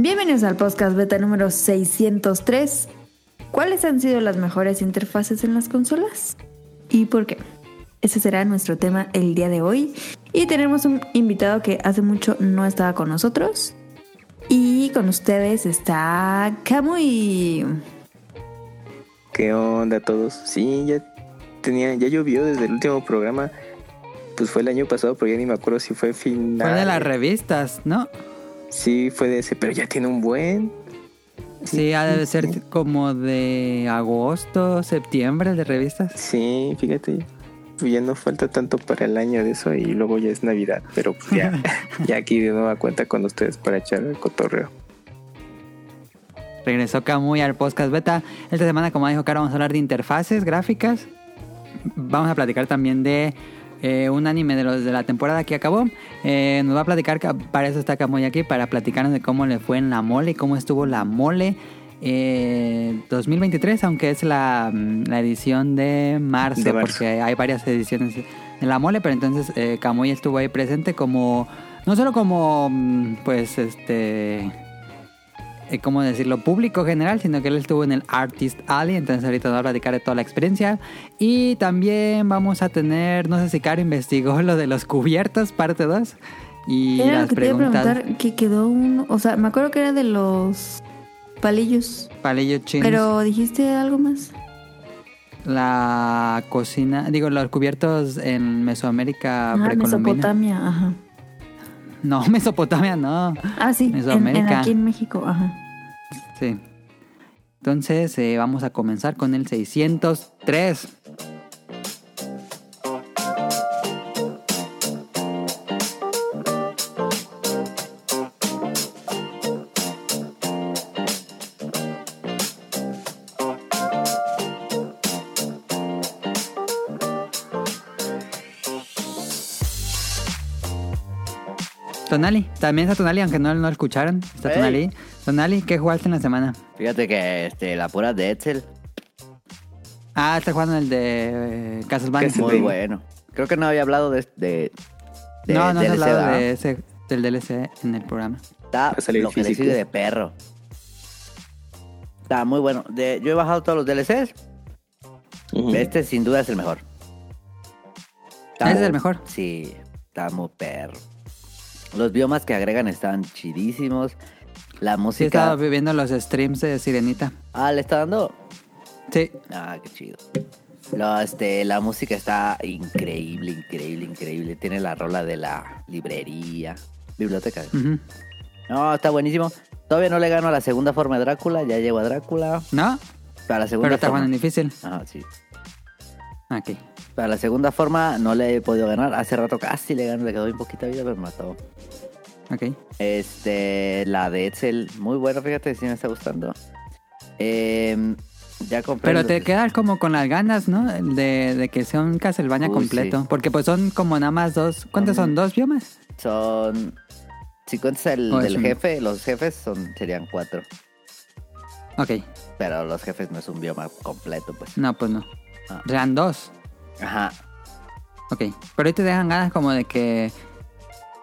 Bienvenidos al podcast beta número 603. ¿Cuáles han sido las mejores interfaces en las consolas? ¿Y por qué? Ese será nuestro tema el día de hoy. Y tenemos un invitado que hace mucho no estaba con nosotros. Y con ustedes está Kamui. ¿Qué onda a todos? Sí, ya tenía, ya llovió desde el último programa. Pues fue el año pasado, pero ya ni me acuerdo si fue final. Fue de las revistas, ¿no? Sí, fue de ese, pero ya tiene un buen. Sí, ha de ser como de agosto, septiembre de revistas. Sí, fíjate. Ya no falta tanto para el año de eso y luego ya es Navidad, pero pues ya, ya aquí de nueva cuenta con ustedes para echar el cotorreo. Regresó Camuy al podcast beta. Esta semana, como dijo Caro, vamos a hablar de interfaces gráficas. Vamos a platicar también de eh, un anime de los de la temporada que acabó. Eh, nos va a platicar, para eso está Camuy aquí, para platicarnos de cómo le fue en la mole y cómo estuvo la mole eh, 2023, aunque es la, la edición de marzo, De marzo. porque hay varias ediciones de la mole, pero entonces eh, Camuy estuvo ahí presente como, no solo como, mm, pues, este, eh, ¿cómo decirlo? Público general, sino que él estuvo en el Artist Alley, entonces ahorita nos va a platicar de toda la experiencia. Y también vamos a tener, no sé si Caro investigó lo de los cubiertos, parte 2. Y Era lo las que te iba a preguntas. preguntar, que quedó uno, o sea, me acuerdo que era de los palillos, Palillo chinos. pero dijiste algo más. La cocina, digo, los cubiertos en Mesoamérica Ah, precolombina. Mesopotamia, ajá. No, Mesopotamia no. Ah, sí, en, en Mesoamérica. aquí en México, ajá. Sí. Entonces eh, vamos a comenzar con el 603. Tonali, también está Tonali, aunque no, no lo escucharon. Está Hey. Tonali. Tonali, ¿qué jugaste en la semana? Fíjate que este, la pura de Edsel, Ah, está jugando el de eh, Castlevania. Castlevania. muy Sí. bueno. Creo que no había hablado de, de, de no, no has DLC, hablado ¿verdad? de ese, del DLC en el programa. Está lo que sigue de perro. Está muy bueno. De- yo he bajado todos los DLCs. Este sin duda es el mejor. Está ¿Ese es muy- el mejor? Sí, está muy perro. Los biomas que agregan están chidísimos. La Sí, música. estado viendo los streams de Sirenita. Ah, ¿le está dando? Sí, Ah, qué chido. Lo, este, la música está increíble, increíble, increíble. Tiene la rola de la librería, biblioteca. No, está buenísimo. Todavía no le gano a la segunda forma de Drácula, ya llego a Drácula. ¿no? Para la segunda Pero está forma. difícil. Ajá, sí. Ok. Para la segunda forma no le he podido ganar. Hace rato casi le gano, le quedó bien poquita vida, pero me mató. Ok. Este, la de Edsel, muy buena, fíjate, sí me está gustando. Eh, ya compré. Pero te quedas como con las ganas, ¿no? De, de que sea un Castlevania Uy, completo. sí. Porque pues son como nada más dos. ¿Cuántos Son-? ¿Dos biomas? Son. Si cuentas el Oh, del un- jefe, los jefes son serían cuatro. Ok. Pero los jefes no es un bioma completo, pues. No, pues no. Ah. Eran dos. Ajá. Ok. Pero ahí te dejan ganas como de que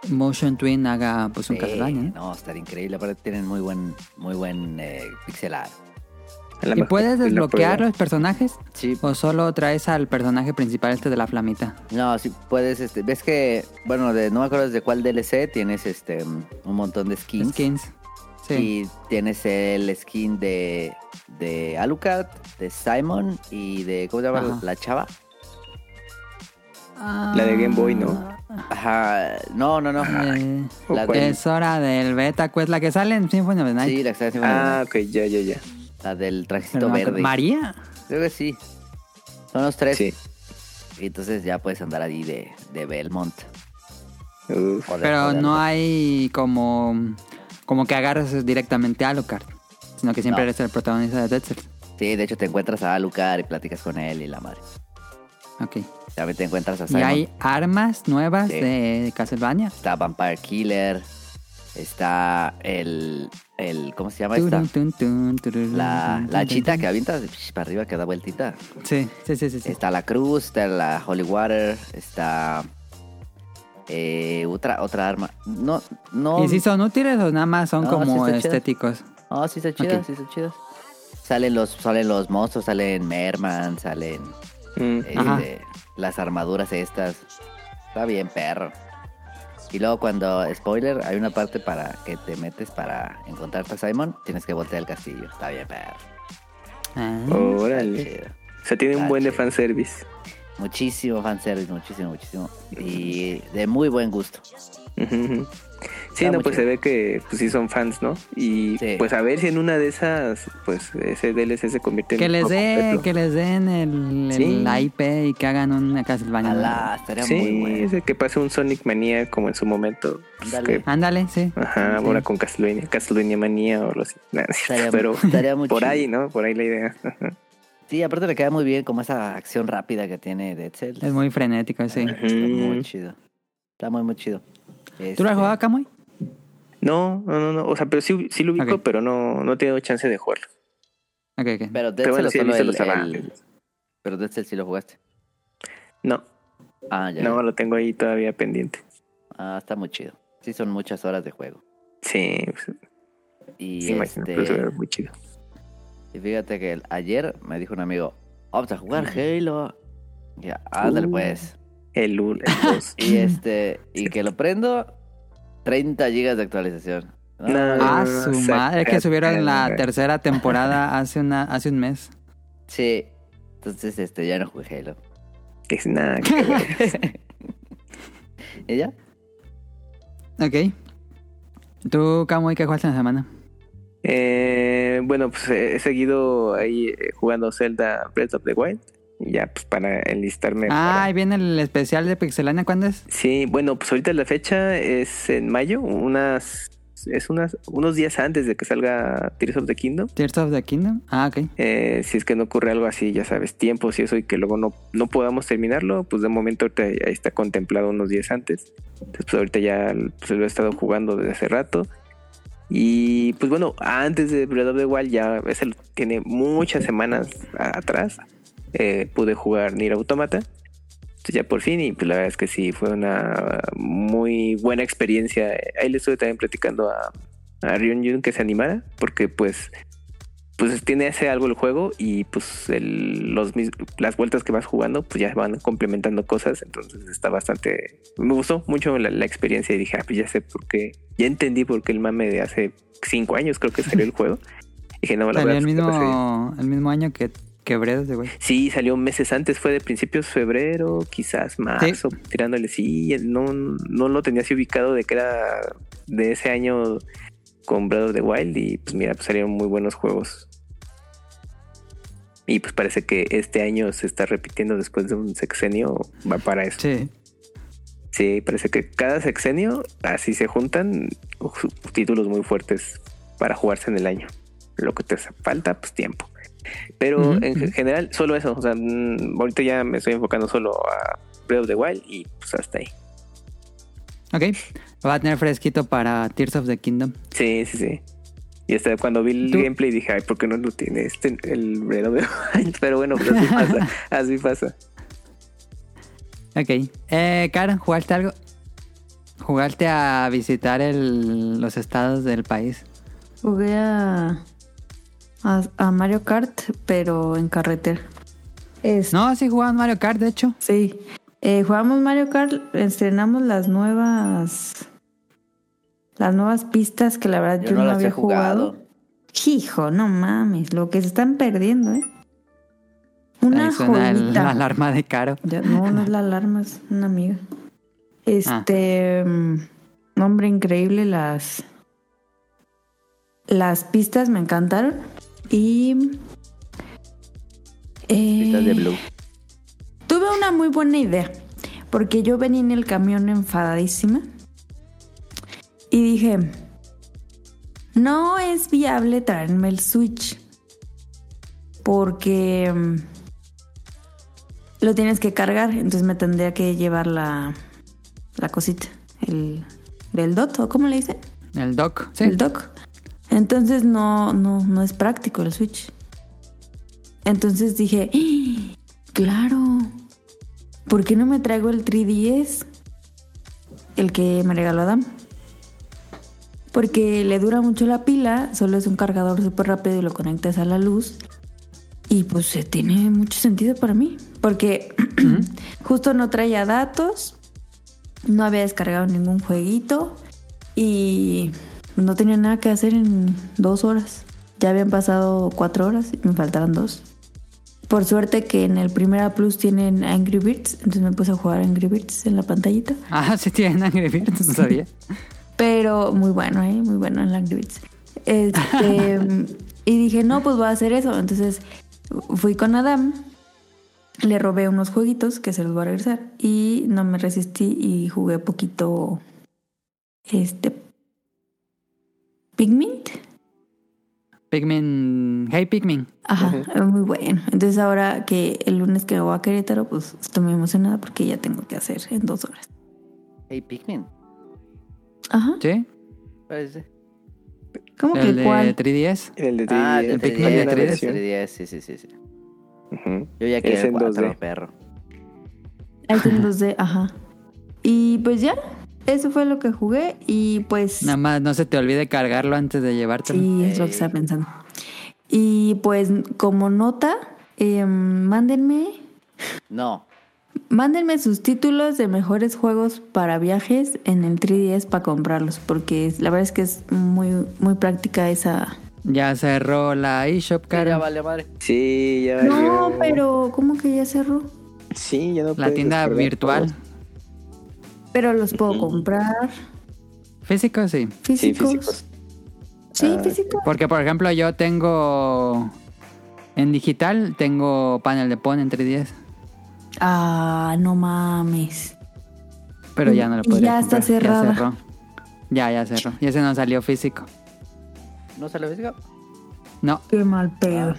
Motion Twin haga pues un Sí, Castlevania, ¿no? no, estaría increíble. Aparte tienen muy buen, muy buen eh, pixel art. ¿Y puedes desbloquear los personajes? Sí. ¿O solo traes al personaje principal este de la flamita? No, sí puedes, este, ves que, bueno, de, no me acuerdo desde cuál DLC tienes este un montón de skins. Skins. Sí. Y tienes el skin de, de Alucard, de Simon y de, ¿cómo se llama? Ajá. La chava. La de Game Boy, ¿no? Ajá. No, no, no. Eh, ¿O La de- es hora del beta quest, la que sale en Symphony of the Night. Sí, la que está encima de- Ah, ok, ya, ya, ya. La del trajecito no verde. ¿María? Creo que sí. Son los tres. Sí. Y entonces ya puedes andar ahí de, de Belmont. Uf. Joder, Pero joder, no joder. hay como, como que agarres directamente a Alucard, sino que siempre No. eres el protagonista de Dead Cells. Sí, de hecho te encuentras a Alucard y platicas con él y la madre. Ok. También te encuentras a ¿Y Simon. hay armas nuevas Sí. de Castlevania? Está Vampire Killer. Está el. el ¿Cómo se llama esta? Turun, La, la chita que avientas para arriba que da vueltita. Sí, sí, sí, sí. sí. Está la Cruz, está la Holy Water, está. Eh, otra, otra arma. No, no. ¿Y si son útiles o nada más son No, como están estéticos? Oh, sí, está chidas, Ok. sí, está chidas. Salen los, salen los monstruos, salen Merman, salen Mm. Este, las armaduras estas. Está bien, perro. Y luego cuando, spoiler, hay una parte para que te metes para encontrarte a Simon, tienes que voltear el castillo. Está bien, perro. Ah. Órale. O sea, tiene un buen de chido. fanservice. Muchísimo fanservice, muchísimo, muchísimo. Y de muy buen gusto. Sí, no, pues chido. se ve que pues sí son fans, ¿no? Y Sí. pues a ver si en una de esas, pues ese DLC se convierte en Que un les dé, que les den el, el- Sí. la IP y que hagan una Castlevania. Alá, estaría Sí, muy bueno. ese que pase un Sonic Manía como en su momento. pues, Ándale. sí. ajá, Sí. ahora con Castlevania, Castlevania Manía o algo así. Nah, Estaría- pero estaría muy por chido. ahí, ¿no? Por ahí la idea. Sí, aparte le queda muy bien como esa acción rápida que tiene Dead Cells. Es muy frenético, sí. Está muy chido. Está muy, muy chido. ¿Tú lo has Este, jugado, Camoy? No, no, no, no. O sea, pero sí, sí lo ubico, pero no, no he tenido chance de jugarlo. Ok, ok. Pero Dead Pero Cells sí el, los el-. Pero Dead Cells sí lo jugaste. No, Ah, ya. no, lo tengo ahí todavía pendiente. Ah, está muy chido. Sí, son muchas horas de juego. Sí, pues, Y sí, imagino, este, pero se ve muy chido. y fíjate que el- ayer me dijo un amigo, vamos a jugar Halo. Y ya, ándale Uh. pues. El 1, el 2. Y este, y que lo prendo, 30 gigas de actualización. No, No. Ah, su madre. Es que subieron la tercera temporada hace una hace un mes. Sí. Entonces, este, ya no jugué Halo. Que es nada. ¿Y ya? Ok. ¿Tú, Camoy, qué jugaste en la semana? Eh, bueno, pues he seguido ahí eh, jugando Zelda Breath of the Wild. Ya, pues para enlistarme. Ah, para- ahí viene el especial de Pixelania. ¿Cuándo es? Sí, bueno, pues ahorita la fecha es en mayo, unas es unas unos días antes de que salga Tears of the Kingdom. Tears of the Kingdom. Ah, ok. Eh, si es que no ocurre algo así, ya sabes, tiempos y eso, y que luego no, no podamos terminarlo, pues de momento ahorita ya está contemplado unos días antes. Entonces, pues ahorita ya pues, lo he estado jugando desde hace rato. Y pues bueno, antes de Breath of the Wild, ya ese lo- tiene muchas semanas atrás, eh, pude jugar Nier Automata. Entonces ya por fin, y pues la verdad es que sí, fue una muy buena experiencia. Ahí le estuve también platicando a, a Ryun Jun que se animara, porque pues pues tiene ese algo el juego y pues el- los las vueltas que vas jugando pues ya van complementando cosas entonces está bastante me gustó mucho la, la experiencia y dije ah, pues ya sé por qué ya entendí por qué el mame de hace cinco años creo que salió el juego dije no la Salió verdad el es que lo pasé bien. mismo, el mismo año que, que Breath, güey. Sí, salió meses antes, fue de principios de febrero, quizás marzo, tirándole sí, no, no lo tenía así ubicado de que era de ese año con Breath of the Wild y pues mira, pues salieron muy buenos juegos. Y pues parece que este año se está repitiendo después de un sexenio, va para eso. Sí. Sí, parece que cada sexenio así se juntan títulos muy fuertes para jugarse en el año. Lo que te hace falta, pues tiempo. Pero en general, solo eso. O sea, mm, ahorita ya me estoy enfocando solo a Breath of the Wild y pues hasta ahí. Ok. Lo va a tener fresquito para Tears of the Kingdom. Sí, sí, sí. Y hasta cuando vi el ¿Tú? gameplay dije, ay, ¿por qué no lo tiene este el Breath of the Wild? Pero bueno, pues así pasa. así pasa. Ok. Eh, Karen, ¿jugaste algo? ¿Jugaste a visitar el, los estados del país? Jugué a, a, a Mario Kart, pero en carretera. Es, No, sí jugaban Mario Kart, de hecho. Sí. Eh, jugamos Mario Kart, estrenamos las nuevas. Las nuevas pistas que la verdad yo, Yo no no las había he jugado. jugado. Hijo, no mames, lo que se están perdiendo, ¿eh? Una Ahí suena el- joyita. la alarma de Caro. Ya, no, no es la alarma, es una amiga. Ah. Este. mm, Nombre increíble, las. Las pistas me encantaron. Y. eh, de Blue. Tuve una muy buena idea. Porque yo venía en el camión enfadadísima. Y dije. No es viable traerme el Switch. Porque. mm, Lo tienes que cargar. Entonces me tendría que llevar la. La cosita. El. Del DOT, ¿o cómo le dicen? El doc. Sí. el dock. Entonces no, no, no es práctico el Switch. Entonces dije, ¡Ah! claro, ¿por qué no me traigo el 3DS? el que me regaló Adam. Porque le dura mucho la pila, solo es un cargador súper rápido y lo conectas a la luz. Y pues tiene mucho sentido para mí. Porque justo no traía datos, no había descargado ningún jueguito y no tenía nada que hacer en dos horas. Ya habían pasado cuatro horas y me faltaban dos. Por suerte que en el Primera Plus tienen Angry Birds, entonces me puse a jugar Angry Birds en la pantallita. Ah, sí tienen Angry Birds, no sabía. Pero muy bueno, ¿eh? Muy bueno el Angry Birds. Este, y dije, no, pues voy a hacer eso. Entonces fui con Adam, le robé unos jueguitos que se los voy a regresar y no me resistí y jugué poquito este Pigment. Pikmin. Hey, Pikmin. Ajá, muy bueno. Entonces ahora que el lunes que voy a Querétaro, pues estoy muy emocionada porque ya tengo que hacer en dos horas. Hey, Pikmin. Ajá. ¿Sí? Parece. ¿Cómo El que de cuál? 3DS. El de 3DS. Ah, de el 3DS, Pikmin de Hay una 3DS. versión. 3DS, sí, sí, sí, sí. Ujú. Yo ya Es quiero el en 4, 2D. perro. Ahí está en 2D, ajá. Y pues ya, eso fue lo que jugué y pues... Nada más no se te olvide cargarlo antes de llevártelo. Sí, es lo que estaba pensando. Y pues como nota, eh, mándenme, No. mándenme sus títulos de mejores juegos para viajes en el 3DS para comprarlos, porque la verdad es que es muy, muy práctica esa... Ya cerró la eShop, Ya cara. vale madre. Sí, ya. No, ya- pero ¿cómo que ya cerró? Sí, ya no La tienda virtual. Pero los puedo comprar Físico, sí. Sí, físicos. físicos. Sí, Ah, físicos. Porque, por ejemplo, yo tengo... En digital tengo panel de Pon en 3DS. Ah, no mames. Pero ya no lo podría ya está cerrada. Ya cerró. Ya, ya cerró. Y ese no salió físico. ¿No sale físico? No. Qué mal pedo.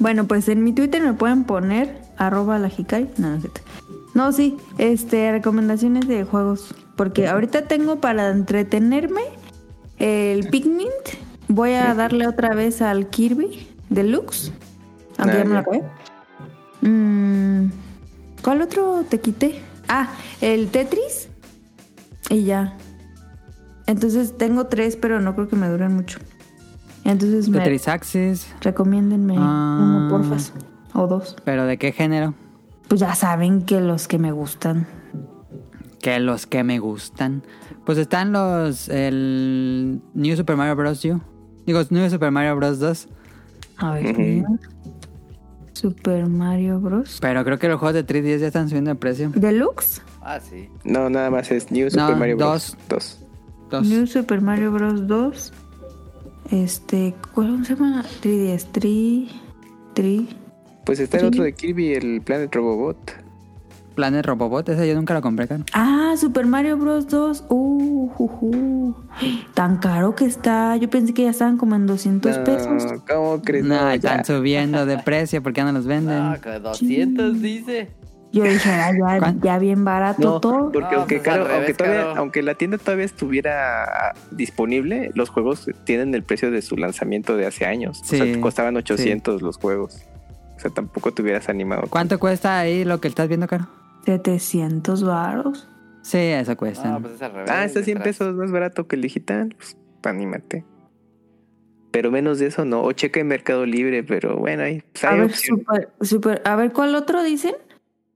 Bueno, pues en mi Twitter me pueden poner arroba la. No, no es cierto. No, sí, este, recomendaciones de juegos. Porque ahorita tengo para entretenerme el Pikmin. Voy a darle otra vez al Kirby Deluxe. Aunque Ah, ya me lo ya. acabé. Mm, ¿Cuál otro te quité? Ah, el Tetris. Y ya. Entonces tengo tres, pero no creo que me duren mucho. Entonces me Tetris Axis. recomiéndenme Ah. uno, porfas. O dos. ¿Pero de qué género? Pues ya saben que los que me gustan. Que los que me gustan. Pues están los... El New Super Mario Bros. U. Digo, New Super Mario Bros. 2. A ver. Mira. Super Mario Bros. Pero creo que los juegos de 3DS ya están subiendo de precio. Deluxe. Ah, sí. No, nada más es New Super Mario Bros. dos. 2. Dos. New Super Mario Bros. 2. Este, ¿cuál se llama? 3DS. 3. 3. Pues está el otro de Kirby, el Planet Robobot. Planet Robobot, ese yo nunca lo compré, cara. Ah, Super Mario Bros. 2. Uh, juju. Tan caro que está. Yo pensé que ya estaban como en 200 pesos. No, ¿Cómo crees? No, No, están subiendo de precio porque ya no los venden. Ah, que 200 dice. Yo dije, ah, ya, ¿Cuán- ya bien barato No, todo. porque No, aunque, pues, caro- aunque, revés, todavía, caro. aunque la tienda todavía estuviera disponible, los juegos tienen el precio de su lanzamiento de hace años. Sí, o sea, costaban 800 los juegos. O sea, tampoco te hubieras animado. ¿Cuánto cuesta ahí lo que estás viendo, Caro? 700 varos. Sí, eso cuesta. No, pues es al revés. Ah, está 100 detrás. pesos más barato que el digital. Pues, anímate. Pero menos de eso no. O checa en Mercado Libre, pero bueno, ahí pues, A hay ver, super, super. A ver, ¿cuál otro dicen?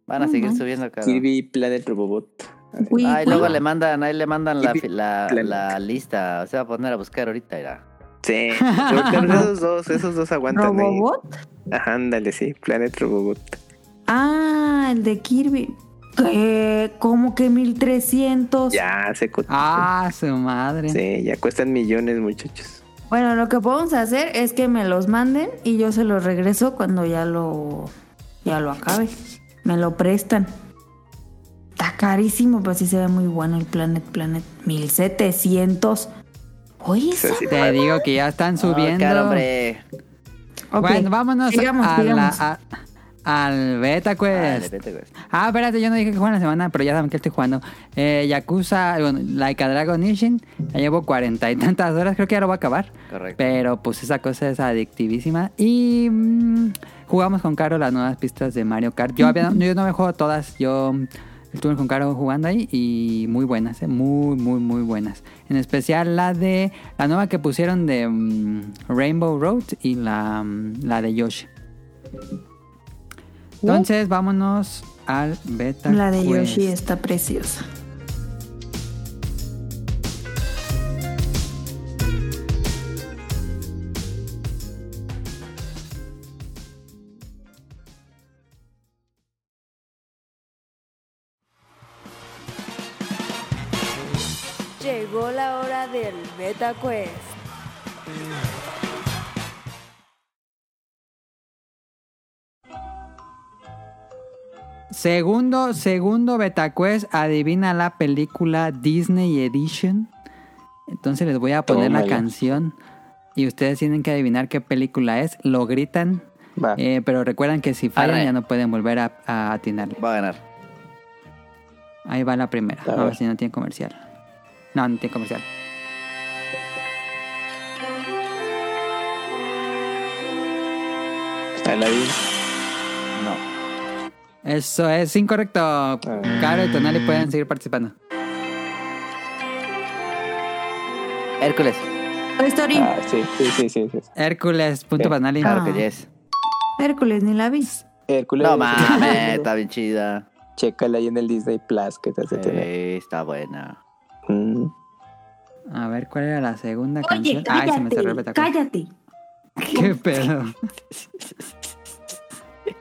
Van a seguir subiendo, cara. Kirby Planet Robobot. A ver. Wii, Ah, y Wii. luego le mandan, ahí le mandan la, la, la lista. Se va a poner a buscar ahorita, irá. Sí, esos dos, esos dos aguantan ahí. ¿Robobot? Ajá, ándale, sí, Planet Robobot. Ah, el de Kirby. ¿Qué? ¿Cómo que 1300? Ya se cotizó. Ah, su madre. Sí, ya cuestan millones, muchachos. Bueno, lo que podemos hacer es que me los manden y yo se los regreso cuando ya lo ya lo acabe. Me lo prestan. Está carísimo, pero sí se ve muy bueno el Planet Planet 1700. Oye, Te digo que ya están subiendo. Ah, cara, hombre. Bueno, vámonos sigamos, a la- sigamos. a- al Beta Ah, Quest. Ah, espérate, yo no dije que juega la semana, pero ya saben que estoy jugando. Eh, Yakuza, bueno, Like a Dragon Ishin. Ya llevo cuarenta y tantas horas, creo que ya lo voy a acabar. Correcto. Pero pues esa cosa es adictivísima. Y mm, jugamos con Caro las nuevas pistas de Mario Kart. Yo, había, yo no me juego todas. Yo Estuve con Caro jugando ahí y muy buenas, ¿eh? muy, muy, muy buenas. En especial la de la nueva que pusieron de mm, Rainbow Road y la, mm, la de Yoshi. Entonces, vámonos al beta. La de quest. Yoshi está preciosa. Llegó la hora del Beta Quest. Segundo, segundo beta quest, adivina la película Disney Edition. Entonces les voy a poner la canción y ustedes tienen que adivinar qué película es. Lo gritan, eh, pero recuerdan que si fallan Arre. ya no pueden volver a, a atinarle. Va a ganar. Ahí va la primera. A A ver ver. si no tiene comercial. No, no tiene comercial. Aladdin. No. Eso es incorrecto. Caro y Tonali pueden seguir participando. Hércules. Toy Story. Ah, sí, sí, sí, sí. sí. Hércules, punto Sí. para Tonali. Claro Ah. que yes. Hércules, ni la vi. Hércules. No mames, está bien chida. Chécala ahí en el Disney Plus que te hace tener. Sí, está buena. Mm. A ver, ¿cuál era la segunda Oye, canción? Ay, se me cerró el cállate, cállate. ¿Qué pedo?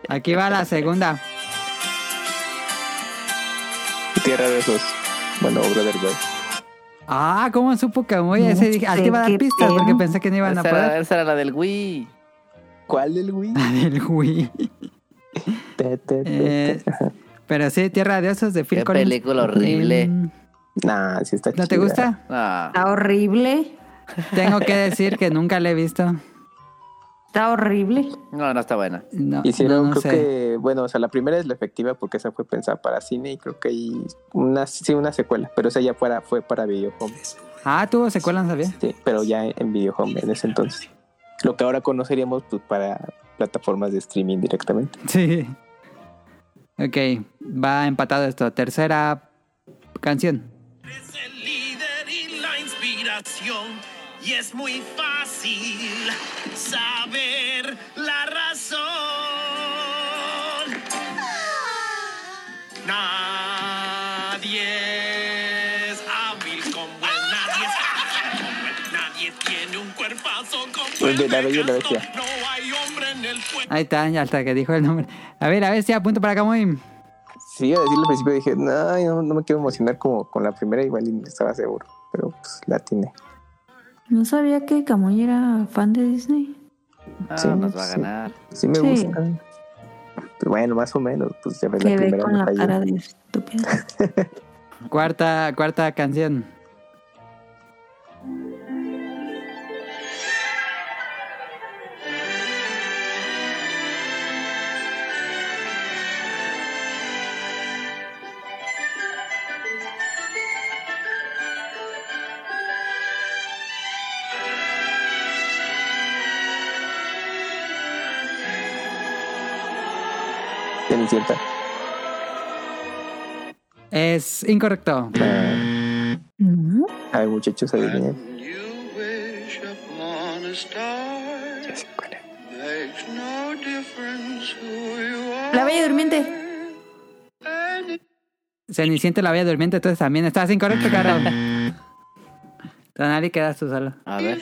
Aquí va la segunda. Tierra de esos. Bueno, Brother Bird. Ah, ¿cómo supo que muy ese? Dije, te iba a dar pistas pedo. porque pensé que no iban a Esa era, poder. esa era la del Wii. ¿Cuál del Wii? La del Wii. Te, te, te, Eh. Pero sí, Tierra de Osos de Phil Qué Collins. película horrible. Mm, Nah, sí está ¿No te gusta? Ah, Está horrible. Tengo que decir que nunca la he visto. Está horrible. no, no está buena. No, Hicieron, no, no creo sé. que, bueno, o sea, la primera es la efectiva porque esa fue pensada para cine y creo que hay una, sí, una secuela, pero esa ya fuera, fue para videohome. Ah, tuvo secuela, no sabía. Sí, pero ya en videohome en ese entonces. Lo que ahora conoceríamos pues, para plataformas de streaming directamente. Sí. Ok, va empatado esto. Tercera canción. Es el líder y la inspiración y es muy fácil saber la razón. Nadie es hábil como él, nadie es hábil como él, nadie tiene un cuerpazo como Pues de el la Bella la Gastón. Bestia. No hay hombre en el pueblo. Ahí está, ya hasta que dijo el nombre. A ver, a ver si apunto para acá muy. Sí, a decirlo al principio, dije, no, no, no me quiero emocionar como con la primera, igual y no estaba seguro, pero pues la tiene. No sabía que Camuy era fan de Disney. Ah, Sí, nos va a ganar. Sí me Sí. gusta. Pues bueno, más o menos, pues ya ves la primera con me la falló. cara de estúpido. Cuarta, cuarta canción. Cenicienta. Es incorrecto. Ah, No. a ver, muchachos, adivinen. You wish upon a star. Ya sé cuál es. Makes no difference who you are. La Bella Durmiente. Cenicienta la Bella Durmiente, entonces también estás incorrecto, Caro. Tonali quedas tú solo. A ver.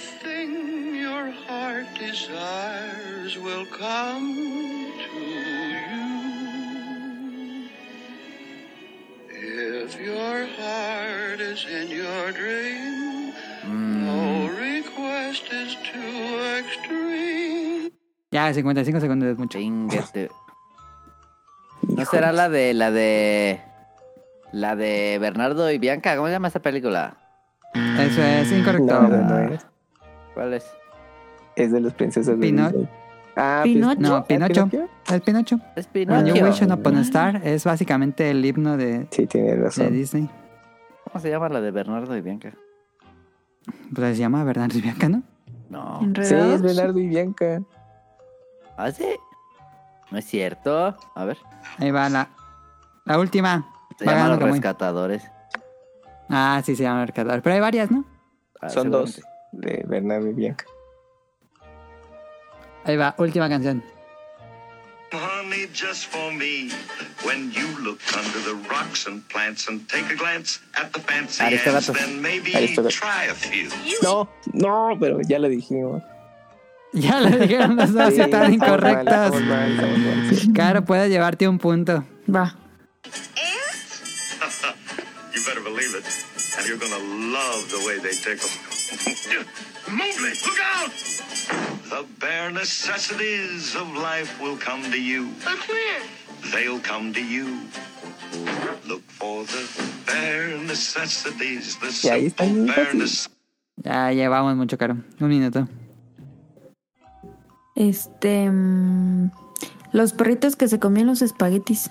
If your heart is in your dream, no request is too extreme. Ya, 55 segundos es mucho. Chinguete. ¿No será la de la de la de Bernardo y Bianca? ¿Cómo se llama esa película? Eso es incorrecto. No, no, no es. ¿Cuál es? Es de las princesas de Pino- Disney. Ah, Pinocho. No, ¿Ah, Pinocho. Es Pinocho. Es When You. Wish Upon a Star es básicamente el himno de, Sí, tiene de razón. Disney. ¿Cómo se llama la de Bernardo y Bianca? Pues se llama Bernardo y Bianca, ¿no? No. Sí, es Leonardo y Bianca. ¿Ah, sí? ¿No es cierto? A ver. Ahí va la, la última. Se Va llaman los rescatadores. Ah, sí, se llama Rescatador. Pero hay varias, ¿no? Ah, Son dos de Bernardo y Bianca. Ahí va, última canción. Honey, just for me. When you look under the rocks and plants and take a glance at the fancy ants, Aristogatos. then maybe Aristogatos. try a few. No, no, pero ya lo dijimos. Ya le dijeron las dos Sí, están incorrectas. estamos mal, sí. Claro, puede llevarte un punto. Va. You better believe it. And you're gonna love the way they tickle. Move me! Look out! The bare necessities of life will come to you. They'll come to you. Look for the bare necessities, the Y ahí está necessities. Ya llevamos mucho, caro. Un minuto. Este. mm, los perritos que se comían los espaguetis.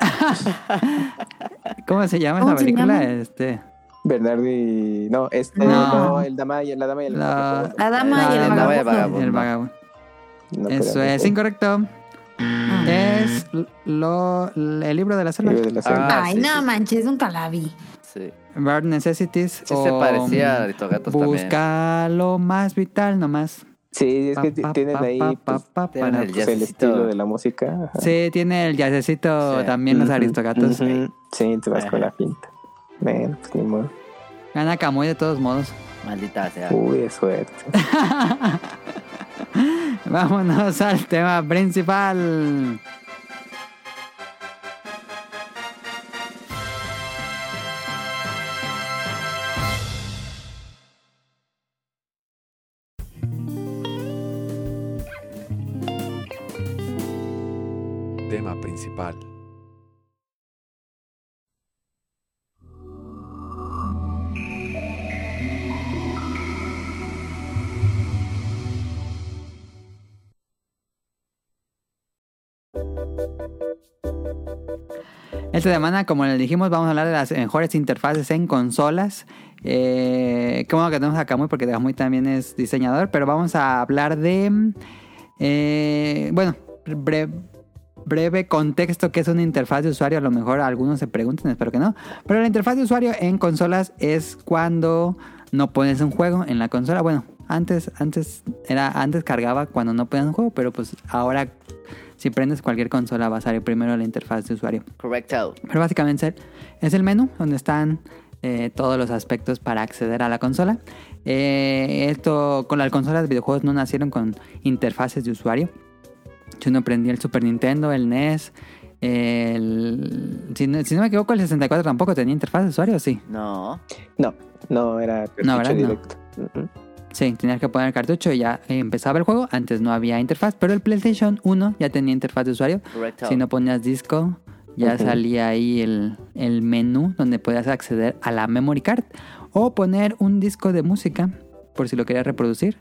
¿Cómo se llama ¿Cómo esa película? llama? Este. Bernardo y... No, este... No. No, el dama y, la dama y el... La- La dama y el vagabundo. vagabundo. El vagabundo. No, Eso es eh, incorrecto. Ah. Es lo, el libro de la selva. libro de la selva. Ah, Ay, sí, no sí. manches, nunca la vi. Sí. Bare Necessities. Sí se o, parecía a Aristogatos. Busca lo más vital nomás. Sí, es que Pa, ti- pa, tienen pa, ahí pa, pues, tienen el pues, el estilo de la música. ajá. Sí, tiene el jazzecito Sí. también los Ujú, aristogatos. ujú. Sí, te vas con Ajá. la pinta. Bueno, pues ni modo. Gana Camuy de todos modos. Maldita sea. Uy, de suerte. Vámonos al tema principal. Tema principal. Esta semana, como les dijimos, vamos a hablar de las mejores interfaces en consolas. Eh, que tenemos a Camuy porque Camuy también es diseñador, pero vamos a hablar de... eh, bueno, bre- breve contexto que es una interfaz de usuario. A lo mejor algunos se preguntan, espero que no. Pero la interfaz de usuario en consolas es cuando no pones un juego en la consola. Bueno, antes, antes era, antes cargaba cuando no ponías un juego, pero pues ahora si prendes cualquier consola va a salir primero la interfaz de usuario. Correcto. Pero básicamente es el- menú donde están eh, todos los aspectos para acceder a la consola. Eh, esto con las consolas de videojuegos no nacieron con interfaces de usuario. Si uno prendía el Super Nintendo, el NES, el, si, no, si no me equivoco, el 64 tampoco tenía interfaz de usuario, sí. No. No, no era No, ¿verdad? No. directo. Ujú. Sí, tenías que poner el cartucho y ya eh, empezaba el juego. Antes no había interfaz, pero el PlayStation 1 ya tenía interfaz de usuario. Correcto. Si no ponías disco, ya salía ahí el, el menú donde podías acceder a la memory card o poner un disco de música por si lo querías reproducir.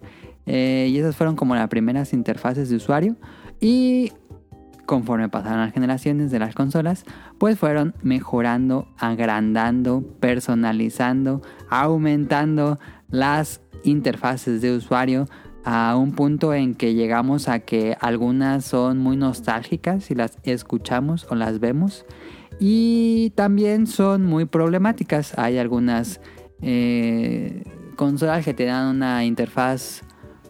Eh, y esas fueron como las primeras interfaces de usuario. Y conforme pasaron las generaciones de las consolas, pues fueron mejorando, agrandando, personalizando, aumentando las interfaces de usuario a un punto en que llegamos a que algunas son muy nostálgicas si las escuchamos o las vemos y también son muy problemáticas. Hay algunas eh, consolas que te dan una interfaz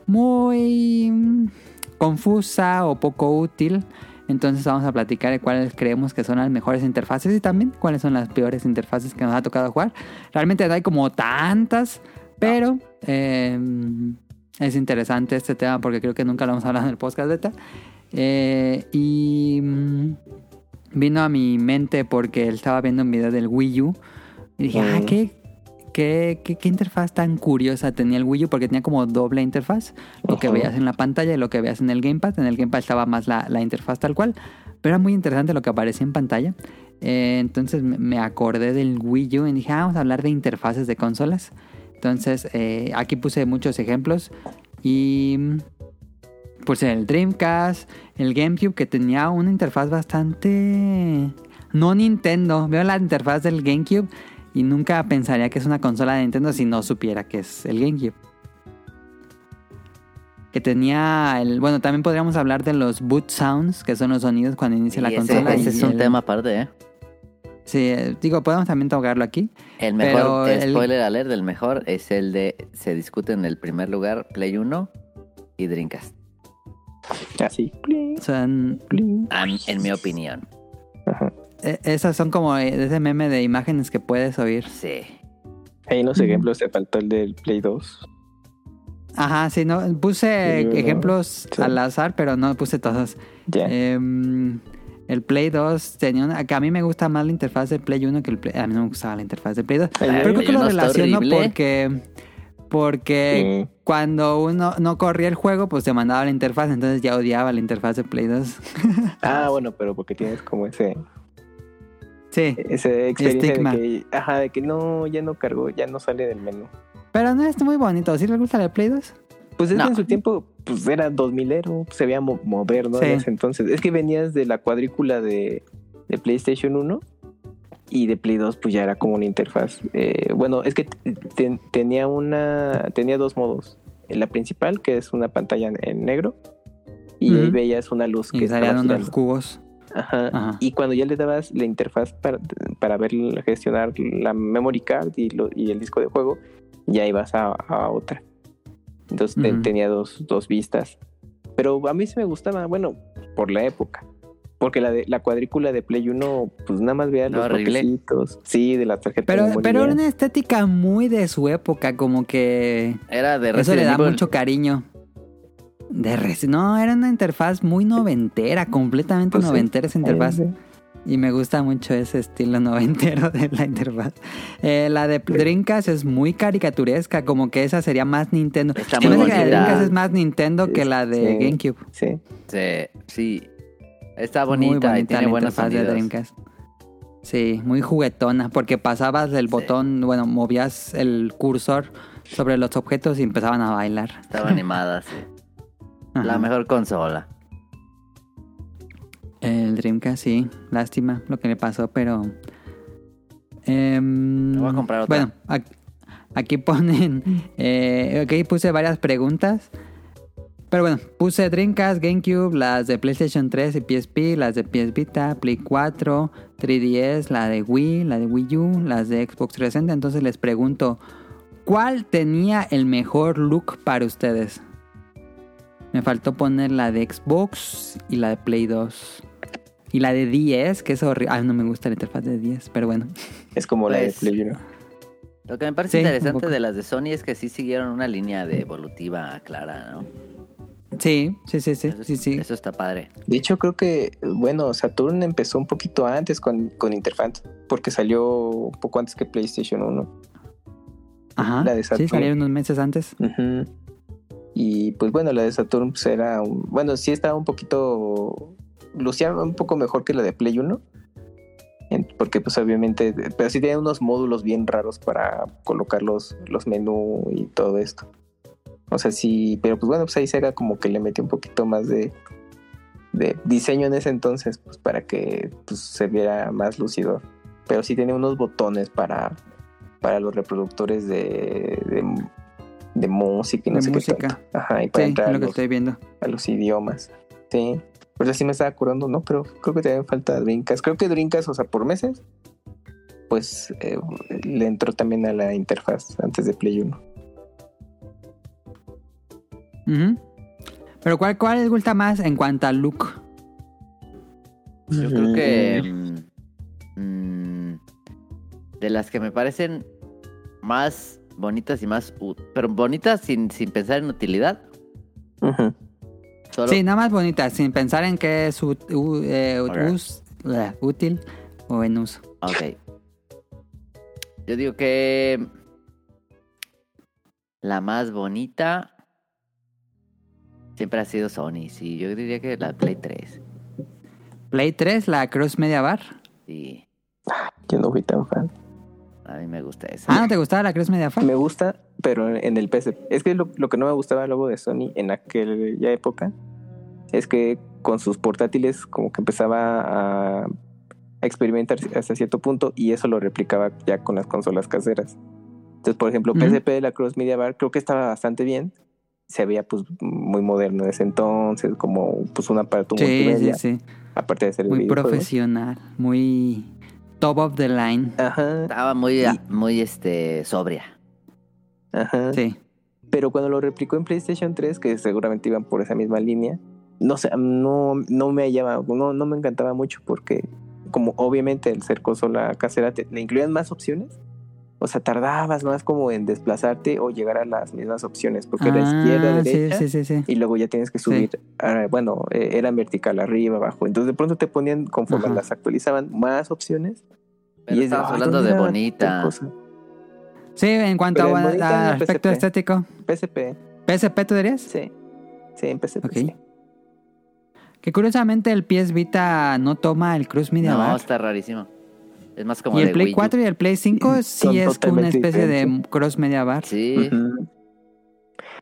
muy confusa o poco útil. Entonces vamos a platicar de cuáles creemos que son las mejores interfaces y también cuáles son las peores interfaces que nos ha tocado jugar. Realmente hay como tantas, pero eh, es interesante este tema porque creo que nunca lo hemos hablado en el podcast beta. Eh, y mm, vino a mi mente porque estaba viendo un video del Wii U y dije, ah. ¿qué, qué, qué, qué interfaz tan curiosa tenía el Wii U porque tenía como doble interfaz. Lo que veías en la pantalla y lo que veías en el gamepad. En el gamepad estaba más la, la interfaz tal cual. Pero era muy interesante lo que aparecía en pantalla. Eh, entonces me- me acordé del Wii U y dije, ah, vamos a hablar de interfaces de consolas. Entonces eh, aquí puse muchos ejemplos y mm, puse el Dreamcast, el GameCube que tenía una interfaz bastante... No Nintendo. Veo la interfaz del GameCube y nunca pensaría que es una consola de Nintendo si no supiera que es el GameCube. Que tenía el... Bueno, también podríamos hablar de los boot sounds, que son los sonidos cuando inicia la ese, consola. ese es un el- tema aparte, ¿eh? Sí, eh, digo, podemos también tocarlo aquí. El mejor, el- spoiler alert del mejor es el de, se discute en el primer lugar, Play 1 y Dreamcast. Así. Son, en mi opinión. Ajá. eh, esas son como eh, ese meme de imágenes que puedes oír. Sí. Hay unos ejemplos, te faltó el del Play 2. Ajá, sí, no, puse Sí, no. ejemplos Sí. al azar, pero no puse todos. Ya. Em, el Play 2 tenía una, que a mí me gusta más la interfaz del Play 1 que el Play... A mí no me gustaba la interfaz del Play 2. Ay, Pero creo que lo 1 está relaciono horrible. porque... Porque Mm. cuando uno no corría el juego, pues te mandaba la interfaz, entonces ya odiaba la interfaz de Play 2. Ah, bueno, pero porque tienes como ese, Sí, ese experiencia Estigma. de que, ajá, de que no, ya no cargó, ya no sale del menú. pero no es muy bonito. ¿Sí les gusta el Play 2? Pues es que No. en su tiempo, pues era 2000ero, se veía mo- moderno Sí. en ese entonces. Es que venías de la cuadrícula de, de PlayStation 1 y de Play 2 pues ya era como una interfaz. Eh, bueno, es que ten- tenía una, tenía dos modos. La principal, que es una pantalla en, negro, y ahí veías una luz que Y salían girando. cubos. Ajá. Ajá. Y cuando ya le dabas la interfaz para, para ver, gestionar la memory card y, lo- y el disco de juego, ya ibas a, a otra. Entonces te- Ujú. tenía dos, dos vistas. Pero a mí sí me gustaba, bueno, por la época. Porque la, de, la cuadrícula de Play 1, pues nada más veía No, los horrible. bloquecitos. Sí, de la tarjeta de Pero, memoria. pero era una estética muy de su época, como que Era de eso le Resident da Evil. mucho cariño. De res- no, era una interfaz muy noventera, completamente Pues sí. noventera esa interfaz. Sí. Y me gusta mucho ese estilo noventero de la interfaz. Eh, la de Dreamcast es muy caricaturesca, como que esa sería más Nintendo. Está muy que la de. Dreamcast es más Nintendo que la de Sí. GameCube. Sí. Sí, sí. Está muy bonita, bonita y tiene la buenos interfaz de. Dreamcast. Sí, muy juguetona, porque pasabas el botón, bueno, movías el cursor sobre los objetos y empezaban a bailar. Estaba animada, sí. La mejor consola. El Dreamcast, sí, lástima lo que le pasó, pero... Me voy a comprar otra. Bueno, aquí ponen... Eh, aquí puse varias preguntas. Pero bueno, puse Dreamcast, GameCube, las de PlayStation 3 y PSP, las de PS Vita, Play 4, 3DS, la de Wii, la de Wii U, las de Xbox 360. Entonces les pregunto, ¿cuál tenía el mejor look para ustedes? Me faltó poner la de Xbox y la de Play 2. Y la de 10, que es horrible. Ay, no me gusta la interfaz de 10, pero bueno. Es como la de Pues, Play 1. Lo que me parece Sí, interesante de las de Sony es que sí siguieron una línea de evolutiva clara, ¿no? Sí, sí, sí, sí, Eso, sí, sí. eso está padre. De hecho, creo que, bueno, Saturn empezó un poquito antes con, con interfaz, porque salió un poco antes que PlayStation 1. Ajá. la de Sí, Saturn. salieron unos meses antes. Ujú. Y pues bueno, la de Saturn pues, era, un- bueno, sí estaba un poquito, lucía un poco mejor que la de Play 1. En- Porque pues obviamente, pero sí tenía unos módulos bien raros para colocar los, los menús y todo esto. O sea, sí, pero pues bueno, pues ahí Sega como que le metió un poquito más de, de diseño en ese entonces, pues para que pues, se viera más lucidor. Pero sí tenía unos botones para, para los reproductores de, de, de música y no De sé música. qué tanto. Ajá, y para Sí, entrar es a lo que los, estoy viendo. a los idiomas. Sí. Pues así me estaba acordando, ¿no? Pero creo que también falta Drinkas. Creo que Drinkas, o sea, por meses, pues eh, le entró también a la interfaz antes de Play 1. Ujú. Pero ¿cuál, ¿cuál les gusta más en cuanto al look? Yo creo que... mm, mm, de las que me parecen más bonitas y más... Pero bonitas sin, sin pensar en utilidad. Ujú. Solo, Sí, nada más bonita, sin pensar en qué es ut- eh, us- útil o en uso. Ok. Yo digo que la más bonita siempre ha sido Sony. Sí, yo diría que la Play 3. Play 3, la Cross Media Bar. Sí, Yo no fui tan fan. A mí me gusta esa. Ah, ¿no te gustaba la Cross Media Bar? Me gusta, pero en el PC. Es que lo, lo que no me gustaba luego de Sony en aquella época es que con sus portátiles como que empezaba a, a experimentar hasta cierto punto y eso lo replicaba ya con las consolas caseras. Entonces, por ejemplo, Ujú. PSP de la Cross Media Bar creo que estaba bastante bien. Se veía pues muy moderno en ese entonces, como pues un aparato Sí, sí, multimedia, sí. aparte de ser Muy profesional, muy top of the line. Ajá, Estaba muy, muy este, sobria. ajá. Sí. Pero cuando lo replicó en PlayStation 3, que seguramente iban por esa misma línea, no sé, no, no me llama, no, no me encantaba mucho porque como obviamente el ser consola casera te, le incluían más opciones. O sea, tardabas más como en desplazarte o llegar a las mismas opciones, porque era izquierda, Ah, sí, derecha, sí, sí, sí. y luego ya tienes que subir, ah, bueno, eh, era vertical, arriba, abajo. Entonces de pronto te ponían, conforme Ajá. las actualizaban, más opciones. Pero es de, estamos "Ay, hablando ¿dónde de bonita. tal cosa?". Sí, en cuanto Pero a, en bonita a en aspecto estético. PSP, ¿PSP tú dirías? sí. Sí, en PSP. Ok. sí. Que curiosamente el PS Vita no toma el Cruz Media No, Bar. está rarísimo. Es más como Y el de Play Wii U. 4 y el Play 5 Son sí es una especie de. Cross Media Bar. Sí.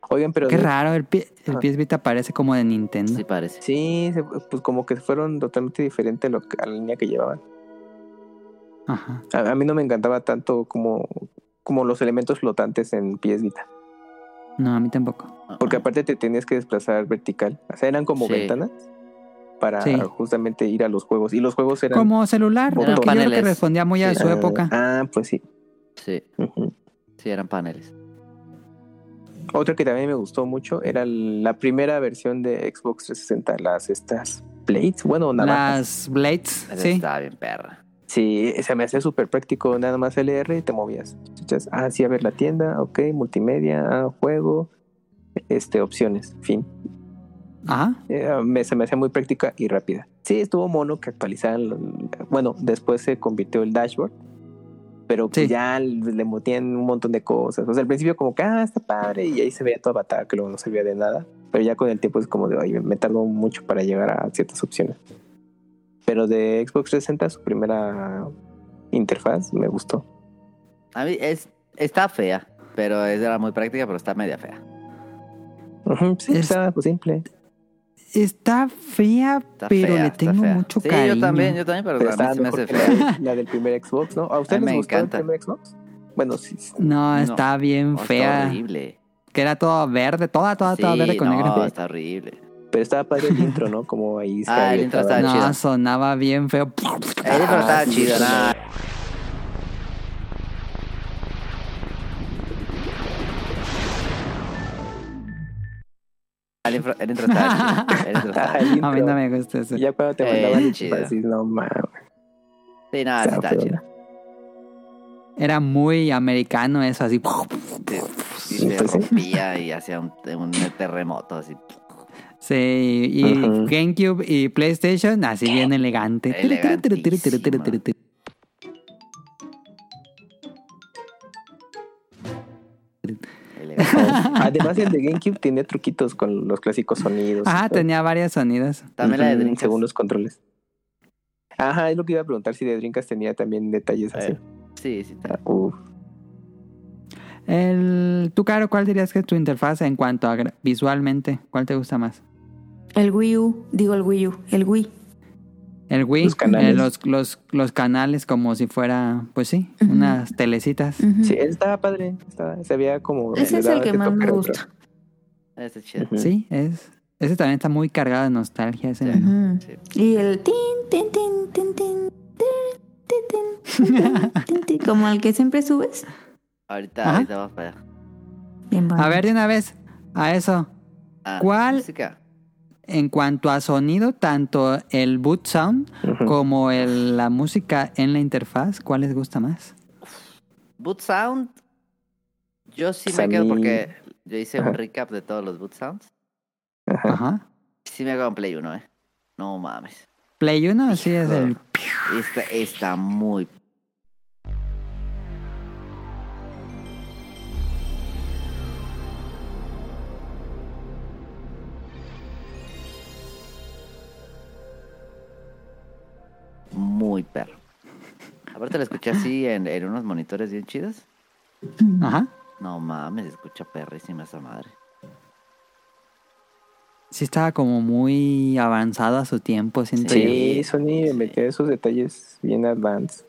Oigan, pero Qué de- raro, el, pi- el Ah. PS Vita parece como de Nintendo. sí parece. Sí, pues como que fueron totalmente diferentes a, la línea que llevaban. Ajá. A, a mí no me encantaba tanto como, como los elementos flotantes en PS Vita. No, a mí tampoco. Porque aparte te tenías que desplazar vertical. O sea, eran como Sí. ventanas para Sí. justamente ir a los juegos. Y los juegos eran... Como celular, porque yo creo que respondía muy a Sí. su época. Ah, pues sí. Sí, sí, eran paneles. Otra que también me gustó mucho era la primera versión de Xbox 360, las estas plates, bueno, navajas. Las Blades, sí. Estaba bien perra. Sí, se me hacía súper práctico, nada más LR y te movías. Echas, Ah, sí, a ver la tienda, ok, multimedia, ah, juego, este, opciones, fin. Ajá. Eh, me- se me hacía muy práctica y rápida. Sí, estuvo mono que actualizaran. Bueno, después se convirtió el dashboard, pero Sí. ya le metían un montón de cosas. O sea, al principio como que, ah, está padre, y ahí se veía tu avatar, que luego no servía de nada. Pero ya con el tiempo es como de, oye, me tardó mucho para llegar a ciertas opciones. Pero de Xbox 360, su primera interfaz, me gustó. A mí es, está fea, pero es- era muy práctica, pero está media fea. Sí, Es- estaba pues, simple. Está fea, Está pero fea, le está tengo fea. mucho sí, cariño. yo también, yo también, pero, Pero estaba se me hace fea. la, del primer Xbox, ¿no? ¿A ustedes les gustó el encanta. primer Xbox? Bueno, sí. sí. No, No. está bien No, está fea. horrible. Que era todo verde, toda, toda, toda Sí, verde con no, negro. está horrible. Pero estaba padre el intro, ¿no? Como ahí Ah, el intro estaba- estaba No, chido. sonaba bien feo. Pero estaba sí, chido, sí, nada. El intro, el estaba chido. El El chido. A mí no me gusta eso. Ya cuando te Eh, mandaban el chido. así, no mames. Sí, nada, estaba feo. chido. Era muy americano eso, así. Sí, Sí, y se pues rompía y hacía un, un terremoto así. Sí, y Ujú. GameCube y PlayStation, así bien elegante. Además, el de GameCube tiene truquitos con los clásicos sonidos. Ajá, tenía varios sonidos. También la de Dreamcast. Según los controles. Ajá, es lo que iba a preguntar si de Dreamcast tenía también detalles así. Sí, sí. Ah, uf. El, ¿Tú, Caro, cuál dirías que es tu interfaz en cuanto a visualmente? ¿Cuál te gusta más? El Wii U, digo el Wii U, el Wii. El Wii, Los canales. eh, los, los, los canales como si fuera, pues sí, Ujú. unas telecitas. Ujú. Sí, él estaba padre. Estaba, se veía como. Ese es el que más me gusta. Ese es chido. Ujú. Sí, es. Ese también está muy cargado de nostalgia. Ese Sí. Sí. Y el tin, tin, tin, tin, tin, tin, tin, tin, tin, tin, tin, como el que siempre subes. Ahorita, Ajá. ahorita vamos para allá. Bien A ver, de una vez, a eso. Ah, ¿Cuál? música. En cuanto a sonido, tanto el boot sound como el- la música en la interfaz, ¿cuál les gusta más? Boot Sound. Yo sí Pues me quedo mí- porque yo hice Ajá. un recap de todos los Boot Sounds. Ajá. Ajá. Sí me quedo en Play 1, eh. No mames. Play 1 sí es el... Está, está muy. Muy perro. Aparte lo escuché así en, en unos monitores bien chidos. Ajá. No mames, se escucha perrísima esa madre. Sí estaba como muy avanzado a su tiempo, siento yo. Sí, Sony Sí. metió esos detalles bien advanced.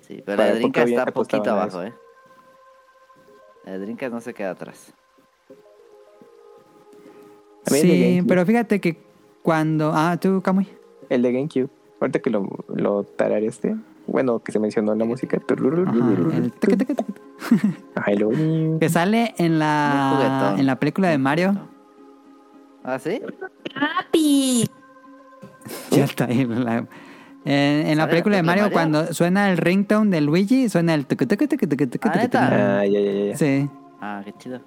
Sí, pero Para la bien está poquito abajo, eh. La de Dreamcast no se queda atrás. Sí, pero fíjate que cuando... Ah, tú, Camuy. El de GameCube. Ahorita que lo, lo tarareaste. Bueno, que se mencionó en la música. Ajá, el Que sale en la, en la película de Mario. ¿Ah, sí? ¡Papi! Ya está ahí. la- en, en la ¿Sale película de Mario, Mario? cuando suena el ringtone de Luigi, suena el tucu, tucu, tucu, tucu, tucu, Ah, tucu, tucu. Ah, ya, ya, ya. Sí, Ah, qué chido.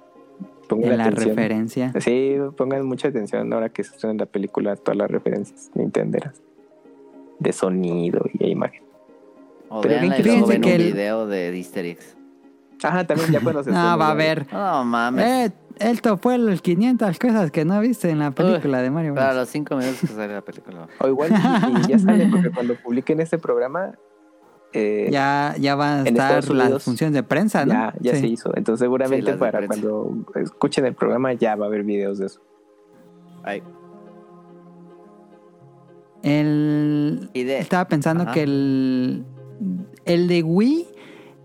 Pongan en la atención. referencia. Sí, pongan mucha atención ahora que se suena en la película todas las referencias nintenderas. De sonido y de imagen. O Pero luego ven que un el- video de Easter eggs. Ajá, también ya cuando se No, va a ver. No mames. Eh, esto fue el 500 cosas que no viste en la película de Mario. Para Bros. los cinco minutos que sale la película. O igual y, y ya sale, porque cuando publiquen este programa, eh, Ya, ya van a estar Estados las Unidos funciones de prensa, ¿no? ya, ya Sí. se hizo. Entonces seguramente Sí, para cuando escuchen el programa ya va a haber videos de eso. Ay. El... Y de- Estaba pensando Ajá. que el... El de Wii...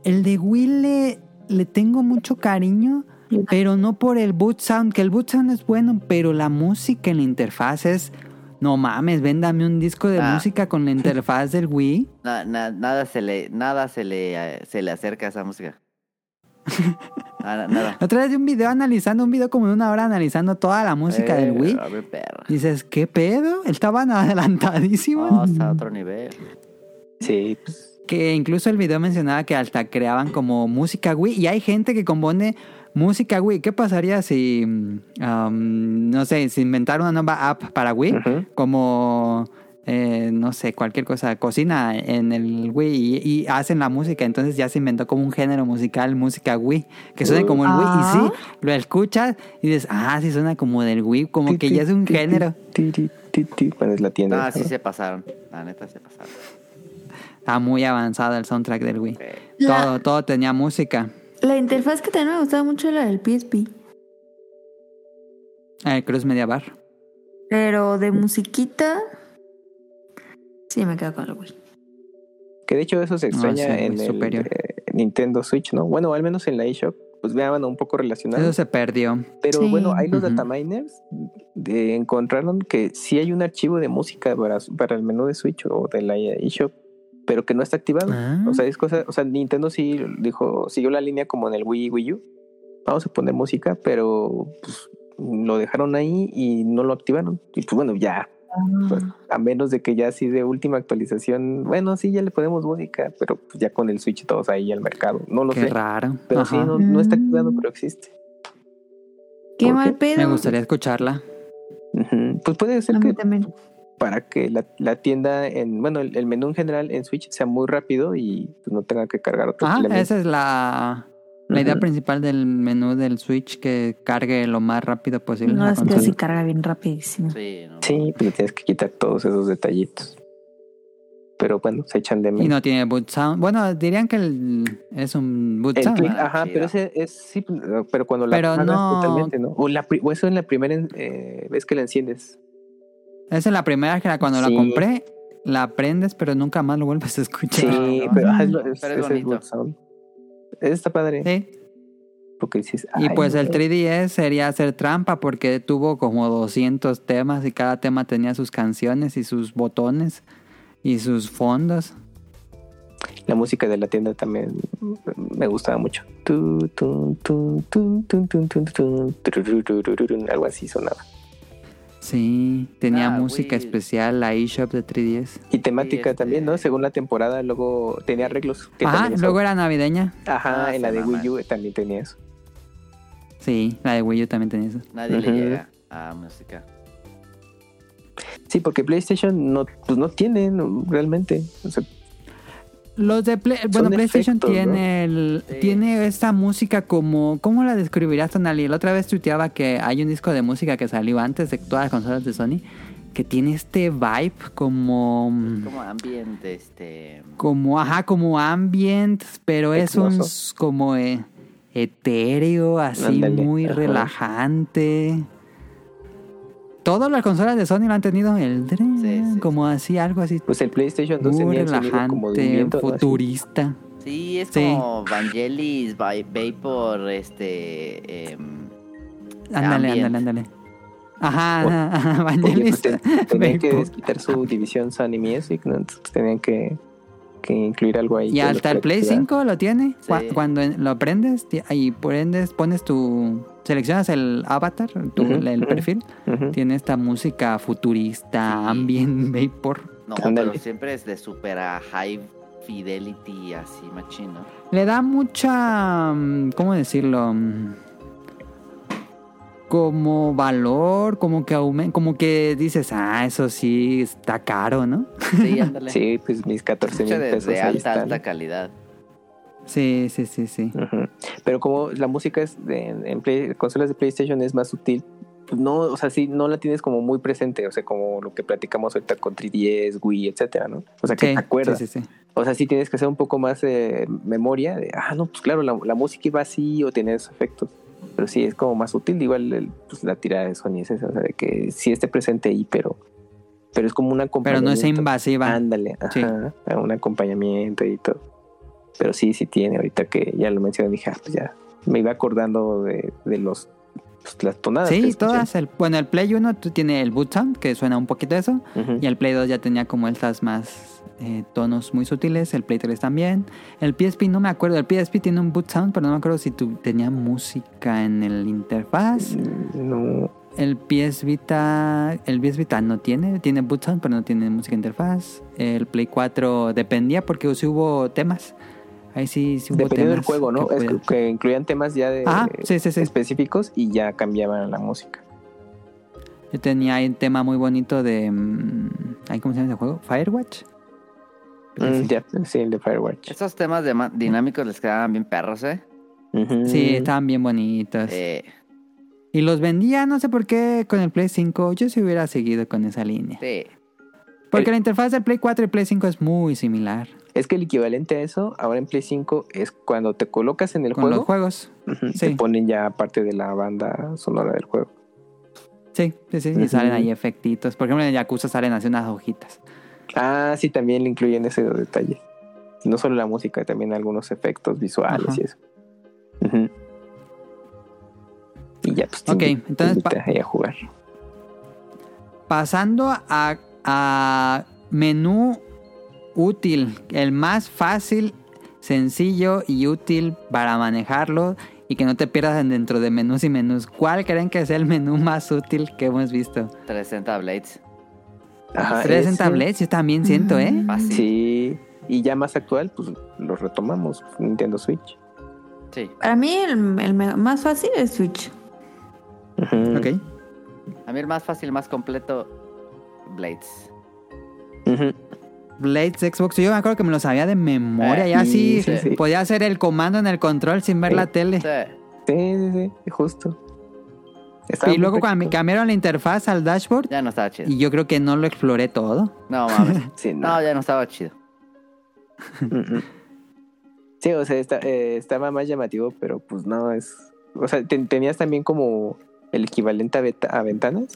El de Wii le, le tengo mucho cariño, pero no por el boot sound, que el boot sound es bueno, pero la música en la interfaz es... No mames, véndame un disco de Ah. música con la interfaz del Wii. Na- na- nada se le, nada se le, eh, se le acerca a esa música. Nada, nada. La otra vez vi un video analizando, un video como de una hora analizando toda la música Eh, del Wii. A ver, perra. Dices, ¿qué pedo? Estaban adelantadísimos. No, está a otro nivel. Sí, pues, Que incluso el video mencionaba que hasta creaban como música Wii. Y hay gente que compone música Wii. ¿Qué pasaría si, mm, um, no sé, si inventaron una nueva app para Wii? Como, eh, no sé, cualquier cosa, cocina en el Wii y, y hacen la música. Entonces ya se inventó como un género musical, música Wii, que suena como el Wii. Y sí, lo escuchas y dices, ah, sí suena como del Wii, como que ya es un Ti, género. es la tienda. Ah, sí se pasaron. La neta se pasaron. Está muy avanzado el soundtrack del Wii. La- Todo, todo tenía música. La interfaz que también me gustaba mucho era la del PSP. El Cruz Media Bar. Pero de musiquita. Sí, me quedo con el Wii. Que de hecho eso se No, extraña sí, en el superior. eh, Nintendo Switch, ¿no? Bueno, al menos en la eShop, pues vean un poco relacionado. Eso se perdió. Pero Sí. bueno, hay los Ujú. dataminers de, encontraron que sí hay un archivo de música para, para el menú de Switch o de la eShop, pero que no está activado. Ah. O sea, es cosa, o sea, Nintendo sí dijo, siguió la línea como en el Wii Wii U. Vamos a poner música, pero pues, lo dejaron ahí y no lo activaron. Y pues bueno, ya, pues, a menos de que ya sí de última actualización, bueno, sí, ya le ponemos música, pero pues, ya con el Switch todos ahí al mercado. No lo Qué sé, raro. pero Ajá. sí, no, no está activado, pero existe. Qué ¿Por mal qué? pedo. Me gustaría escucharla. Pues puede ser A que también. para que la, la tienda en, bueno, el, el menú en general en Switch sea muy rápido y pues, no tenga que cargar otros Ajá, elementos. esa es la, la idea principal del menú del Switch, que cargue lo más rápido posible. No, es que sí carga bien rapidísimo. sí, no. Sí, pues tienes que quitar todos esos detallitos. Pero bueno, se echan de Y menos. no tiene boot sound. Bueno, dirían que el- es un boot El sound. click, ajá, sí, pero no. ese es sí, pero cuando la Pero apagas no- totalmente, ¿no? O, la, pri- o eso en la primera eh, vez que la enciendes. Esa es la primera que la- cuando la compré, la prendes, pero nunca más lo vuelves a escuchar. Sí, no, pero, es, Pero bonito. boot sound. Está padre. Sí. Y pues el 3DS sería hacer trampa porque tuvo como 200 temas y cada tema tenía sus canciones y sus botones y sus fondos. La música de la tienda también me gustaba mucho. Algo así sonaba. Sí, tenía Ah, música especial la eShop de 3DS. Y temática este- también, ¿no? Según la temporada, luego tenía arreglos. que Ajá, también luego era navideña. Ajá, Ah, en la de. Wii U también tenía eso. Sí, la de Wii U también tenía eso. Nadie le llega a música. Sí, porque PlayStation no, pues no tiene no, realmente. O sea, Los de Play- bueno, PlayStation efectos, tiene el, Sí. tiene esta música como ¿cómo la describirías Tonali? La otra vez tuiteaba que hay un disco de música que salió antes de todas las consolas de Sony que tiene este vibe como Como ambiente, este. como ajá, como ambient, pero es un como eh, etéreo, así muy ajá. relajante. Todas las consolas de Sony lo han tenido el dren, Sí, sí, como así algo así pues el PlayStation 2 muy sonido como relajante, viento, ¿no? Futurista. Sí, es Sí. como Vangelis, Va- Vapor, este. em, Ándale, Ambient. ándale, ándale. Ajá, O- ajá, pues Vangelis. ten- tenían que desquitar su división Sony Music, ¿no? Entonces tenían que, que incluir algo ahí. Y hasta el Play conecte, 5 lo tiene. Sí. Cuando lo prendes y prendes, pones tu. Seleccionas el avatar, tu- el perfil. Tiene esta música futurista, Sí. ambient vapor. No, pero siempre es de super high fidelity, así machino. Le da mucha. mm, ¿Cómo decirlo? Como valor, como que aumenta, como que dices, ah, eso sí está caro, ¿no? Sí, ándale. Sí, pues mis 14 mil de, pesos de ahí alta, alta calidad. Sí, sí, sí, sí. Pero como la música es de, en Play- consolas de PlayStation es más sutil, pues no, o sea, sí, no la tienes como muy presente, o sea, como lo que platicamos ahorita con 3DS, Wii, etcétera, ¿no? O sea, que Sí, te acuerdas. sí, sí, sí. O sea, sí tienes que hacer un poco más eh, memoria de, ah, no, pues claro, la, la música iba así o tenía esos efectos. Pero sí, es como más sutil. Igual el- pues, la tirada de Sony es esa, o sea, de que sí esté presente ahí, pero, pero es como un Pero acompañamiento. no es invasiva. Ándale, Sí. ajá, un acompañamiento y todo. Pero sí, sí tiene. Ahorita que ya lo mencioné, dije, ah, pues ya me iba acordando de, de los pues, las tonadas. Sí, todas. El, bueno, el Play 1 tú tiene el boot sound, que suena un poquito eso. Y el Play 2 ya tenía como estas más eh, tonos muy sutiles. El Play 3 también. El PSP no me acuerdo. El PSP tiene un boot sound, pero no me acuerdo si tu- tenía música en el interfaz. Mm, No, El PS Vita, el PS Vita no tiene, tiene boot sound, pero no tiene música interfaz. El Play 4 dependía porque sí hubo temas. Ahí sí, sí hubo dependiendo del juego, ¿no? que Es podían- que, que incluían temas ya de Ah, sí, sí, específicos y ya cambiaban la música. Yo tenía ahí un tema muy bonito de... mm, ¿Cómo se llama ese juego? Firewatch. Mm, sí, el de Firewatch. Esos temas de dinámicos les quedaban bien perros, ¿eh? Sí, estaban bien bonitos. Eh, Y los vendía, no sé por qué, con el Play 5. Yo sí hubiera seguido con esa línea. sí. Porque El- la interfaz del Play 4 y Play 5 es muy similar Es que el equivalente a eso, ahora en Play 5, es cuando te colocas en el con juego, los juegos. sí. te ponen ya parte de la banda sonora del juego. Sí, sí, sí. Y salen ahí efectitos. Por ejemplo, en el Yakuza salen así unas hojitas. Ah, sí, también le incluyen ese detalle. No solo la música, también algunos efectos visuales Ajá. y eso. Y ya, pues te Ok, entonces, ahí a jugar. Pasando a, a menú útil, el más fácil, sencillo y útil para manejarlo y que no te pierdas dentro de menús y menús. ¿Cuál creen que es el menú más útil que hemos visto? 360 Blades. Ajá, Tres en ese. tablets, yo también siento, ¿eh? Fácil. Sí. Sí, y ya más actual, pues lo retomamos, Nintendo Switch. Para mí el, más fácil es Switch. Ujú. Ok. A mí el más fácil, más completo, Blades. Ujú. Blades Xbox, yo me acuerdo que me lo sabía de memoria, Eh, ya sí, sí, sí, sí. podía hacer el comando en el control sin ver Sí. la tele. Sí. Sí, sí, sí, justo. Estaba Y luego cuando cambiaron la interfaz al dashboard, Ya no estaba chido. y yo creo que no lo exploré todo. No mames. Sí, no. No, ya no estaba chido. Sí, o sea, está- eh, estaba más llamativo, pero pues no es. O sea, ten- tenías también como el equivalente a, beta- a ventanas.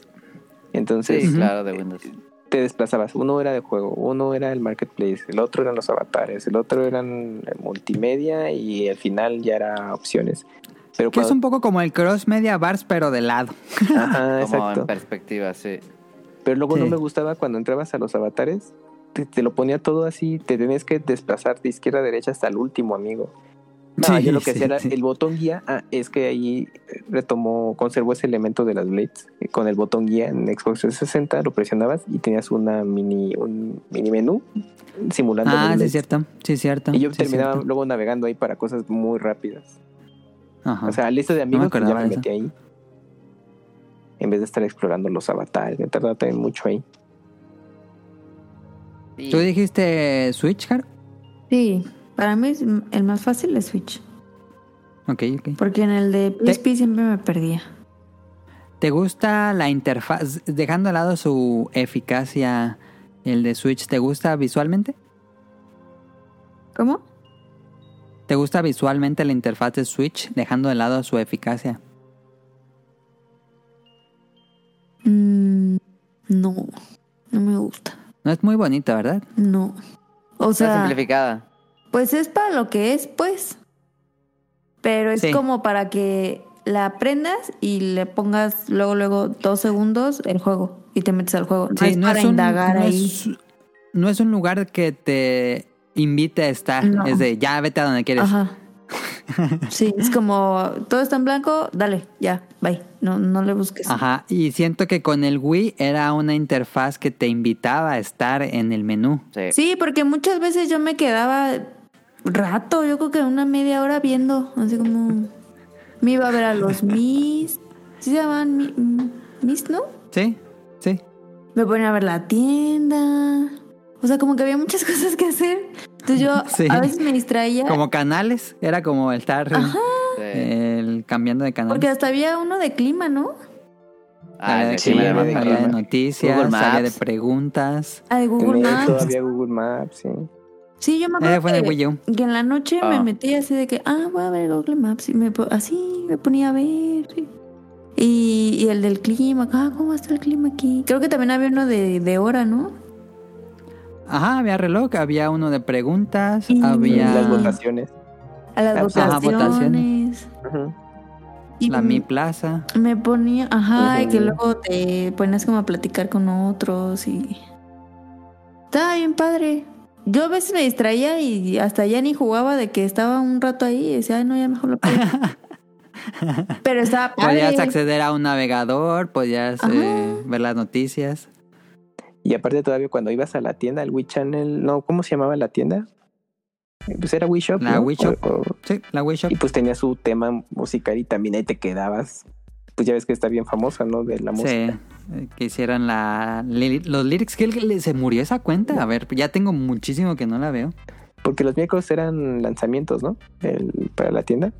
Entonces Sí, claro, de Windows. te desplazabas. Uno era de juego, uno era el marketplace, el otro eran los avatares, el otro eran multimedia y al final ya era opciones. Pero Que es un poco como el Cross Media Bars, pero de lado. Ajá, Como exacto. en perspectiva, sí. Pero luego no me gustaba cuando entrabas a los avatares, te, te lo ponía todo así, te tenías que desplazar de izquierda a derecha hasta el último amigo. No, Sí, yo lo que sí, hacía era sí. el botón guía, ah, es que ahí eh, retomó, conservó ese elemento de las blades. Eh, Con el botón guía en Xbox 360 lo presionabas y tenías una mini, un mini menú simulando Ah, sí, es cierto. Sí, es cierto. Y yo terminaba cierto. luego navegando ahí para cosas muy rápidas. Ajá. O sea, lista de amigos pues, ya me eso. metí ahí. En vez de estar explorando los avatares, me tardaba también mucho ahí. Sí. ¿Tú dijiste Switch, Car? Sí, para mí es- el más fácil es Switch. Ok, ok. Porque en el de PSP siempre me perdía. ¿Te gusta la interfaz? Dejando de lado su eficacia, el de Switch, ¿te gusta visualmente? ¿Cómo? ¿Te gusta visualmente la interfaz de Switch, dejando de lado su eficacia? Mm, no, no me gusta. No es muy bonita, ¿verdad? No. O Está sea, simplificada. pues es para lo que es, pues. Pero es Sí. como para que la aprendas y le pongas luego, luego dos segundos el juego y te metes al juego. No es para indagar no ahí. es- no es un lugar que te invite a estar. No. Es de ya vete a donde quieres. Ajá. Sí, es como todo está en blanco, dale, ya, bye. No, no le busques. Ajá, y siento que con el Wii era una interfaz que te invitaba a estar en el menú. Sí. Sí, porque muchas veces yo me quedaba rato, yo creo que una media hora viendo, así como me iba a ver a los Mis, ¿sí se llaman Mi- Mis, no? Sí, sí. Me ponía a ver la tienda. O sea, como que había muchas cosas que hacer. Entonces yo Sí. a veces me distraía. Como canales, era como el estar el, cambiando de canal. Porque hasta había uno de clima, ¿no? Ah, Había de clima había de noticias, Google había de preguntas. Ah, de Google Maps. todavía Google Maps, sí. Sí, yo me Eh, acuerdo fue en el que, Wii U. que en la noche me Ah. metía así de que, ah, voy a ver Google Maps. Y me, así me ponía a ver. sí. Y, y el del clima, ah, ¿cómo está el clima aquí? Creo que también había uno de, de hora, ¿no? Ajá, había reloj, había uno de preguntas, Y- había Las votaciones. A las pues, ajá, votaciones. Y la Mi Plaza. Me ponía, ajá, y que luego te ponías como a platicar con otros y... Estaba bien padre. Yo a veces me distraía y hasta ya ni jugaba de que estaba un rato ahí y decía, ay, no, ya mejor lo apago". Pero estaba padre. Podías acceder a un navegador, podías eh, ver las noticias. Y aparte todavía cuando ibas a la tienda, al Wii Channel, no, ¿cómo se llamaba la tienda? Pues era Wii Shop. La ¿no? Wii Shop. O- o- Sí, la Wii Shop. y pues tenía su tema musical y también ahí te quedabas. Pues ya ves que está bien famosa, ¿no? De la Sí, música. eh, que hicieran la, los lyrics. que se murió esa cuenta? A ver, ya tengo muchísimo que no la veo. Porque los miércoles eran lanzamientos, ¿no? El- para la tienda.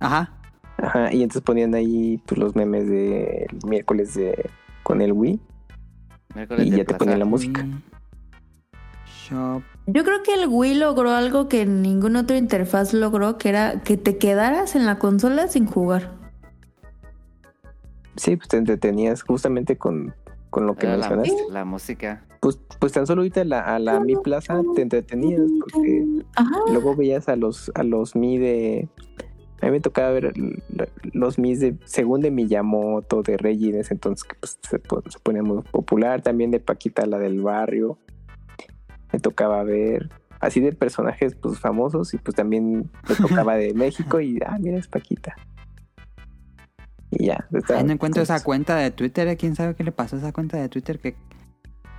Ajá. Ajá, y entonces ponían ahí pues, los memes de el miércoles de con el Wii Miércoles y ya te ponían la música. Shop. Yo creo que el Wii logró algo que ningún otro interfaz logró, que era que te quedaras en la consola sin jugar. Sí, pues te entretenías justamente con, con lo que Era mencionaste. la música. Pues, pues tan solo ahorita a la, a la Mi Plaza te entretenías porque Ajá. luego veías a los a los Mi de a mí me tocaba ver los Mi de según de Miyamoto, de Reggie en ese entonces que pues, se, se ponía muy popular, también de Paquita la del barrio. Me tocaba ver así de personajes pues famosos y pues también me tocaba de México y ah, mira es Paquita. Y ya, estaba- Ay, no encuentro esa cuenta de Twitter. ¿eh? ¿Quién sabe qué le pasó a esa cuenta de Twitter que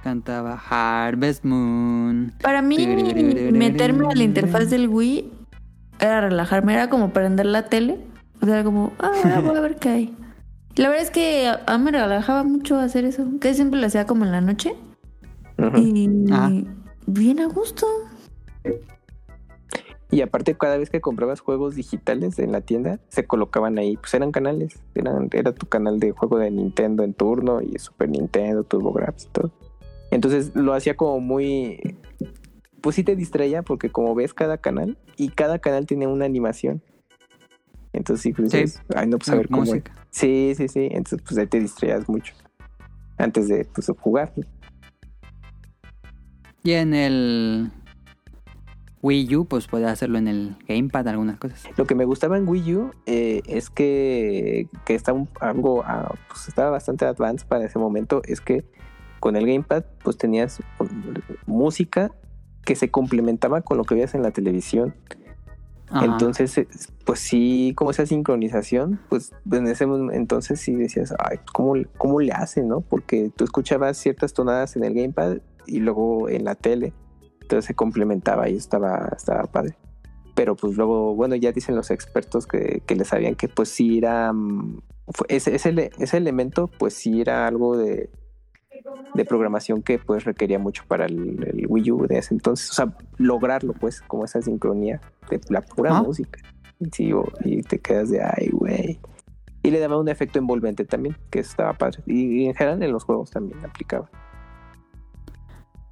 cantaba Harvest Moon? Para mí, meterme a la interfaz del Wii era relajarme, era como prender la tele. O sea, era como, ah, ahora voy a ver qué hay. La verdad es que a, a mí me relajaba mucho hacer eso, que siempre lo hacía como en la noche. Y Ah. bien a gusto. Y aparte, cada vez que comprabas juegos digitales en la tienda, se colocaban ahí, pues eran canales. Eran, era tu canal de juego de Nintendo en turno y Super Nintendo, TurboGrafx y todo. Entonces lo hacía como muy. Pues sí te distraía porque como ves cada canal y cada canal tiene una animación. Entonces sí, pues Sí. dices, ay no, pues a ver cómo. música. Sí, sí, sí. Entonces pues ahí te distraías mucho. Antes de pues, jugar. Y en el Wii U, pues podía hacerlo en el Gamepad, algunas cosas. Lo que me gustaba en Wii U eh, es que, que estaba un- algo, ah, pues estaba bastante advanced para ese momento. Es que con el gamepad, pues tenías um, música que se complementaba con lo que veías en la televisión. Ajá. Entonces, eh, pues sí, como esa sincronización, pues en ese entonces sí decías, ay, ¿cómo, ¿cómo le hacen, no? Porque tú escuchabas ciertas tonadas en el gamepad y luego en la tele. Entonces se complementaba y estaba, estaba padre. Pero pues luego, bueno, ya dicen los expertos que, que le sabían que pues sí era, mm, fue- ese, ese, ese elemento pues sí era algo de, de programación que pues requería mucho para el, el Wii U de ese entonces. O sea, lograrlo pues, como esa sincronía de la pura Ah. música. Sí, o- y te quedas de, ay, güey. Y le daba un efecto envolvente también, que estaba padre. Y, y en general en los juegos también aplicaba.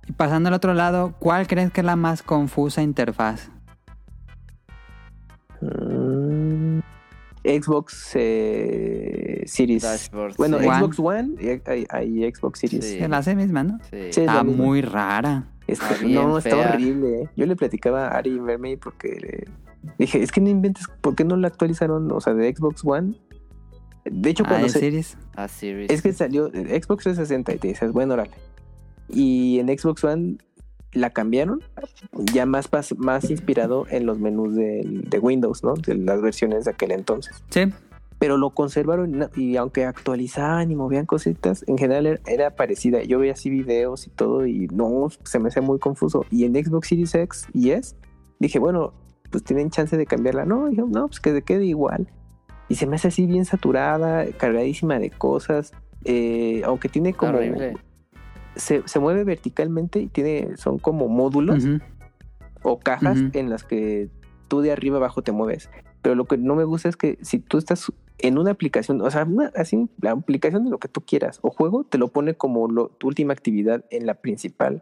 Y pasando al otro lado, ¿cuál crees que es la más confusa interfaz? Mm, Xbox eh, Series. Dashboard. Bueno, sí. Xbox One y hay, hay Xbox Series. Sí. La C misma, ¿no? Sí. Sí. es Está muy rara. Está- Está bien no, está horrible. eh. Yo le platicaba a Ari y Mermaid porque eh, dije, es que no inventes, ¿por qué no la actualizaron? O sea, de Xbox One. De hecho, Ah, cuando de se, A Series. Ah, Series. es que salió eh, Xbox 360 y te dices, bueno, órale. Y en Xbox One la cambiaron, ya más, más inspirado en los menús de, Windows, ¿no? De las versiones de aquel entonces. Sí. Pero lo conservaron y aunque actualizaban y movían cositas, en general era, parecida. Yo veía así videos y todo y no, se me hacía muy confuso. Y en Xbox Series X y S, dije, bueno, pues tienen chance de cambiarla. No, dije, no, pues que se quede igual. Y se me hace así bien saturada, cargadísima de cosas. eh, aunque tiene como... horrible. Se, se mueve verticalmente y tiene, son como módulos o cajas en las que tú de arriba abajo te mueves. Pero lo que no me gusta es que si tú estás en una aplicación, o sea, una- así la aplicación de lo que tú quieras o juego, te lo pone como lo- tu última actividad en la principal,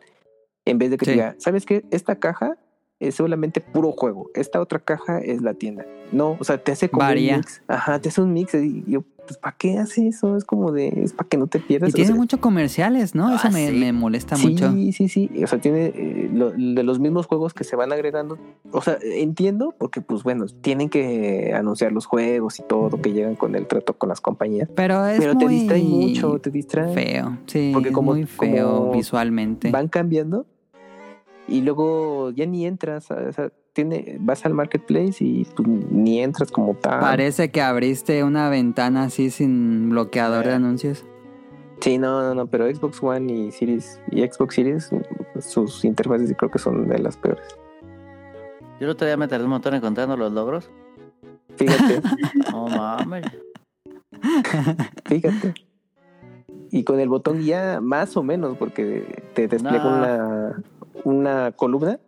en vez de que te Sí. diga, ¿sabes qué? Esta caja es solamente puro juego, esta otra caja es la tienda. No, o sea, te hace como un mix. Ajá, te hace un mix y yo, pues, ¿para qué hace eso? Es como de, es para que no te pierdas. Y O tiene sea, muchos comerciales, ¿no? Eso Ah, me, sí. me molesta sí, mucho. Sí, sí, O sea, tiene eh, lo- de los mismos juegos que se van agregando. O sea, entiendo porque, pues bueno, tienen que anunciar los juegos y todo que llegan con el trato con las compañías. Pero es Pero te muy distrae mucho, te distrae. feo. Sí, Porque es como- muy feo como visualmente. Van cambiando y luego ya ni entras. O sea, tiene, vas al marketplace y pues, ni entras como tal. Parece que abriste una ventana así sin bloqueador de Eh. anuncios. Sí, no, no, no, pero Xbox One y Series y Xbox Series, sus interfaces creo que son de las peores. Yo el otro día me tardé un montón encontrando los logros. Fíjate. No mames. Fíjate. Y con el botón guía, más o menos, porque te despliega No. una, una columna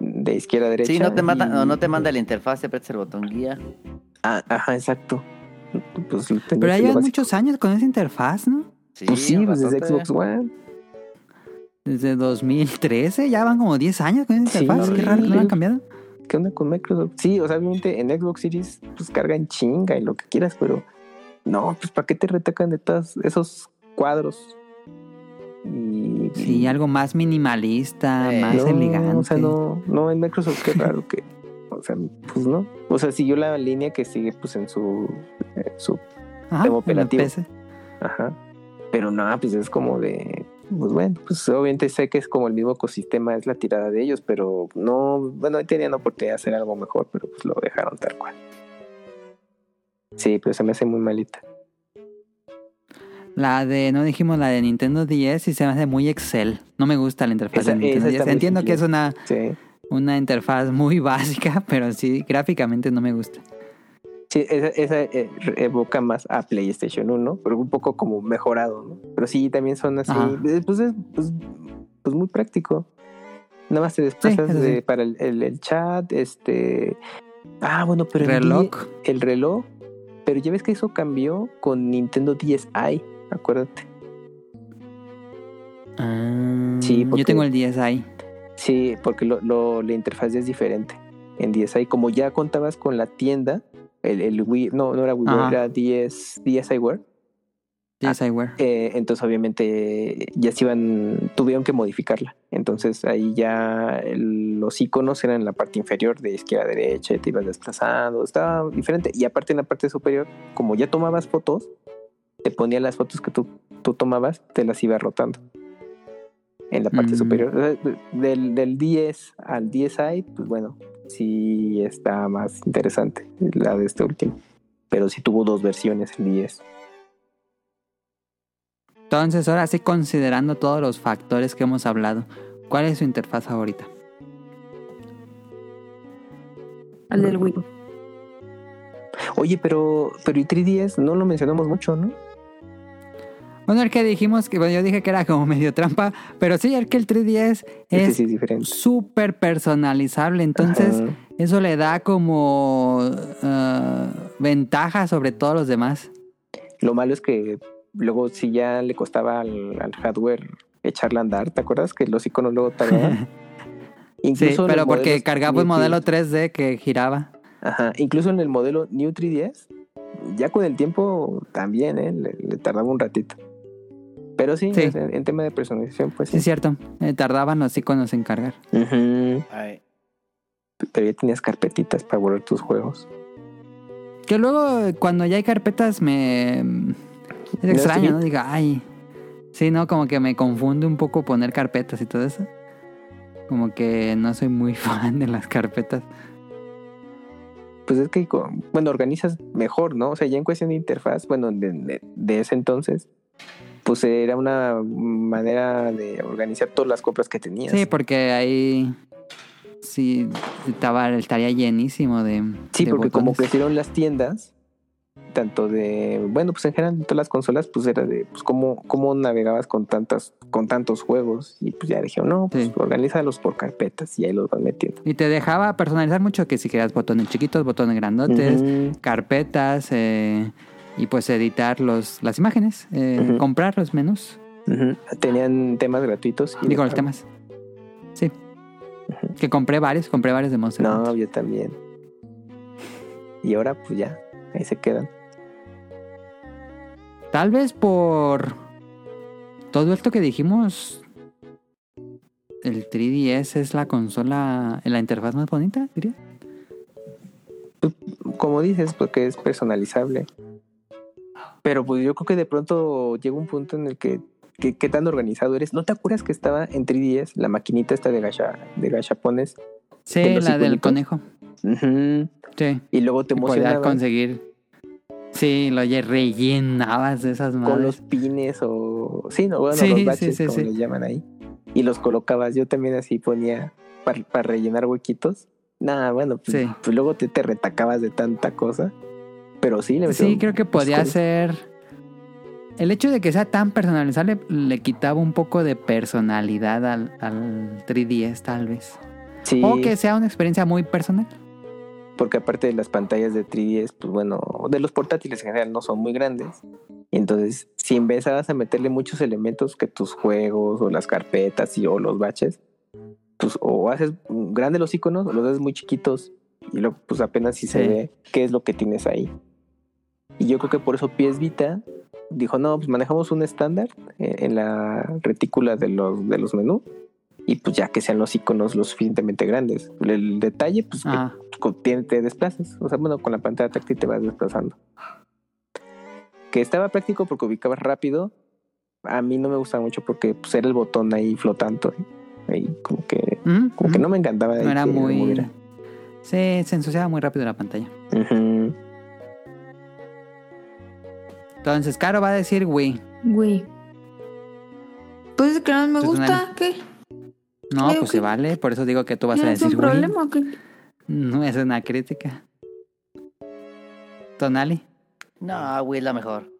de izquierda a derecha. Sí, no te mata, y- no, no te manda la interfaz, te apretas el botón guía. Ah, ajá, exacto. Pues, Pero básico. muchos años con esa interfaz, ¿no? Sí, Pues sí, pues desde. Xbox One. Desde 2013, ya van como 10 años con esa Sí, interfaz. Qué raro que no han cambiado. ¿Qué onda con Microsoft? Sí, o sea, obviamente en Xbox Series pues cargan chinga y lo que quieras, pero no, pues ¿para qué te retacan de todos esos cuadros? Y, Sí, algo más minimalista, Eh, más no, elegante. O sea, no, no, en Microsoft qué raro que, o sea, pues no. O sea, siguió la línea que sigue pues en su, su, Ajá, tema en el operativo. Ajá. Pero no, pues es como de, pues bueno, pues obviamente sé que es como el mismo ecosistema, es la tirada de ellos, pero no, bueno, tenían oportunidad de hacer algo mejor, pero pues lo dejaron tal cual. Sí, pero se me hace muy malita. La de, no dijimos la de Nintendo 10 y se me hace muy Excel. No me gusta la interfaz Esa- de Nintendo esa está 10. muy Entiendo que es una, Sí. una interfaz muy básica, pero sí, gráficamente no me gusta. Sí, esa, esa, eh, evoca más a PlayStation 1, pero un poco como mejorado, ¿no? Pero sí, también son así, Ajá. eh, pues es pues, pues muy práctico. Nada más te desplazas eso sí. de- para el, el- el chat, este... Ah, bueno, pero el Reloj. die- el reloj, pero ya ves que eso cambió con Nintendo 10i, acuérdate. Ah, Sí, Yo tengo el 10 ahí. Sí, porque lo, lo- la interfaz ya es diferente en 10i. Como ya contabas con la tienda, el, el Wii, no, no era Wii, Ajá. era 10, DSiWare. 10 iWare. Eh, entonces obviamente ya se iban, tuvieron que modificarla. Entonces ahí ya el- los iconos eran en la parte inferior de izquierda a derecha, te ibas desplazando, estaba diferente. Y aparte en la parte superior, como ya tomabas fotos, te ponía las fotos que tú, tú tomabas, te las iba rotando. En la parte Mm. superior. Del, del 10 al 10i, pues bueno, sí está más interesante la de este último. Pero sí tuvo dos versiones el 10. Entonces, ahora sí, considerando todos los factores que hemos hablado, ¿cuál es su interfaz favorita? Al del Wii. Oye, pero, pero y 3DS no lo mencionamos mucho, ¿no? Bueno, el que dijimos que, bueno, yo dije que era como medio trampa, pero sí, el que el 3DS Este es sí súper personalizable, entonces Ajá. eso le da como ah, ventaja sobre todos los demás. Lo malo es que luego si ya le costaba al, al hardware echarla a andar, ¿te acuerdas que los iconos luego tardaban? Sí, Incluso en pero porque cargaba un New modelo 3DS 3D que giraba. Ajá, incluso en el modelo New 3DS, ya con el tiempo también, ¿eh? Le, le tardaba un ratito. Pero sí, en, tema de personalización, pues Sí, es cierto. eh, tardaban los iconos en cargar. Ujú. Ay, Pero ya tenías carpetitas para borrar tus juegos. Que luego, cuando ya hay carpetas, me. Es ¿No extraño, es ¿no? Diga, ay. Sí, ¿no? Como que me confunde un poco poner carpetas y todo eso. Como que no soy muy fan de las carpetas. Pues es que, bueno, organizas mejor, ¿no? O sea, ya en cuestión de interfaz, bueno, de, de- de ese entonces, pues era una manera de organizar todas las compras que tenías. Sí, porque ahí sí estaba, estaría llenísimo de. Sí, de porque como crecieron las tiendas, tanto de, bueno, pues en general todas las consolas, pues era de, pues cómo, cómo navegabas con tantas, con tantos juegos. Y pues ya dijeron, no, pues Sí. organízalos por carpetas y ahí los van metiendo. Y te dejaba personalizar mucho que si querías botones chiquitos, botones grandotes, carpetas eh, y pues editar los, las imágenes, eh, comprar los menús. Tenían temas gratuitos. y digo los temas. Sí. Que compré varios, compré varios de Monster No, Hunter. yo también. Y ahora pues ya, ahí se quedan. Tal vez por todo esto que dijimos, el 3DS es la consola, la interfaz más bonita, diría. Como dices, porque es personalizable. Pero pues yo creo que de pronto llega un punto en el que qué tan organizado eres. ¿No te acuerdas que estaba en 3DS la maquinita esta de gacha, de gachapones? Sí, ¿De los la del iconitos? conejo. Ujú. Sí. Y luego te emocionabas conseguir. Sí, lo lle- rellenabas de esas con madres. los pines o... Sí, no, bueno, Sí, los baches, sí, como sí. les llaman ahí. Y los colocabas. Yo también así ponía para rellenar huequitos. Nada, bueno, pues, pues luego te, te retacabas de tanta cosa. Pero sí, le Sí, creo que podía cosas. ser. El hecho de que sea tan personalizable le quitaba un poco de personalidad al, al 3DS, tal vez. Sí, O que sea una experiencia muy personal. porque aparte de las pantallas de 3DS, pues bueno, de los portátiles en general no son muy grandes. Y entonces, si empezabas a meterle muchos elementos que tus juegos o las carpetas y o los baches, pues o haces grandes los iconos o los haces muy chiquitos y luego pues apenas si se Sí. ve qué es lo que tienes ahí. Y yo creo que por eso PS Vita dijo, no, pues manejamos un estándar en, en la retícula de los, de los menús y pues ya que sean los iconos lo suficientemente grandes. El detalle, pues que Ah, con- te, desplazas. O sea, bueno, con la pantalla táctil te vas desplazando. Que estaba práctico porque ubicabas rápido. A mí no me gustaba mucho porque pues, era el botón ahí flotando. ¿eh? Ahí como que, mm, como que mm. no me encantaba. No era que muy. moviera. Sí, se ensuciaba muy rápido la pantalla. Entonces, Caro va a decir Wii. Güey. Pues es que no me Pues gusta. ¿Qué? No, pues se vale. Por eso digo que tú vas a ¿Tienes decir un Wii. problema o qué? No es una crítica. Tonali. No, güey, la mejor.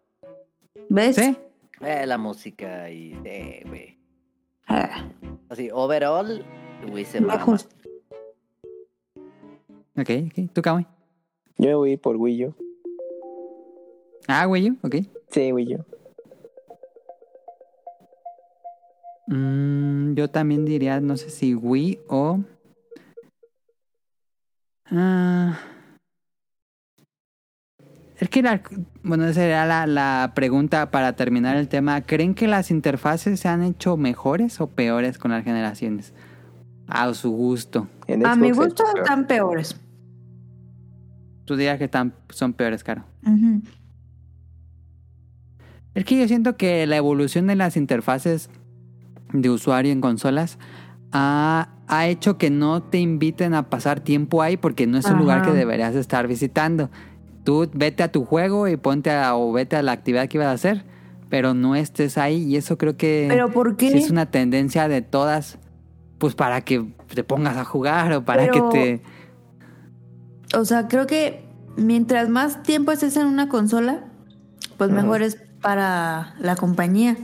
¿Ves? ¿Sí? Eh, la música y... Eh, güey. Ah, Así, overall, güey, se mama. Ok, ok. ¿Tú? Yo me voy por Wii U. Ah, Wii U, ok. Sí, Wii U. Mm, yo también diría, no sé si Wii o... Ah, es que la, bueno, esa sería la, la pregunta para terminar el tema. ¿Creen que las interfaces se han hecho mejores o peores con las generaciones? A su gusto. A mi gusto están peores. Tú dirías que están, son peores, Caro. Es que yo siento que la evolución de las interfaces de usuario en consolas ha, ha hecho que no te inviten a pasar tiempo ahí porque no es un lugar Ajá. que deberías estar visitando. Tú vete a tu juego y ponte a, o vete a la actividad que ibas a hacer, pero no estés ahí y eso creo que ¿Pero por qué? sí es una tendencia de todas, pues para que te pongas a jugar o para Pero- que te... O sea, creo que mientras más tiempo estés en una consola, pues mejor es para la compañía.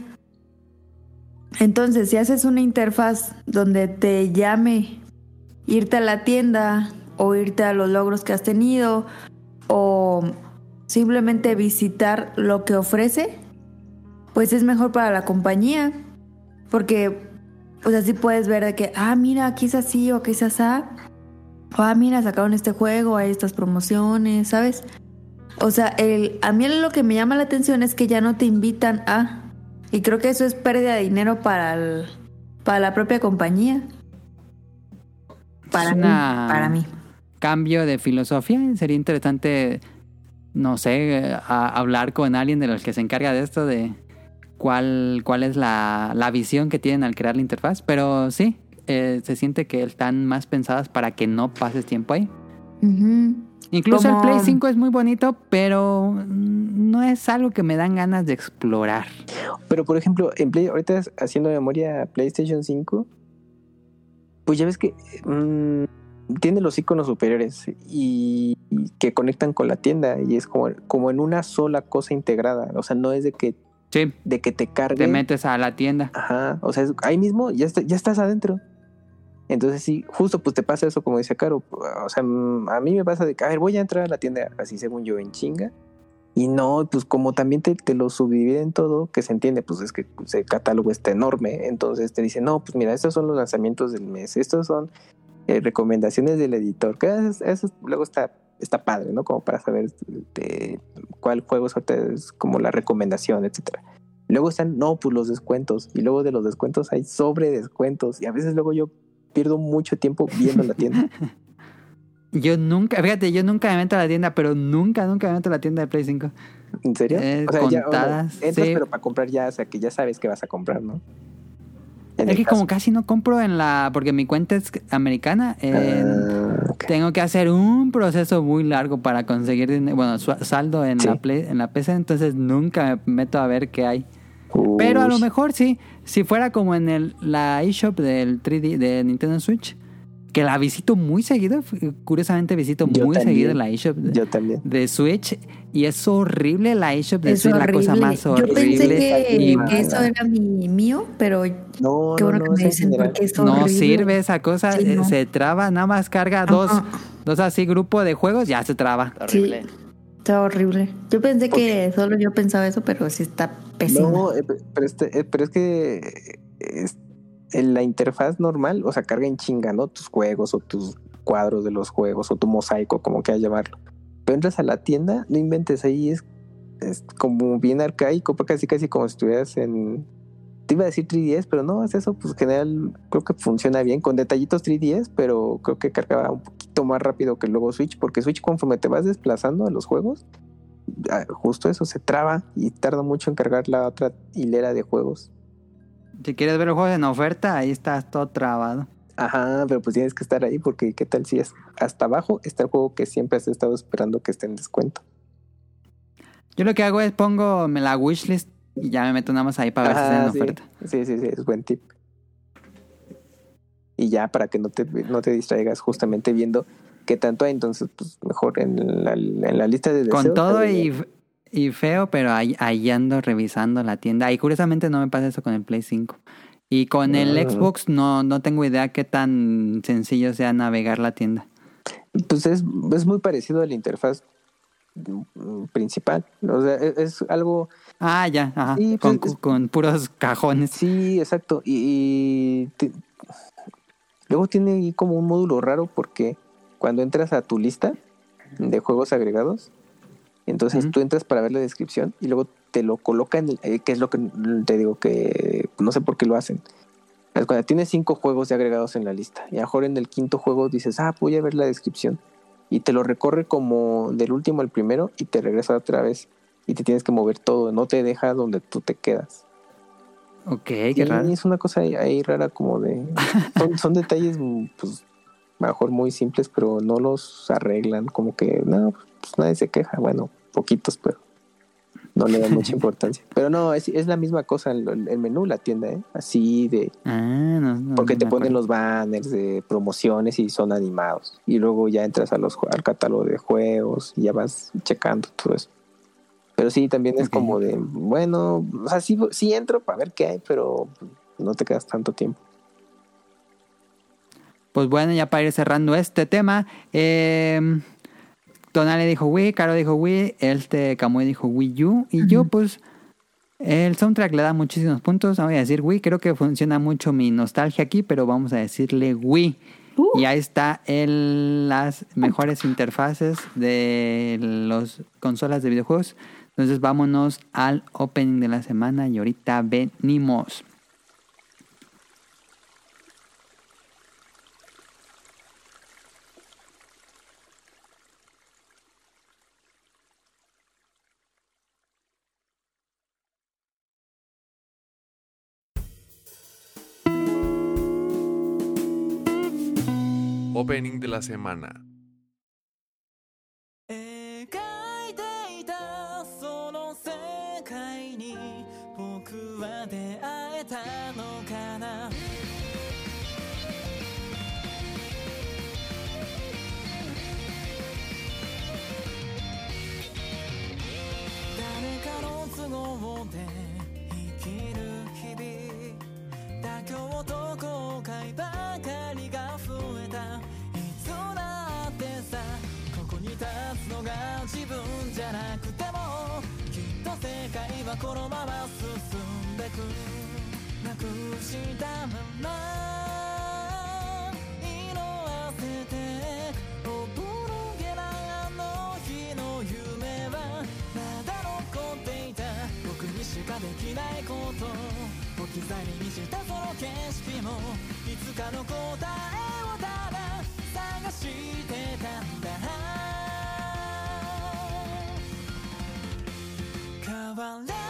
Entonces, si haces una interfaz donde te llame irte a la tienda o irte a los logros que has tenido o simplemente visitar lo que ofrece, pues es mejor para la compañía. Porque, pues así puedes ver de que, ah, mira, aquí es así o aquí es así. Ah, mira, sacaron este juego, hay estas promociones, ¿sabes? O sea, el, a mí lo que me llama la atención es que ya no te invitan a... Y creo que eso es pérdida de dinero para, el- para la propia compañía. Para Es mí, para mí. cambio de filosofía. Sería interesante, no sé, a- hablar con alguien de los que se encarga de esto, de cuál, cuál es la, la visión que tienen al crear la interfaz. Pero sí, eh, se siente que están más pensadas para que no pases tiempo ahí. Incluso Como- el Play 5 es muy bonito, pero mm, no es algo que me dan ganas de explorar. Pero por ejemplo, en Play, ahorita haciendo memoria PlayStation 5, pues ya ves que mm, tiene los iconos superiores y, y que conectan con la tienda y es como, como en una sola cosa integrada. O sea, no es de que, Sí, de que te cargue. te metes a la tienda. Ajá, o sea, es- ahí mismo ya, está- ya estás adentro. Entonces sí, justo pues te pasa eso como dice Caro. O sea, mm, a mí me pasa de que, a ver, voy a entrar a la tienda así según yo en chinga. Y no, pues como también te, te lo subdividen todo, que se entiende, pues es que pues, el catálogo está enorme. Entonces te dicen, no, pues mira, estos son los lanzamientos del mes, estos son eh, recomendaciones del editor. Que eso, eso luego está, está padre, ¿no? Como para saber de cuál juego es como la recomendación, etcétera. Luego están, no, pues los descuentos. Y luego de los descuentos hay sobre descuentos. Y a veces luego yo pierdo mucho tiempo viendo la tienda. Yo nunca, fíjate, yo nunca me meto a la tienda, pero nunca, nunca me meto a la tienda de Play 5. ¿En serio? Eh, ya, bueno, contadas, entras, sí. pero para comprar ya, o sea, que ya sabes que vas a comprar, ¿no? En Es que caso. como casi no compro en la, porque mi cuenta es americana, Ah, tengo que hacer un proceso muy largo para conseguir dinero, bueno, saldo en Sí. la Play, en la PC, entonces nunca me meto a ver qué hay. Pero a lo mejor sí, si fuera como en el, la eShop del 3D de Nintendo Switch, que la visito muy seguido, f- curiosamente visito Yo muy también. seguido la eShop de, Yo también. de Switch y es horrible la eShop de Es Switch, la cosa horrible. más Yo horrible. pensé que, eso era mi mío, pero No, qué no, bueno no, que me dicen general. porque es no horrible. sirve esa cosa, Sí, eh, no. se traba, nada más carga dos, dos así grupo de juegos, ya se traba. Sí. Está horrible. Yo pensé ¿Por que solo yo pensaba eso, pero sí está pésimo. No, eh, pero, este- eh, pero es que eh, es- en la interfaz normal, o sea, carga en chinga, ¿no? Tus juegos o tus cuadros de los juegos o tu mosaico, como quieras llamarlo. Pero entras a la tienda, no inventes, ahí es, es como bien arcaico, pues casi casi como si estuvieras en... Te iba a decir 3DS, pero no, es eso, pues en general creo que funciona bien, con detallitos 3DS, pero creo que cargaba un poquito más rápido que luego Switch, porque Switch conforme te vas desplazando a los juegos, justo eso se traba y tarda mucho en cargar la otra hilera de juegos. Si quieres ver los juegos en oferta, ahí estás todo trabado. Ajá, pero pues tienes que estar ahí porque qué tal si es hasta abajo está el juego que siempre has estado esperando que esté en descuento. Yo lo que hago es pongo me la wishlist y ya me meto nada más ahí para ver si está en sí. oferta. Sí, sí, sí, es buen tip. Y ya para que no te, no te distraigas justamente viendo qué tanto hay, entonces pues mejor en la, en la lista de deseos. Con todo y, y feo, pero ahí, ahí ando revisando la tienda. Y curiosamente no me pasa eso con el Play 5. Y con el Ah. Xbox no, no tengo idea qué tan sencillo sea navegar la tienda. Pues es, es muy parecido a la interfaz mm, principal. O sea, es, es algo Ah, ya, ajá. Sí, con, pues, es- con puros cajones. Sí, exacto. Y, y luego tiene ahí como un módulo raro porque cuando entras a tu lista de juegos agregados, entonces Ujú. tú entras para ver la descripción y luego te lo coloca en el, eh, que es lo que te digo que no sé por qué lo hacen. Es Cuando tienes cinco juegos ya agregados en la lista y a lo mejor en el quinto juego dices, ah, voy a ver la descripción y te lo recorre como del último al primero y te regresa otra vez y te tienes que mover todo, no te deja donde tú te quedas. Ok, Sí, qué raro. es una cosa ahí, ahí rara como de... Son, son detalles, pues, mejor muy simples, pero no los arreglan. Como que, no, pues nadie se queja. Bueno, poquitos, pero no le dan mucha importancia. Pero no, es, es la misma cosa el, el menú, la tienda, ¿eh? Así de... Ah, no, no, Porque no te ponen los banners de promociones y son animados. Y luego ya entras a los, al catálogo de juegos y ya vas checando todo eso. Pero sí, también es como de, bueno, o sea, sí, sí entro para ver qué hay, pero no te quedas tanto tiempo. Pues bueno, ya para ir cerrando este tema, eh, Tonale dijo Wii, Caro dijo Wii, este Kamui dijo Wii U, y yo Ujú. pues el soundtrack le da muchísimos puntos, voy a decir Wii, creo que funciona mucho mi nostalgia aquí, pero vamos a decirle Wii. Uh. Y ahí está el, las mejores interfaces de las consolas de videojuegos. Entonces vámonos al opening de la semana y ahorita venimos. Opening de la semana. 後悔ばかりが増えた。いつだってさここに立つのが自分じゃなくてもきっと世界はこのまま進んでく。なくしたまま色あせて。置き去りにしたその景色もいつかの答えをただ探してたんだ。変われ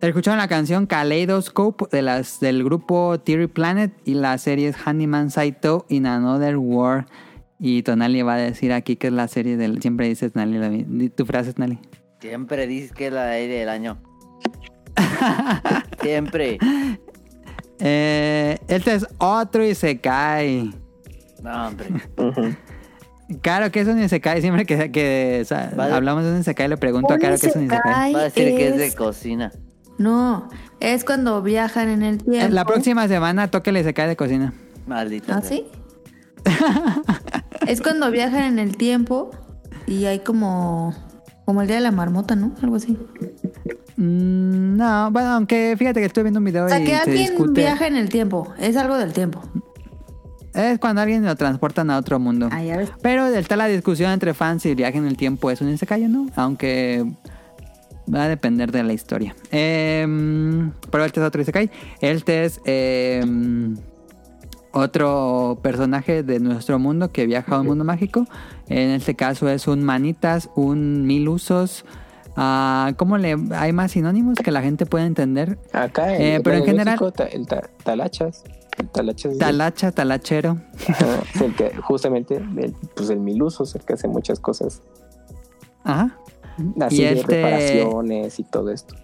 Escucharon la canción Kaleidoscope de las, del grupo Theory Planet y la serie es Handyman Saito in Another World. Y Tonali va a decir aquí que es la serie del... Siempre dices, Tonali, tu frase, Tonali. Siempre dices que es la serie del año. Siempre. Eh, este es otro Isekai. No, hombre. Claro que es un Isekai. Siempre que, que o sea, Vale. hablamos de un Isekai le pregunto a Caro que es un Isekai. Va a decir que es de cocina. No, es cuando viajan en el tiempo. Eh, La próxima semana toque el Isekai de cocina. Maldita. ¿Ah, sea. sí? es cuando viajan en el tiempo y hay como... Como el día de la marmota, ¿no? Algo así. Mm, no, bueno, aunque fíjate que estoy viendo un video O sea, y que se alguien discute. viaja en el tiempo. Es algo del tiempo. Es cuando alguien lo transportan a otro mundo. Ah, ya ves. Pero está la discusión entre fans si viaje en el tiempo es un isekai o no. Aunque va a depender de la historia. Em, pero este es otro isekai. Este es em, otro personaje de nuestro mundo que viaja a un mundo mágico. En este caso es un manitas, un mil usos. Ah, ¿Cómo le hay más sinónimos que la gente pueda entender? Acá en, Eh, pero en bueno, general- México, el ta- talachas. El talachas Talacha, talachero. Ajá, es el que justamente el, pues el miluso es el que hace muchas cosas Ajá. Así Y de este- reparaciones y todo esto.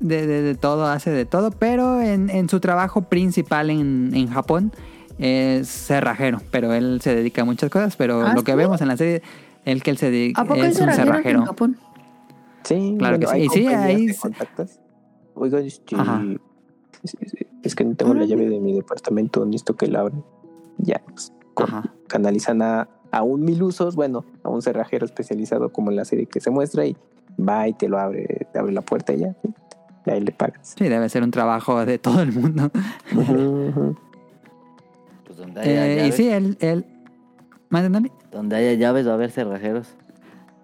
de, de- de todo, hace de todo, pero en, en su trabajo principal en, en Japón es cerrajero, pero él se dedica a muchas cosas, pero ¿Ah, lo que sí? vemos en la serie, el que él se dedica ¿A poco es un cerrajero. en Japón? Sí, Claro que sí. hay Y sí, ahí contactas. Oigan, este, Ajá. es, es- es que no tengo la Órale. llave de mi departamento, necesito que la abran. Ya, pues, con- canalizan a, a un milusos, bueno, a un cerrajero especializado como en la serie que se muestra y va y te lo abre, te abre la puerta y ya, ¿sí? y ahí le pagas. Sí, debe ser un trabajo de todo el mundo. Pues donde haya, Eh, y sí, él, él mándame. donde haya llaves va a haber cerrajeros.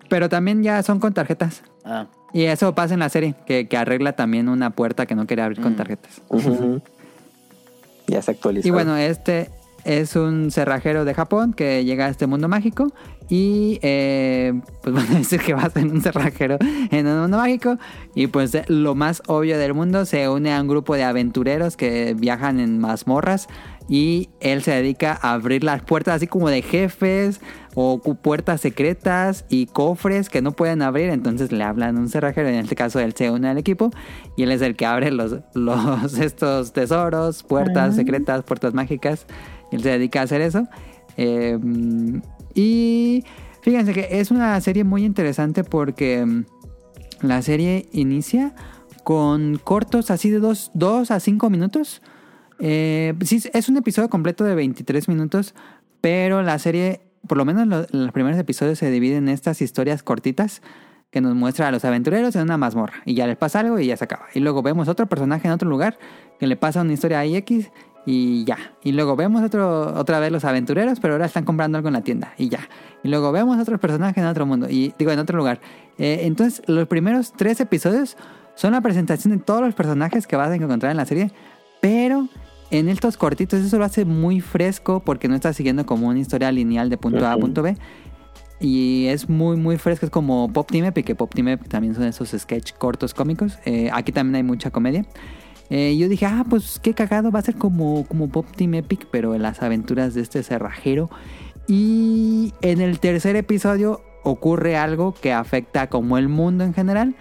Pero también ya son con tarjetas. Ah, Y eso pasa en la serie, que, que arregla también una puerta que no quería abrir con Mm. tarjetas. Ya se actualizó. Y bueno, este es un cerrajero de Japón que llega a este mundo mágico y eh, pues van a decir que va a ser un cerrajero en un mundo mágico y pues lo más obvio del mundo se une a un grupo de aventureros que viajan en mazmorras y él se dedica a abrir las puertas así como de jefes o puertas secretas y cofres que no pueden abrir entonces le hablan a un cerrajero en este caso él se une al equipo y él es el que abre los, los estos tesoros puertas Ah. secretas puertas mágicas él se dedica a hacer eso Eh, y fíjense que es una serie muy interesante porque mm, la serie inicia con cortos así de 2 a 5 minutos. Eh, es un episodio completo de 23 minutos, pero la serie, por lo menos lo- los primeros episodios se dividen en estas historias cortitas que nos muestra a los aventureros en una mazmorra y ya les pasa algo y ya se acaba. Y luego vemos otro personaje en otro lugar que le pasa una historia a X y ya. Y luego vemos otro, otra vez los aventureros, pero ahora están comprando algo en la tienda y ya. Y luego vemos otros personajes en otro mundo y digo en otro lugar. Eh, entonces los primeros tres episodios son la presentación de todos los personajes que vas a encontrar en la serie, pero en estos cortitos eso lo hace muy fresco porque no está siguiendo como una historia lineal de punto A a punto B. Y es muy, muy fresco. Es como Pop Team Epic, que Pop Team Epic también son esos sketch cortos cómicos. Eh, aquí también hay mucha comedia. Eh, yo dije, ah, pues qué cagado, va a ser como, como Pop Team Epic, pero en las aventuras de este cerrajero. Y en el tercer episodio ocurre algo que afecta como el mundo en general.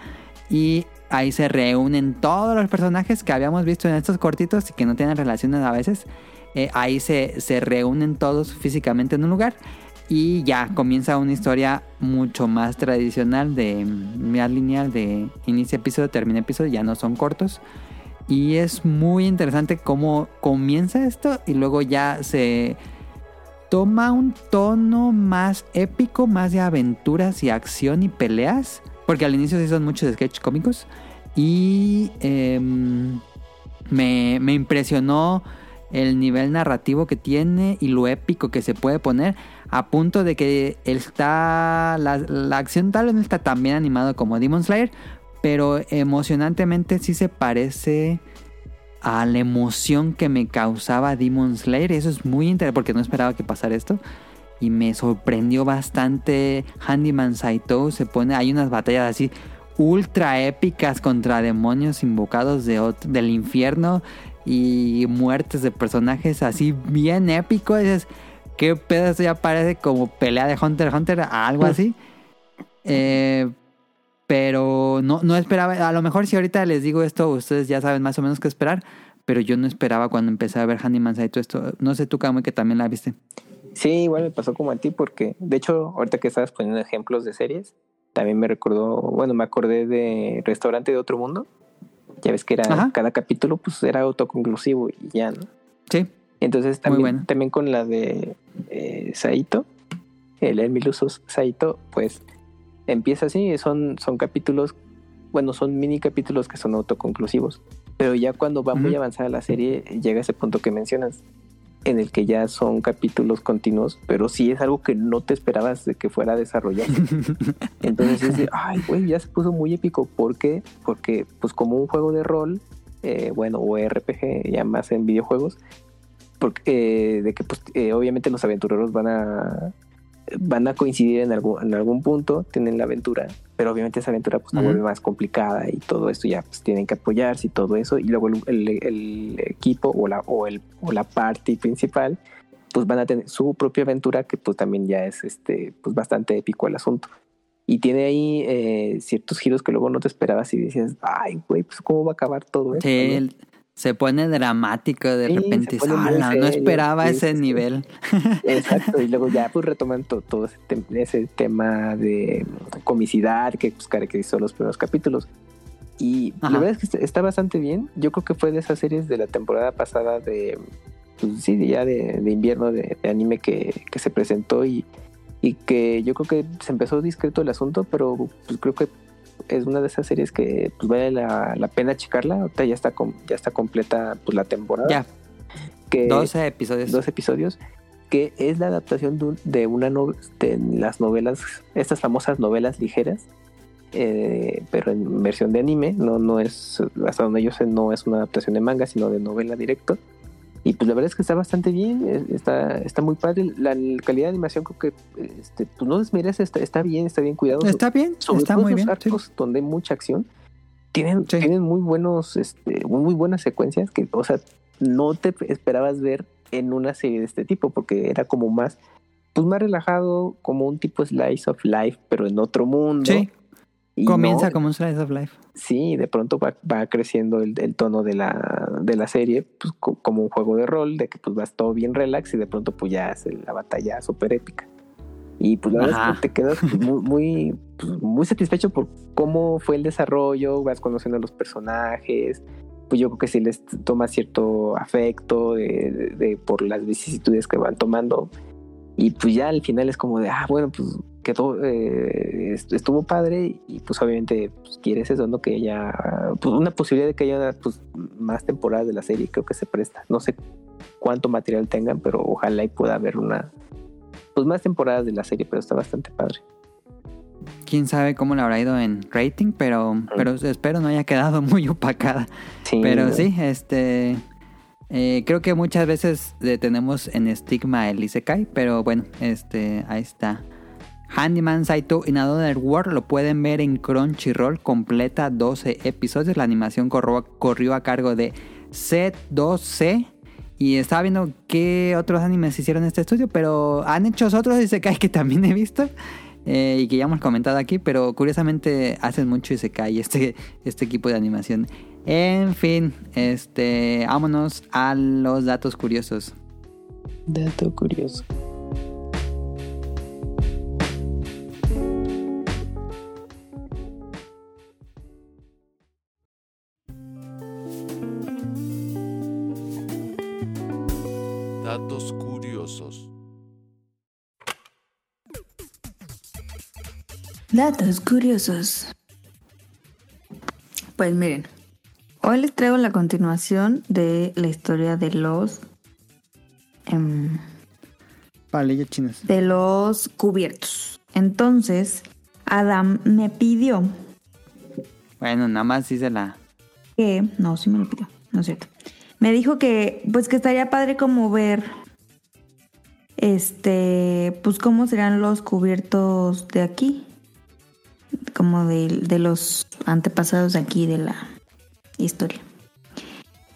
Y ahí se reúnen todos los personajes que habíamos visto en estos cortitos y que no tienen relaciones a veces. Eh, ahí se, se reúnen todos físicamente en un lugar. Y ya comienza una historia mucho más tradicional, de más lineal, de inicio episodio, termina episodio, ya no son cortos. Y es muy interesante cómo comienza esto y luego ya se toma un tono más épico, más de aventuras y acción y peleas. Porque al inicio sí son muchos sketches cómicos. Y em, me, me impresionó el nivel narrativo que tiene y lo épico que se puede poner. A punto de que está. La, la acción tal vez no está tan bien animado como Demon Slayer. Pero emocionantemente sí se parece a la emoción que me causaba Demon Slayer. Eso es muy interesante porque no esperaba que pasara esto. Y me sorprendió bastante. Handyman Saito se pone. Hay unas batallas así ultra épicas contra demonios invocados de del infierno. Y muertes de personajes así bien épicos. Dices, ¿qué pedo? Esto ya parece como pelea de Hunter x Hunter, algo así. Eh, pero no, no esperaba, a lo mejor si ahorita les digo esto, ustedes ya saben más o menos qué esperar, pero yo no esperaba cuando empecé a ver Handyman Saito esto. No sé tú, Kamui, que también la viste. Sí, igual me pasó como a ti, porque de hecho, ahorita que estabas poniendo ejemplos de series, también me recordó, bueno, me acordé de Restaurante de Otro Mundo. Ya ves que era Ajá. cada capítulo, pues era autoconclusivo y ya, ¿no? Sí, Entonces también, bueno. también con la de eh, Saito, el Emilusos Saito, pues empieza así, son, son capítulos, bueno, son mini capítulos que son autoconclusivos, pero ya cuando va muy Ujú. avanzada la serie, llega ese punto que mencionas, en el que ya son capítulos continuos, pero sí es algo que no te esperabas de que fuera a desarrollarse. Entonces es de, ay, güey, ya se puso muy épico. ¿Por qué? Porque, pues, como un juego de rol, eh, bueno, o RPG, ya más en videojuegos, porque eh, de que, pues, eh, obviamente los aventureros van a van a coincidir en algún, en algún punto, tienen la aventura, pero obviamente esa aventura pues se Ujú. vuelve más complicada y todo esto ya pues tienen que apoyarse y todo eso, y luego el, el- el equipo o la, o, el, o la party principal pues van a tener su propia aventura que pues también ya es este pues bastante épico el asunto. Y tiene ahí eh, ciertos giros que luego no te esperabas y decías, ay, güey, pues cómo va a acabar todo esto. sí, se pone dramático de Sí, repente. "Ala, no serio, esperaba sí, ese sí, nivel. Exacto, y luego ya pues retoman to- todo ese, tem- ese tema de comicidad que pues, caracterizó los primeros capítulos. Y Ajá. la verdad es que está, bastante bien. Yo creo que fue de esas series de la temporada pasada de, pues sí, ya de, de invierno de, de anime que, que se presentó y, y que yo creo que se empezó discreto el asunto, pero pues creo que es una de esas series que pues vale la, la pena checarla. Ahorita ya está, com- ya está completa pues la temporada. Ya, que, 12 episodios. dos episodios, que es la adaptación de, un- de una no- de las novelas, estas famosas novelas ligeras, eh, pero en versión de anime, no, no es, hasta donde yo sé, no es una adaptación de manga, sino de novela directo. Y pues la verdad es que está bastante bien, eh, está, está muy padre. La, la calidad de animación creo que este, pues no desmerece, está, está bien, está bien cuidado. Está bien, Sobre está todo muy los bien. sí. arcos donde hay mucha acción, tienen, Sí. tienen muy buenos, este, muy buenas secuencias que, o sea, no te esperabas ver en una serie de este tipo, porque era como más, pues más relajado, como un tipo slice of life, pero en otro mundo. Sí, Y comienza no, como un slice of life. Sí, de pronto va, va creciendo el, el tono de la, de la serie, pues co- como un juego de rol, de que pues vas todo bien relax y de pronto pues ya hace la batalla súper épica. Y pues la verdad es que te quedas muy, muy, pues, muy satisfecho por cómo fue el desarrollo, vas conociendo a los personajes, pues yo creo que sí les toma cierto afecto de, de- de- por las vicisitudes que van tomando. Y pues ya al final es como de, ah, bueno, pues quedó, eh, est- estuvo padre y pues obviamente pues, quieres eso, ¿no? Que haya pues, una posibilidad de que haya pues, más temporadas de la serie, creo que se presta. No sé cuánto material tengan, pero ojalá y pueda haber una, pues más temporadas de la serie, pero está bastante padre. Quién sabe cómo le habrá ido en rating, pero, pero espero no haya quedado muy opacada. Sí, Pero ¿no? sí, este. eh, creo que muchas veces tenemos en estigma el Isekai, pero bueno, este, ahí está. Handyman Saito in Another World lo pueden ver en Crunchyroll, completa 12 episodios. La animación corrió, a cargo de C2C. Y estaba viendo qué otros animes hicieron este estudio, pero han hecho otros Isekai que también he visto eh, y que ya hemos comentado aquí, pero curiosamente hacen mucho Isekai este, este equipo de animación. En fin, este, vámonos a los datos curiosos. Dato curioso. Datos curiosos. Datos curiosos. Pues miren, hoy les traigo la continuación de la historia de los em, Palillos chinos. de los cubiertos. Entonces, Adam me pidió Bueno, nada más hice la. que, no, sí me lo pidió, no es cierto. Me dijo que, pues que estaría padre como ver, este, pues cómo serán los cubiertos de aquí, como de, los antepasados de aquí de la historia.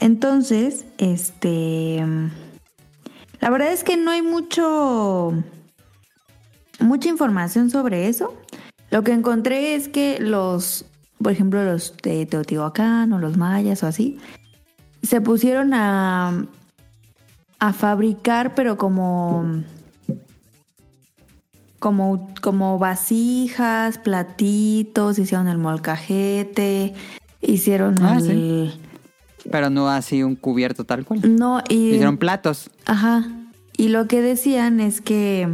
Entonces, este, la verdad es que no hay mucho, mucha información sobre eso. Lo que encontré es que los, por ejemplo, los de Teotihuacán o los mayas o así, se pusieron a, a fabricar, pero como, como, como vasijas, platitos, hicieron el molcajete, hicieron Ah, el... Pero no así un cubierto tal cual. No, y... Hicieron platos. Ajá. Y lo que decían es que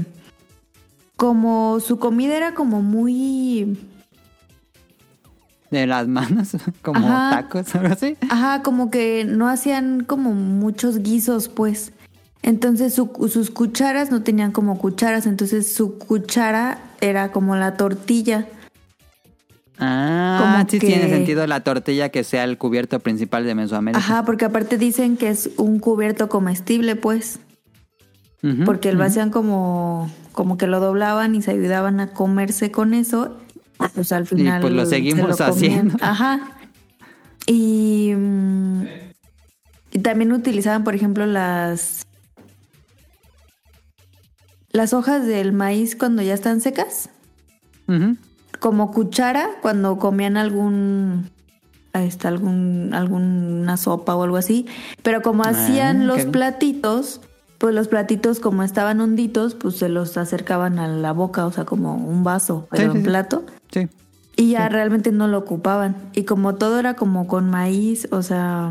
como su comida era como muy... De las manos, como Ajá. tacos, algo así. Ajá, como que no hacían como muchos guisos, pues. Entonces su- sus cucharas no tenían como cucharas, entonces su cuchara era como la tortilla. Ah, Como sí que- tiene sentido la tortilla que sea el cubierto principal de Mesoamérica. Ajá, porque aparte dicen que es un cubierto comestible, pues. Porque lo ujú. hacían como, como que lo doblaban y se ayudaban a comerse con eso. Pues al final. pues lo se seguimos comían. haciendo. Ajá. Y, mm, y también utilizaban, por ejemplo, las. Las hojas del maíz cuando ya están secas. Como cuchara cuando comían algún. este, algún, alguna sopa o algo así. Pero como Ah, hacían los platitos, pues los platitos como estaban honditos, pues se los acercaban a la boca, o sea, como un vaso, pero Sí, sí. plato. Sí. Y ya realmente no lo ocupaban. Y como todo era como con maíz, o sea,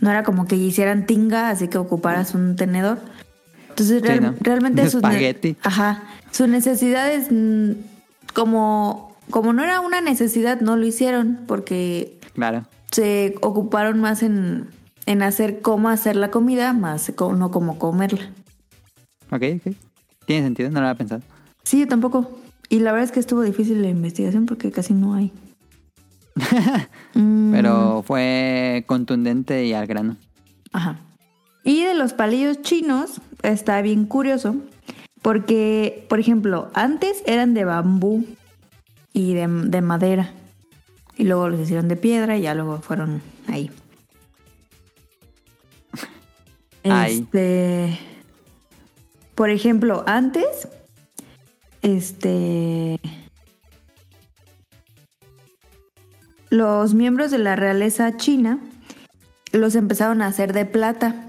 no era como que hicieran tinga, así que ocuparas un tenedor. Entonces Sí, real- ¿no? realmente Un sus ne- ajá, sus necesidades mm, como como no era una necesidad, no lo hicieron porque Claro. se ocuparon más en, en hacer cómo hacer la comida, más no cómo comerla. Ok, ok. Tiene sentido, no lo había pensado. Sí, yo tampoco. Y la verdad es que estuvo difícil la investigación porque casi no hay. Mm, Pero fue contundente y al grano. Ajá. Y de los palillos chinos está bien curioso porque, por ejemplo, antes eran de bambú y de, de madera. Y luego los hicieron de piedra y ya luego fueron ahí. Este. Por ejemplo, antes. Este. Los miembros de la realeza china los empezaron a hacer de plata.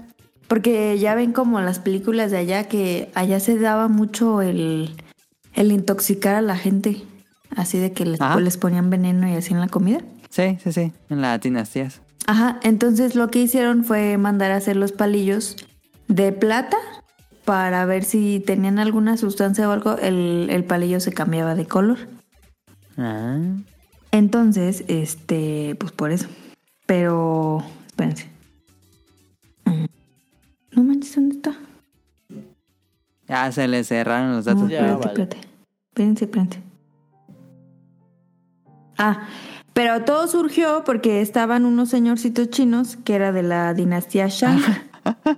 Porque ya ven como las películas de allá que allá se daba mucho el, el intoxicar a la gente. Así de que les, Ajá. les ponían veneno y así en la comida. Sí, sí, sí. En las dinastías. Ajá, entonces lo que hicieron fue mandar a hacer los palillos de plata, para ver si tenían alguna sustancia o algo, el, el palillo se cambiaba de color. Ah. Entonces, este, pues por eso. Pero, espérense. Mm. No manches, ¿dónde está? Ya se le cerraron los datos. No, Ya, espérate, vale. espérate. Espérense, espérense. Ah, pero todo surgió porque estaban unos señorcitos chinos que era de la dinastía Shang,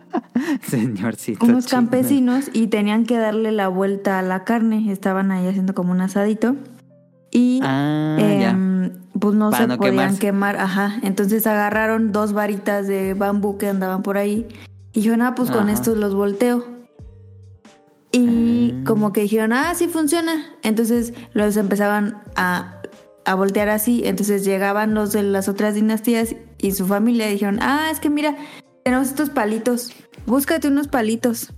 Señorcito. unos campesinos y tenían que darle la vuelta a la carne. Estaban ahí haciendo como un asadito y Ah, em, pues no Para se no podían quemarse. quemar, ajá. Entonces agarraron dos varitas de bambú que andaban por ahí y dijeron, ah, pues con estos los volteo. Y Ah. como que dijeron, ah, sí funciona. Entonces los empezaban a, a voltear así. Entonces llegaban los de las otras dinastías y su familia dijeron, ah, es que mira, tenemos estos palitos, búscate unos palitos.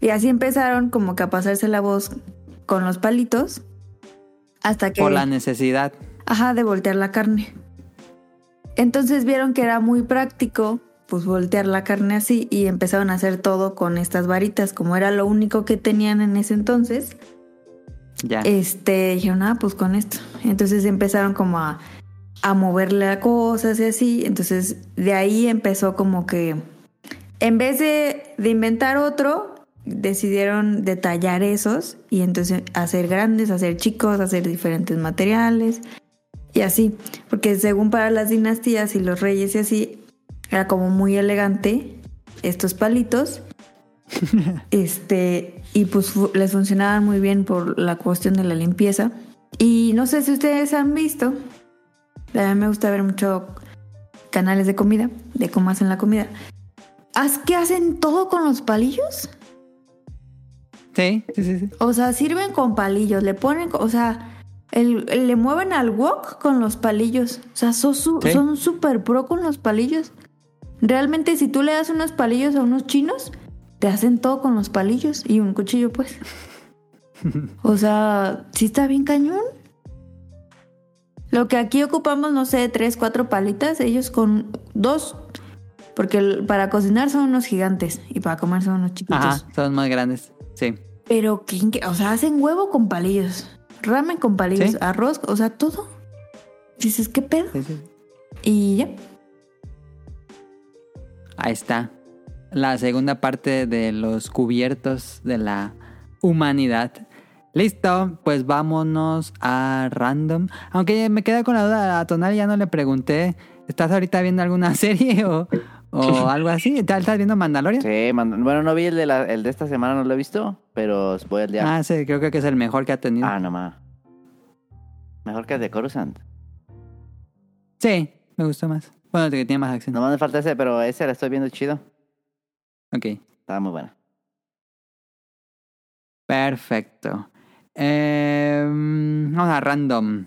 Y así empezaron como que a pasarse la voz con los palitos hasta que... Por la necesidad. Ajá, de voltear la carne. Entonces vieron que era muy práctico, pues voltear la carne así y empezaron a hacer todo con estas varitas, como era lo único que tenían en ese entonces. Este, dijeron, ah, pues con esto. Entonces empezaron como a, a moverle a cosas y así. Entonces de ahí empezó como que, en vez de, de inventar otro, decidieron detallar esos y entonces hacer grandes, hacer chicos, hacer diferentes materiales y así. Porque según para las dinastías y los reyes y así, era como muy elegante estos palitos. este, y pues les funcionaban muy bien por la cuestión de la limpieza. Y no sé si ustedes han visto, a mí me gusta ver mucho canales de comida, de cómo hacen la comida. ¿Haz que hacen todo con los palillos? Sí, sí, sí. O sea, sirven con palillos, le ponen, o sea, el- le mueven al wok con los palillos. O sea, son su- Sí. son súper pro con los palillos. Realmente, si tú le das unos palillos a unos chinos, te hacen todo con los palillos y un cuchillo, pues. o sea, sí está bien cañón. Lo que aquí ocupamos, no sé, tres, cuatro palitas, ellos con dos. Porque para cocinar son unos gigantes y para comer son unos chiquitos. Ajá, son más grandes. Sí. Pero, o sea, hacen huevo con palillos, ramen con palillos, Sí. arroz, o sea, todo. Dices, ¿qué pedo? sí, sí. Y ya. Ahí está. La segunda parte de los cubiertos de la humanidad. Listo, pues vámonos a random. Aunque me queda con la duda, a Tonal ya no le pregunté. ¿Estás ahorita viendo alguna serie o, o algo así? ¿Estás viendo Mandalorian? Sí, man- bueno, no vi el de, la- el de esta semana, no lo he visto, pero voy al día. Ah, sí, creo que es el mejor que ha tenido. Ah, no más. Mejor que el de Coruscant. Sí, me gustó más. Bueno, el que tiene más acción. Nomás me falta ese, pero ese la estoy viendo chido. Ok, Estaba muy buena. perfecto. Em, vamos a random.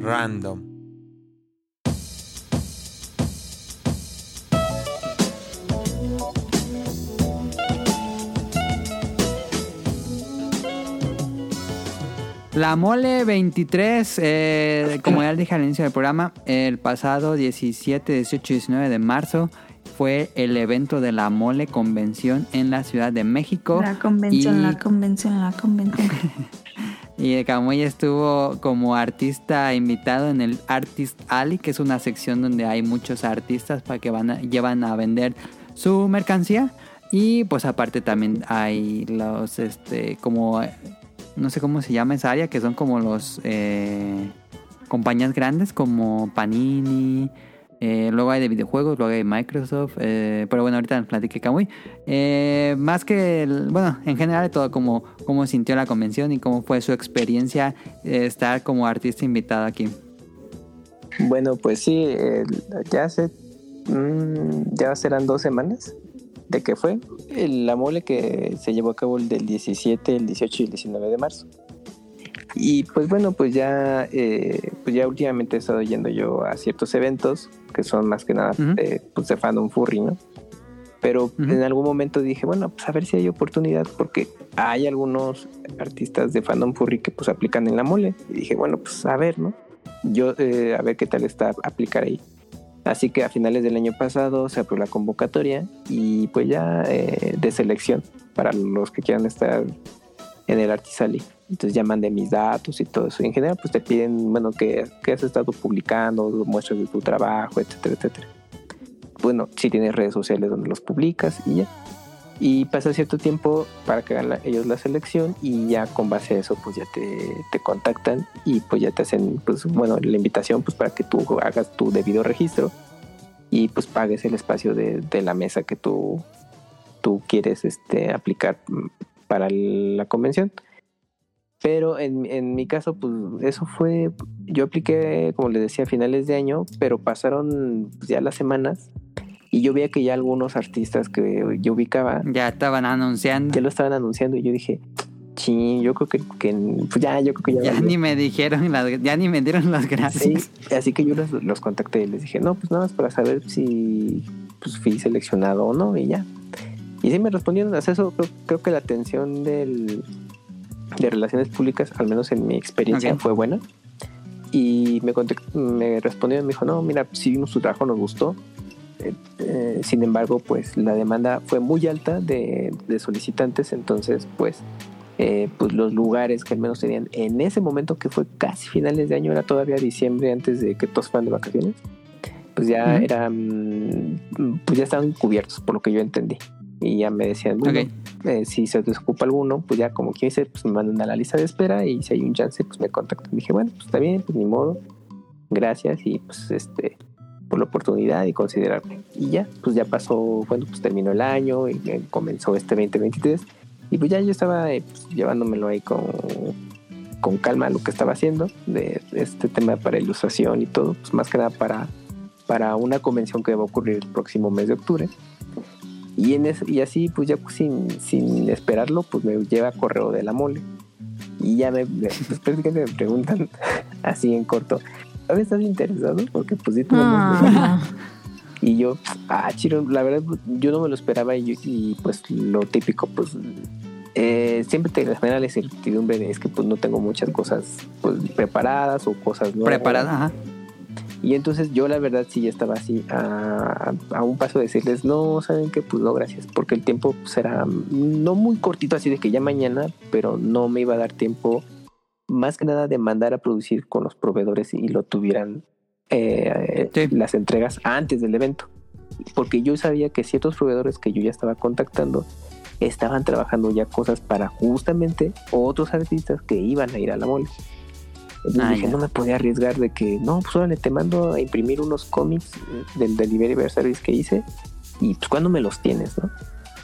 Random. La Mole 23, eh, como ya dije al inicio del programa, el pasado 17, 18 y 19 de marzo fue el evento de la Mole Convención en la Ciudad de México. La convención, y, la convención, la convención. y Camuy estuvo como artista invitado en el Artist Alley, que es una sección donde hay muchos artistas para que van a- llevan a vender su mercancía. Y pues aparte también hay los, este, como, no sé cómo se llama esa área, que son como los eh, compañías grandes como Panini. eh, luego hay de videojuegos, luego hay Microsoft. eh, pero bueno, ahorita nos platique Kamui. Eh, más que, el- bueno, en general todo, cómo, cómo sintió la convención y cómo fue su experiencia eh, estar como artista invitado aquí. Bueno, pues sí, ya hace. mm, ya serán dos semanas de que fue el- la mole que se llevó a cabo el del 17, el 18 y el 19 de marzo. Y pues bueno, pues ya, eh, pues ya últimamente he estado yendo yo a ciertos eventos que son más que nada Ujú. eh, pues de fandom furry, ¿no? Pero en algún momento dije, bueno, pues a ver si hay oportunidad, porque hay algunos artistas de fandom furry que pues aplican en la mole. Y dije, bueno, pues a ver, ¿no? Yo, eh, a ver qué tal está aplicar ahí. Así que a finales del año pasado se abrió la convocatoria y pues ya eh, de selección para los que quieran estar en el Artisali. Entonces ya mandé mis datos y todo eso. En general pues te piden, bueno, que, que has estado publicando, muestras de tu trabajo, etcétera, etcétera. Bueno, si tienes redes sociales donde los publicas y ya. Y pasa cierto tiempo para que hagan ellos la selección y ya con base a eso pues ya te, te contactan y pues ya te hacen pues bueno la invitación pues para que tú hagas tu debido registro y pues pagues el espacio de, de la mesa que tú, tú quieres este, aplicar mm, para la convención. Pero en, en mi caso, pues eso fue, yo apliqué, como les decía, a finales de año, pero pasaron ya las semanas y yo veía que ya algunos artistas que yo ubicaba Ya estaban anunciando. ya lo estaban anunciando y yo dije, ching, yo creo que, que pues ya, yo creo que ya. Ya valió". ni me dijeron, las, ya ni me dieron las Sí, gracias. así que yo los, los contacté y les dije, no, pues nada más para saber si pues, fui seleccionado o no y ya. Y sí me respondieron, hasta eso creo, creo que la atención del, de relaciones públicas, al menos en mi experiencia, Ok. fue buena. Y me, me respondieron, me dijo, no, mira, si vimos tu trabajo, nos gustó. Eh, sin embargo, pues la demanda fue muy alta de, de solicitantes, entonces pues, eh, pues los lugares que al menos tenían en ese momento que fue casi finales de año, era todavía diciembre antes de que todos fueran de vacaciones, pues ya Ujú. eran, pues ya estaban cubiertos por lo que yo entendí. Y ya me decían, bueno, Ok. eh, si se desocupa alguno, pues ya como quien dice, pues me mandan a la lista de espera y si hay un chance, pues me contactan. Dije, bueno, pues está bien, pues ni modo. Gracias y pues este por la oportunidad y considerarme. Y ya, pues ya pasó, bueno, pues terminó el año y comenzó este 2023 y pues ya yo estaba eh, pues, llevándomelo ahí con, con calma lo que estaba haciendo de este tema para ilustración y todo, pues más que nada para, para una convención que va a ocurrir el próximo mes de octubre. Y, en es- y así, pues ya pues, sin, sin esperarlo, pues me lleva correo de la mole. Y ya me- pues prácticamente me preguntan así en corto, ¿todavía estás interesado? Porque pues sí tenemos... Ah, Y yo, ah, chiro, la verdad, yo no me lo esperaba y, yo- y, pues lo típico, pues eh, siempre te genera la incertidumbre de es que pues no tengo muchas cosas pues, preparadas o cosas nuevas. Preparada, ajá. Y entonces yo la verdad sí ya estaba así a, a un paso de decirles, no, saben que pues no, gracias, porque el tiempo pues, era no muy cortito, así de que ya mañana, pero no me iba a dar tiempo más que nada de mandar a producir con los proveedores y lo tuvieran eh, Sí. las entregas antes del evento. Porque yo sabía que ciertos proveedores que yo ya estaba contactando estaban trabajando ya cosas para justamente otros artistas que iban a ir a la mole. Entonces Ah, dije, no me podía arriesgar de que, no, pues órale, te mando a imprimir unos cómics del Delivery Service que hice y pues cuando me los tienes, ¿no?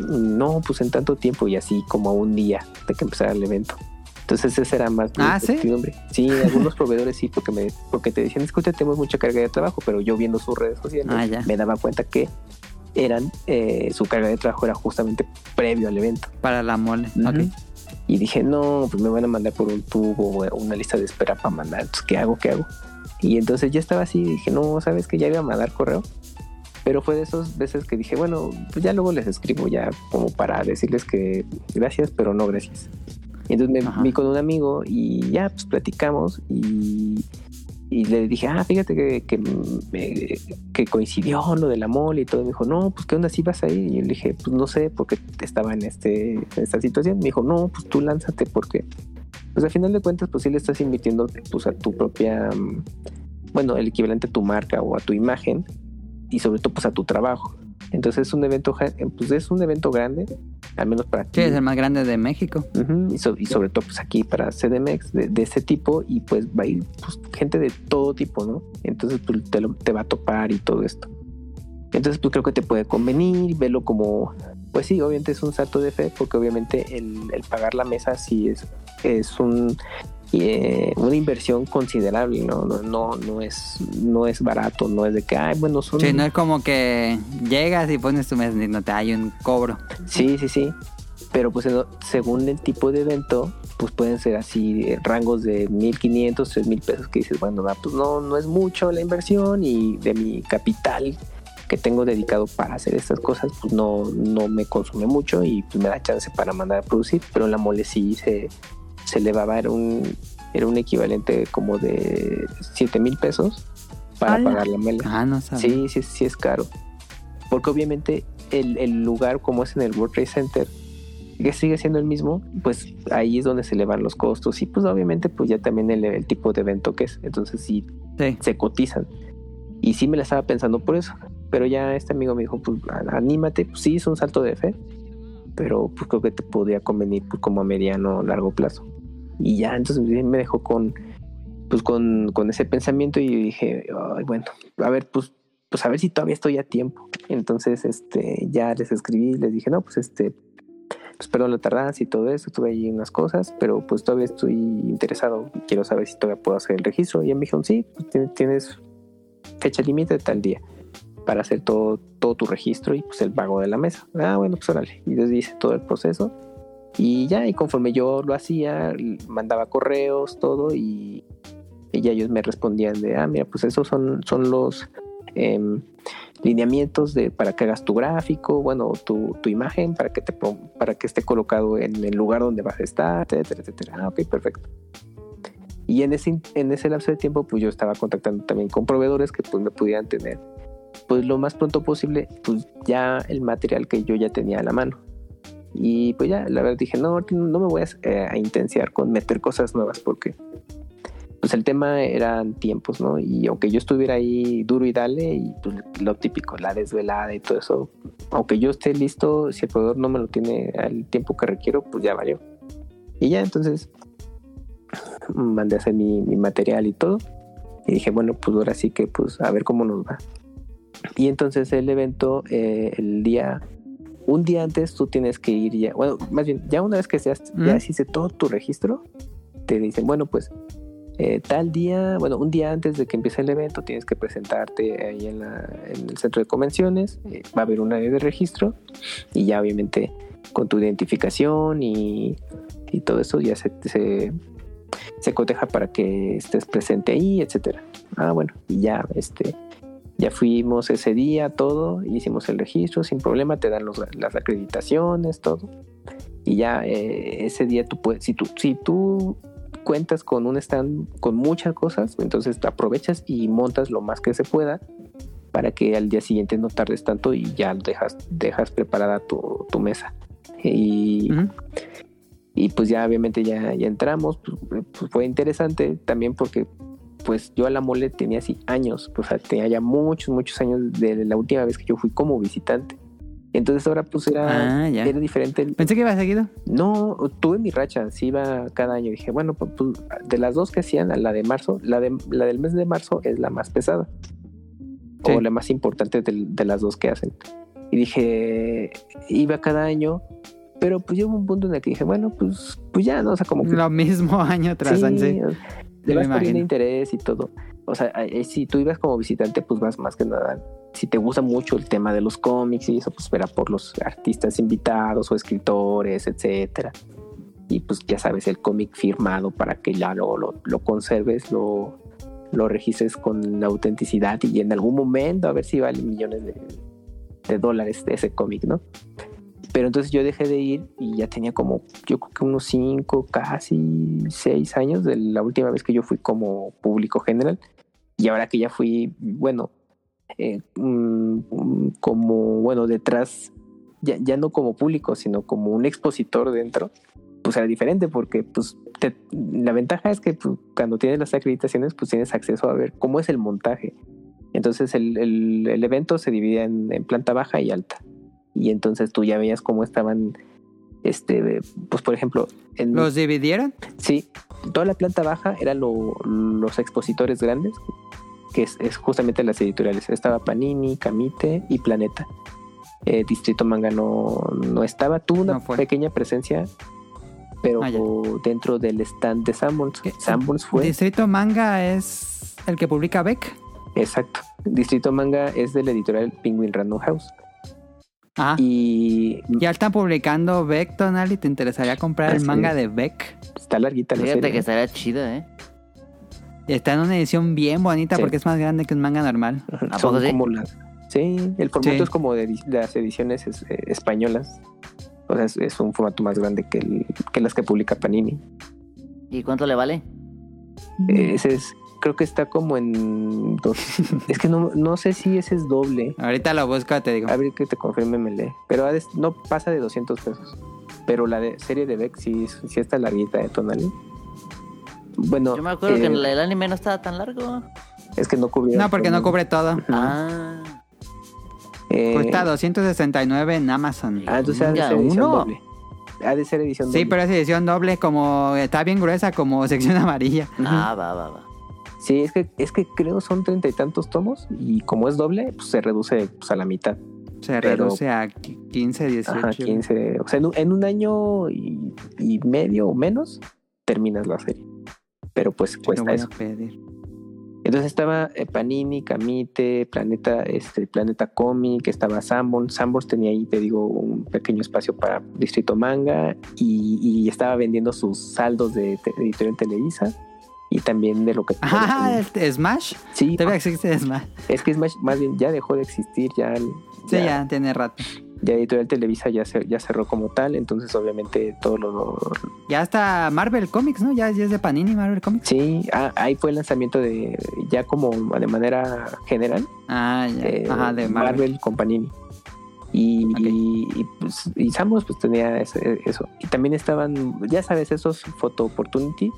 No, pues en tanto tiempo y así como a un día de que empezara el evento. Entonces esa era más mi Ah, incertidumbre. Sí, algunos proveedores sí, porque me, porque te decían, es que ahorita tenemos mucha carga de trabajo, pero yo viendo sus redes sociales Ah, me daba cuenta que eran, eh, su carga de trabajo era justamente previo al evento. Para la mole. Ok. Y dije, no, pues me van a mandar por un tubo o una lista de espera para mandar. Entonces, ¿qué hago? ¿Qué hago? Y entonces ya estaba así, dije, no, ¿sabes que Ya iba a mandar correo. Pero fue de esas veces que dije, bueno, pues ya luego les escribo ya como para decirles que gracias, pero no gracias. Y entonces me Ajá. vi con un amigo y ya pues platicamos y, y le dije, ah, fíjate que, que coincidió lo de la mole y todo. Y me dijo, no, pues qué onda, si vas ahí. Y yo le dije, pues no sé, porque estaba en, este, en esta situación. Me dijo, no, pues tú lánzate, porque, pues al final de cuentas, pues sí le estás invirtiendo pues, a tu propia, mm, bueno, el equivalente a tu marca o a tu imagen y sobre todo pues a tu trabajo. Entonces es un evento, ja- pues es un evento grande, al menos para Sí, ti. es el más grande de México. Ujú, y, so- y sobre todo pues aquí para CDMX de, de ese tipo y pues va a ir pues, gente de todo tipo, ¿no? Entonces pues, te, lo- te va a topar y todo esto. Entonces pues creo que te puede convenir, verlo como, pues sí, obviamente es un salto de fe porque obviamente el, el pagar la mesa sí es, es un, eh, una inversión considerable, ¿no? No, no, no, es, no es barato, no es de que, ay, bueno, son... Sí, no es como que llegas y pones tu mes y no te hay un cobro. Sí, sí, sí. Pero pues según el tipo de evento, pues pueden ser así eh, rangos de 1500, 3000 pesos que dices, bueno, pues no, no es mucho la inversión y de mi capital que tengo dedicado para hacer estas cosas, pues no, no me consume mucho y pues me da chance para mandar a producir, pero la mole sí se, se elevaba, era un, era un equivalente como de 7 mil pesos para ¡Hala! pagar la mela. Ah, no sabía. Sí, sí, sí es caro. Porque obviamente el, el lugar como es en el World Trade Center, que sigue siendo el mismo, pues ahí es donde se le van los costos y pues obviamente pues ya también el, el tipo de evento que es. Entonces sí, Sí. se cotizan. Y sí me la estaba pensando por eso. Pero ya este amigo me dijo, pues a- anímate, pues sí es un salto de fe, pero pues creo que te podría convenir pues, como a mediano o largo plazo. Y ya, entonces me dejó con, pues con, con ese pensamiento y dije, "Ay, bueno, a ver, pues, pues a ver si todavía estoy a tiempo. Entonces, este, ya les escribí, les dije, no, pues este, pues perdón la tardanza y todo eso, tuve ahí unas cosas, pero pues todavía estoy interesado y quiero saber si todavía puedo hacer el registro. Y me dijeron, sí, pues tienes- fecha límite tal día para hacer todo, todo tu registro y pues el pago de la mesa. Ah, bueno, pues órale. Y les hice todo el proceso. Y ya, y conforme yo lo hacía, mandaba correos, todo, y, y ellos me respondían de, ah, mira, pues esos son, son los em, lineamientos de, para que hagas tu gráfico, bueno, tu, tu imagen, para que, te, para que esté colocado en el lugar donde vas a estar, etcétera, etcétera. Ah, ok, perfecto. Y en ese, en ese lapso de tiempo, pues yo estaba contactando también con proveedores que pues me pudieran tener, pues lo más pronto posible, pues ya el material que yo ya tenía a la mano. Y pues ya, la verdad dije, no, no me voy a, eh, a intensiar con meter cosas nuevas porque pues el tema eran tiempos, ¿no? Y aunque yo estuviera ahí duro y dale, y pues, lo típico, la desvelada y todo eso, aunque yo esté listo, si el proveedor no me lo tiene al tiempo que requiero, pues ya valió. Y ya entonces mandé a hacer mi, mi material y todo. Y dije, bueno, pues ahora sí que pues a ver cómo nos va. Y entonces el evento, eh, el día, un día antes tú tienes que ir ya, bueno, más bien, ya una vez que seas, ya ¿Mm? hiciste todo tu registro, te dicen, bueno, pues eh, tal día, bueno, un día antes de que empiece el evento tienes que presentarte ahí en, la- en el centro de convenciones, eh, va a haber un área de registro y ya obviamente con tu identificación y, y todo eso ya se, se, se coteja para que estés presente ahí, etcétera. Ah, bueno, y ya este ya fuimos ese día, todo, hicimos el registro sin problema, te dan los- las acreditaciones, todo. Y ya eh, ese día tú puedes, si tú, si tú cuentas con un stand con muchas cosas, entonces te aprovechas y montas lo más que se pueda para que al día siguiente no tardes tanto y ya dejas, dejas preparada tu, tu mesa. Y, Ujú. y pues ya obviamente ya, ya entramos, pues, pues fue interesante también porque pues yo a la mole tenía así años, pues tenía ya muchos, muchos años de la última vez que yo fui como visitante. Entonces ahora pues era, Ah, ya. era diferente. Pensé que iba seguido. no, tuve mi racha, sí iba cada año. Dije, bueno, pues, pues, de las dos que hacían, la de marzo, la, de, la del mes de marzo es la más pesada. Sí. O la más importante del- de, las dos que hacen. Y dije, iba cada año, pero pues llegó un punto en el que dije, bueno, pues, pues ya, ¿no? O sea, como que Lo mismo año tras Sí, año. sí. Le vas imagino. interés y todo. O sea, si tú ibas como visitante, pues vas más que nada. Si te gusta mucho el tema de los cómics y eso, pues verá por los artistas invitados o escritores, etcétera. Y pues ya sabes, el cómic firmado para que ya lo, lo, lo conserves, lo, lo registres con la autenticidad y en algún momento a ver si vale millones de, de dólares de ese cómic, ¿no? Pero entonces yo dejé de ir y ya tenía como, yo creo que unos cinco, casi seis años de la última vez que yo fui como público general. Y ahora que ya fui, bueno, eh, mm, mm, como, bueno, detrás, ya, ya no como público, sino como un expositor dentro, pues era diferente porque pues te- la ventaja es que pues, cuando tienes las acreditaciones pues tienes acceso a ver cómo es el montaje. Entonces el, el- evento se dividía en, en planta baja y alta. Y entonces tú ya veías cómo estaban, este, pues por ejemplo, en, ¿Los dividieron? Sí, toda la planta baja eran lo- los expositores grandes, que es, es justamente las editoriales. Estaba Panini, Camite y Planeta. Eh, Distrito Manga no, no estaba, tuvo una No pequeña presencia, pero Ah, dentro del stand de Sanborns. Sanborns fue, Distrito Manga es el que publica Beck. exacto. Distrito Manga es de la editorial Penguin Random House. Ah, Y ya están publicando Beck, Tonal, y te interesaría comprar el manga de Beck. está larguita la Fíjate serie. que estaría chido, ¿eh? Está en una edición bien bonita Sí. porque es más grande que un manga normal. ¿A Son poco sí? como las. Sí, el formato Sí. es como de las ediciones es- eh, españolas. O sea, es, es un formato más grande que, el- que las que publica Panini. ¿Y cuánto le vale? Eh, Ese es creo que está como en dos. es que no, no sé si ese es doble. Ahorita lo busco, te digo. A ver que te confirme, me lee. Pero ha de- no pasa de 200 pesos. Pero la de, serie de Beck sí, sí está larguita de Tonali. Bueno, Yo me acuerdo que eh, el, el anime no estaba tan largo. es que no cubrió. No, porque no cubre todo. Ah, Eh, Cuesta 269 en Amazon. Ah, entonces ha de ser edición uno. doble. Ha de ser edición Sí, doble. pero es edición doble, como está bien gruesa, como sección amarilla. ah, va, va, va. Sí, es que, es que creo son treinta y tantos tomos y como es doble, pues se reduce pues, a la mitad. Se Pero- reduce a 15, 18. Ajá, 15. O sea, en un, en un año y, y medio o menos terminas la serie. Pero pues cuesta voy a eso. pedir. Entonces estaba eh, Panini, Camite, Planeta, este, Planeta Comic, estaba Sanborns. Sanborns tenía ahí, te digo, un pequeño espacio para Distrito Manga y, y estaba vendiendo sus saldos de, de Editorial Televisa y también de lo que... Ah, el Smash. sí, Todavía existe Smash. es que Smash más bien ya dejó de existir, ya, Sí, ya tiene rato. ya Editorial Televisa ya, se, ya cerró como tal, entonces obviamente todo lo... Ya está Marvel Comics, ¿no? Ya, ya es de Panini Marvel Comics. Sí, ah, ahí fue el lanzamiento de, ya como de manera general, Ah, ya. eh, Ajá, de Marvel. Marvel. con Panini. Y, Ok. y, y, pues, y Samos pues tenía ese- eso. Y también estaban, ya sabes, esos Photo Opportunity,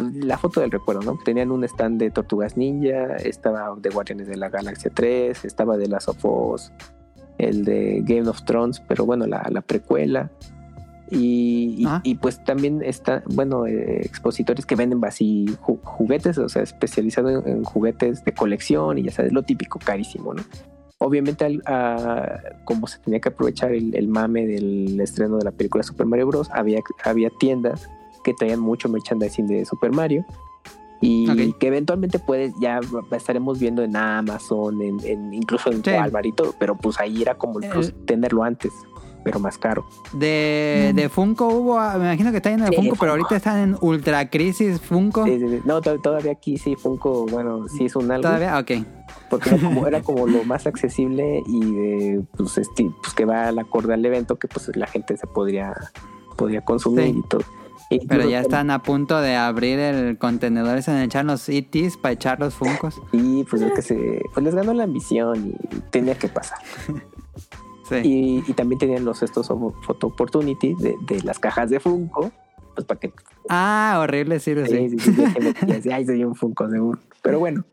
la foto del recuerdo, ¿no? Tenían un stand de Tortugas Ninja, estaba de Guardianes de la Galaxia 3, estaba de Last of Us, el de Game of Thrones, pero bueno, la, la precuela. Y, y- Ah. y, pues también está, bueno, eh, expositores que venden así ju- juguetes, o sea, especializado en, en juguetes de colección y ya sabes, lo típico carísimo, ¿no? Obviamente, al- ah, como se tenía que aprovechar el, el mame del estreno de la película Super Mario Bros., había, había tiendas que traían mucho merchandising de Super Mario y que eventualmente puedes, ya estaremos viendo en Amazon, en, en- incluso en Sí. Walmart y todo, pero pues ahí era como el plus, El- tenerlo antes, pero más caro. De, de Funko hubo, ah, me imagino que está lleno de Sí, Funko, Funko. pero ahorita están en Ultra Crisis Funko. Sí. No, to- todavía aquí sí, Funko, bueno, sí es un algo. ¿Todavía? Ok. porque era como, era como lo más accesible y de pues, esti- pues que va a la acorde al evento que pues la gente se podría podría consumir y todo. Pero ya están a punto de abrir el contenedor en echar los ETs para echar los Funkos. Y pues es que se pues les ganó la ambición y tenía que pasar. Sí. Y, y también tenían los estos photo opportunity de, de las cajas de Funko, pues para que Ah, horrible, sí, sí. Sí, sí, sí, un Funko seguro. Pero bueno,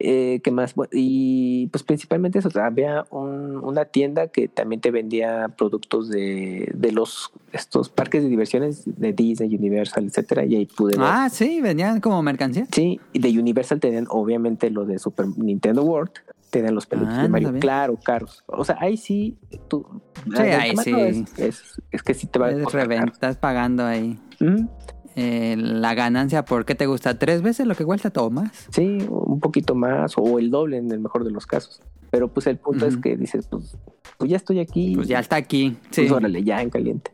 eh, ¿qué más? Y pues principalmente eso, había un- una tienda que también te vendía productos de, de los estos parques de diversiones de Disney, Universal, etcétera, y ahí pude ver. Ah, sí, venían como mercancía. Sí, y de Universal tenían obviamente lo de Super Nintendo World, tenían los peluches Ah, de Mario, claro, caros. O sea, ahí sí, tú... Sí, ahí sí. Es, es, es que sí te va a Es costar reventa, caro. estás pagando ahí. Ujú. Eh, la ganancia, ¿por qué te gusta? ¿Tres veces lo que cuesta o más? Sí, un poquito más o el doble en el mejor de los casos. Pero pues el punto es que dices, pues, pues ya estoy aquí. Pues ya está aquí. Sí, Pues órale, ya en caliente.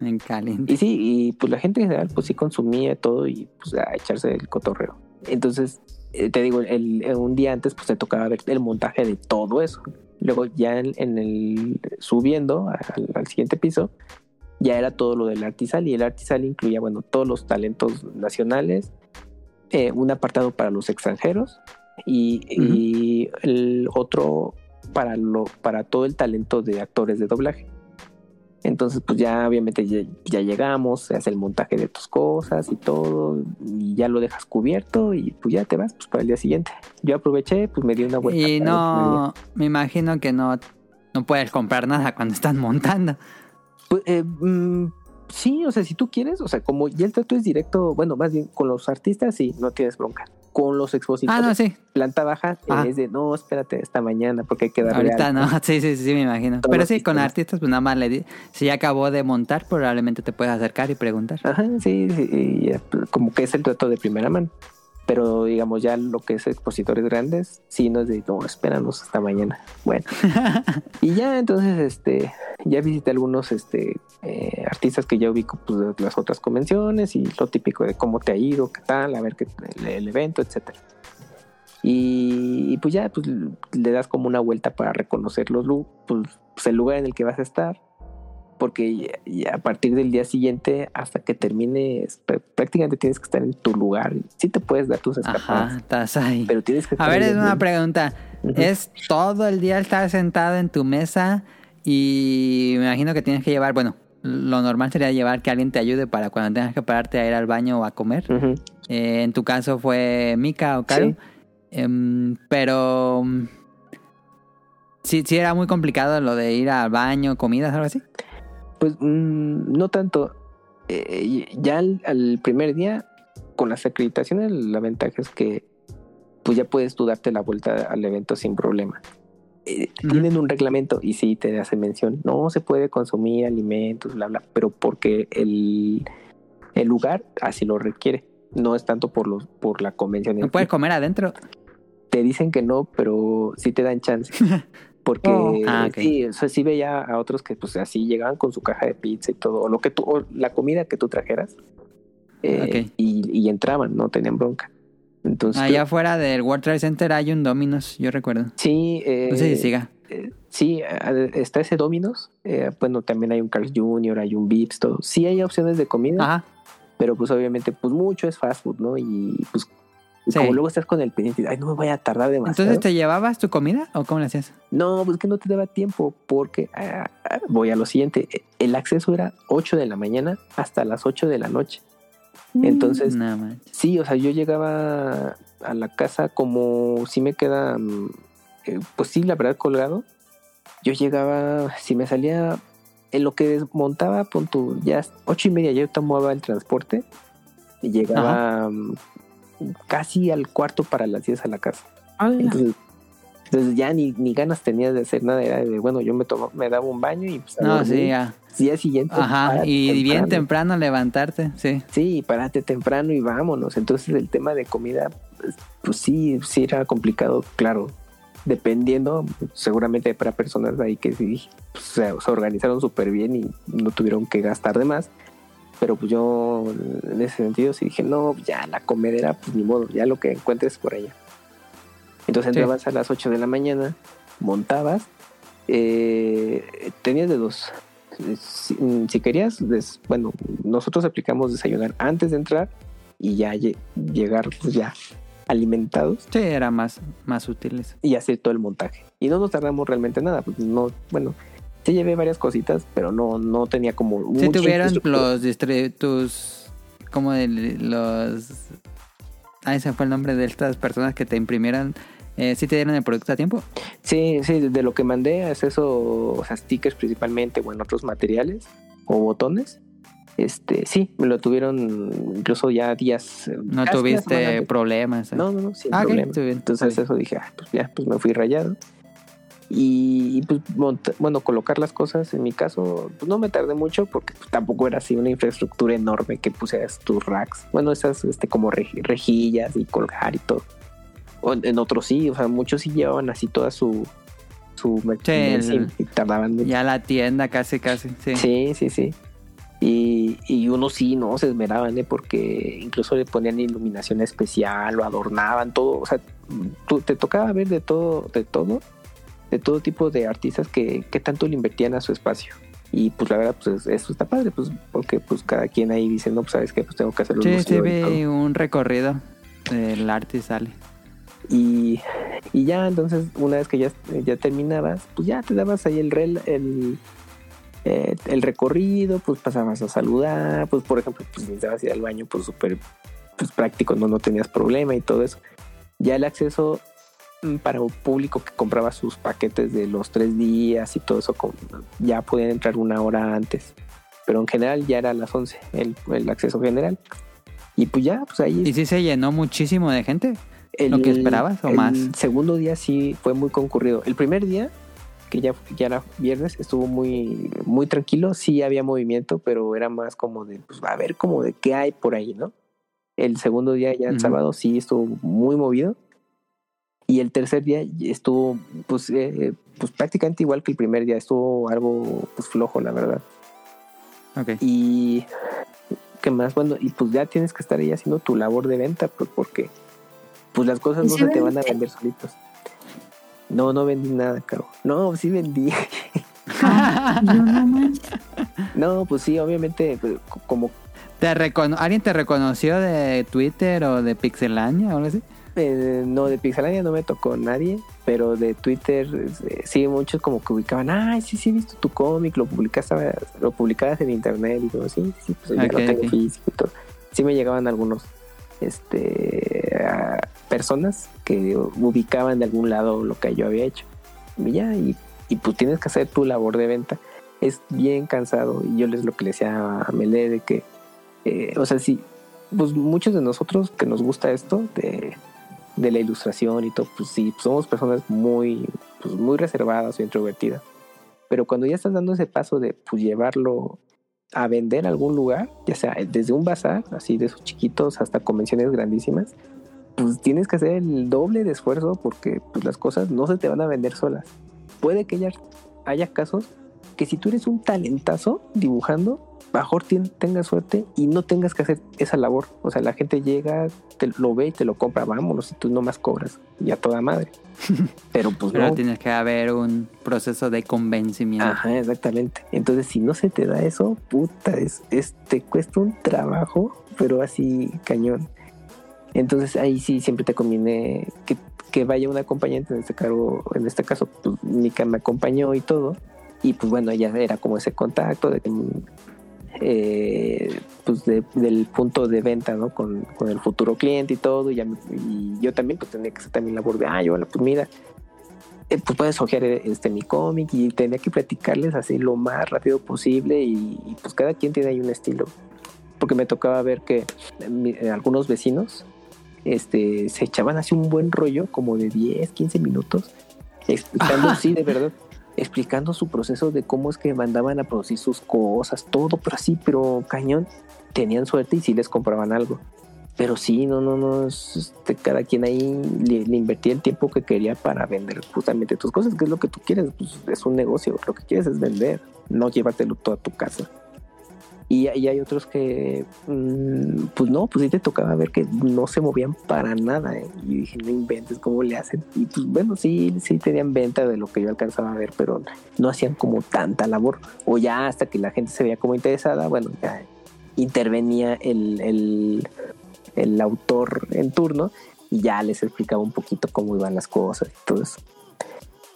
en caliente. Y sí, y pues la gente en general pues sí consumía todo y pues a echarse el cotorreo. Entonces, eh, te digo, el, el- un día antes pues te tocaba ver el montaje de todo eso. Luego ya en, en el subiendo al, al siguiente piso, ya era todo lo del Artisal y el Artisal incluía, bueno, todos los talentos nacionales, eh, un apartado para los extranjeros y, y el otro para, lo, para todo el talento de actores de doblaje. Entonces, pues ya obviamente ya, ya llegamos, se hace el montaje de tus cosas y todo, y ya lo dejas cubierto y pues ya te vas pues, para el día siguiente. Yo aproveché, pues me di una vuelta. Y no, me imagino que no, no puedes comprar nada cuando están montando. Pues, eh, mm, sí, o sea, si tú quieres, o sea, como ya el trato es directo, bueno, más bien con los artistas, sí, no tienes bronca. Con los expositores, Ah, no, sí. planta baja, Ajá. es de no, espérate esta mañana porque hay que darle Ahorita alta". no, sí, sí, sí, me imagino. Todos Pero sí, con artistas, pues nada más le di. Si ya acabó de montar, probablemente te puedes acercar y preguntar. Ajá, sí, sí, y, como que es el trato de primera mano. Pero digamos, ya lo que es expositores grandes, sí, no es de no, espéranos hasta mañana. Bueno, y ya entonces, este, ya visité algunos este, eh, artistas que ya ubico pues, de las otras convenciones y lo típico de cómo te ha ido, qué tal, a ver qué, el, el evento, etcétera. Y, y pues ya pues, le das como una vuelta para reconocer los pues, pues, el lugar en el que vas a estar. Porque ya- ya a partir del día siguiente, hasta que termines, pr- prácticamente tienes que estar en tu lugar. Sí te puedes dar tus escapadas, Ajá, estás ahí. pero tienes que A ver, es una bien. pregunta. ¿Es todo el día estar sentado en tu mesa y me imagino que tienes que llevar, bueno, lo normal sería llevar que alguien te ayude para cuando tengas que pararte a ir al baño o a comer? Eh, en tu caso fue Mika o Caro. Sí. Em, pero mm, sí, sí era muy complicado lo de ir al baño, comidas, algo así. Pues mm, no tanto. Eh, ya al, al primer día, con las acreditaciones, la ventaja es que pues ya puedes tú darte la vuelta al evento sin problema. Eh. Tienen un reglamento y sí te hace mención, no se puede consumir alimentos, bla, bla, pero porque el, el lugar así lo requiere. No es tanto por los por la convención. en No puedes comer adentro. Te dicen que no, pero sí te dan chance. Porque Oh. Ah, ok. sí, o sea, sí veía a otros que pues así llegaban con su caja de pizza y todo, o lo que tú, o la comida que tú trajeras, eh, Ok. y, y entraban, no tenían bronca. Entonces, Allá afuera del World Trade Center hay un Domino's, yo recuerdo. sí, eh, No sé si siga. eh, sí, está ese Domino's, eh, bueno, también hay un Carl's Jr., hay un Vips, todo. Sí hay opciones de comida, Ajá. pero pues obviamente pues mucho es fast food, ¿no? Y pues y Sí. como luego estás con el pendiente, ay, no me voy a tardar demasiado. Entonces, ¿te llevabas tu comida o cómo le hacías? No, pues que no te daba tiempo porque ah, ah, voy a lo siguiente. El acceso era 8 de la mañana hasta las 8 de la noche. Entonces, Nada más. sí, o sea, yo llegaba a la casa como si me queda, mm, eh, pues sí, la verdad, colgado. Yo llegaba, si me salía en lo que desmontaba, pon tu, ya ocho y media yo tomaba el transporte y llegaba mm, casi al cuarto para las 10 a la casa. Entonces, entonces ya ni, ni ganas tenía de hacer nada, era de, bueno, yo me tomo, me daba un baño y pues No, sí, ya. día siguiente. Ajá, párate y bien temprano. levantarte, sí. Sí, párate temprano y vámonos. Entonces el tema de comida, pues, pues sí, sí era complicado, claro. Dependiendo, seguramente para personas ahí que sí pues, se, se organizaron súper bien y no tuvieron que gastar de más. Pero pues yo en ese sentido sí dije, no, ya la comedera, pues ni modo, ya lo que encuentres por allá. Entonces Sí. entrabas a las 8 de la mañana, montabas, eh, tenías de dos. Si, si querías, des- bueno, nosotros aplicamos desayunar antes de entrar y ya lle- llegar pues ya alimentados Sí, era más, más útil eso. y hacer todo el montaje. Y no nos tardamos realmente nada, pues no, bueno, sí llevé varias cositas, pero no, no tenía como Sí tuvieron los distri- tus como los ah ese fue el nombre de estas personas que te imprimieron eh, sí te dieron el producto a tiempo Sí, sí, de lo que mandé es eso, o sea, stickers principalmente o en otros materiales o botones. Este, sí, me lo tuvieron incluso ya días. eh, no tuviste problemas ¿eh? No, no, no, sin Ah, problema. Entonces eso dije, ah, pues ya, pues me fui rayado. Y, y, pues, bueno, colocar las cosas, en mi caso, pues no me tardé mucho porque pues, tampoco era así una infraestructura enorme que pusieras tus racks. Bueno, esas este, como rej- rejillas y colgar y todo. O en, en otros sí, o sea, muchos sí llevaban así toda su, su el- y tardaban mucho. ya la tienda casi casi sí, Sí, sí, sí. Y, y unos sí, no, se esmeraban, ¿eh? porque incluso le ponían iluminación especial, lo adornaban, todo. O sea, tú- te tocaba ver de todo, de todo, de todo tipo de artistas que, que tanto le invertían a su espacio. Y pues la verdad, pues eso está padre, pues porque pues cada quien ahí dice, no, pues sabes que pues tengo que sí, lucido sí todo". vi un recorrido del arte y sale Y, y ya, entonces, una vez que ya, ya terminabas, pues ya te dabas ahí el, rel, el, eh, el recorrido, pues pasabas a saludar, pues por ejemplo, pues necesitabas ir al baño, pues súper pues, práctico, no, no tenías problema y todo eso. Ya el acceso para un público que compraba sus paquetes de los tres días y todo eso, ya podían entrar una hora antes. Pero en general ya era a las 11 el, el acceso general. Y pues ya, pues ahí y sí se llenó muchísimo de gente el, ¿Lo que esperabas o el más? segundo día sí fue muy concurrido. El primer día, que ya, ya era viernes, estuvo muy, muy tranquilo. Sí había movimiento, pero era más como de, pues a ver como de qué hay por ahí, ¿no? El segundo día, ya el Ujú. sábado, sí estuvo muy movido. Y el tercer día estuvo, pues, eh, pues prácticamente igual que el primer día. Estuvo algo pues, flojo, la verdad. Ok. Y qué más, bueno, y pues ya tienes que estar ahí haciendo tu labor de venta, pues porque pues las cosas ¿Y no se te van a vender solitos. No, no vendí nada, caro. No, sí vendí. No, no manches. No, pues sí, obviamente, pues, co- como ¿Te recono- ¿Alguien te reconoció de Twitter o de Pixelania o algo así? Eh, no de Pixelania no me tocó nadie, pero de Twitter eh, sí muchos como que ubicaban, ay, sí, sí, he visto tu cómic, lo publicaste, lo publicabas en internet y todo, sí, sí, pues yo lo tengo físico y todo. Sí me llegaban algunos, este, a personas que ubicaban de algún lado lo que yo había hecho. Y ya, y, y pues tienes que hacer tu labor de venta. Es bien cansado y yo les lo que le decía a Melé de que, eh, o sea, sí, pues muchos de nosotros que nos gusta esto de, de la ilustración y todo, pues sí, somos personas muy, pues muy reservadas o introvertidas. Pero cuando ya estás dando ese paso de pues, llevarlo a vender algún lugar, ya sea desde un bazar, así de esos chiquitos hasta convenciones grandísimas, pues tienes que hacer el doble de esfuerzo porque pues, las cosas no se te van a vender solas. Puede que haya casos que si tú eres un talentazo dibujando, mejor tengas suerte y no tengas que hacer esa labor. O sea, la gente llega, te lo ve y te lo compra, vámonos, y tú nomás cobras. Y a toda madre. Pero pues Pero no. tienes que haber un proceso de convencimiento. Ajá, exactamente. Entonces, si no se te da eso, puta, es, es- te cuesta un trabajo, pero así cañón. Entonces, ahí sí siempre te conviene que, que vaya un acompañante, en este caso, en este caso, pues Mika me acompañó y todo. Y pues bueno, ella era como ese contacto de, eh, pues de- del punto de venta, ¿no? Con, con el futuro cliente y todo. Y, ya me- y yo también pues tenía que hacer también labor de, ah, yo, pues mira, eh, pues puedes ojear este mi cómic y tenía que platicarles así lo más rápido posible y, y, pues cada quien tiene ahí un estilo porque me tocaba ver que mi- eh, algunos vecinos este se echaban así un buen rollo como de 10 15 minutos explicando sí de verdad explicando su proceso de cómo es que mandaban a producir sus cosas todo pero así pero cañón tenían suerte y sí les compraban algo pero sí, no, no, no, es, este, cada quien ahí le, invertía el tiempo que quería para vender justamente tus cosas, que es lo que tú quieres, pues es un negocio, lo que quieres es vender, no llevártelo todo a tu casa. Y, y hay otros que, mm, pues no, pues sí te tocaba ver que no se movían para nada, ¿eh? y dije, no inventes cómo le hacen. Y pues bueno, sí, sí tenían venta de lo que yo alcanzaba a ver, pero no hacían como tanta labor, o ya hasta que la gente se veía como interesada, bueno, ya intervenía el, el el autor en turno y ya les explicaba un poquito cómo iban las cosas y todo eso.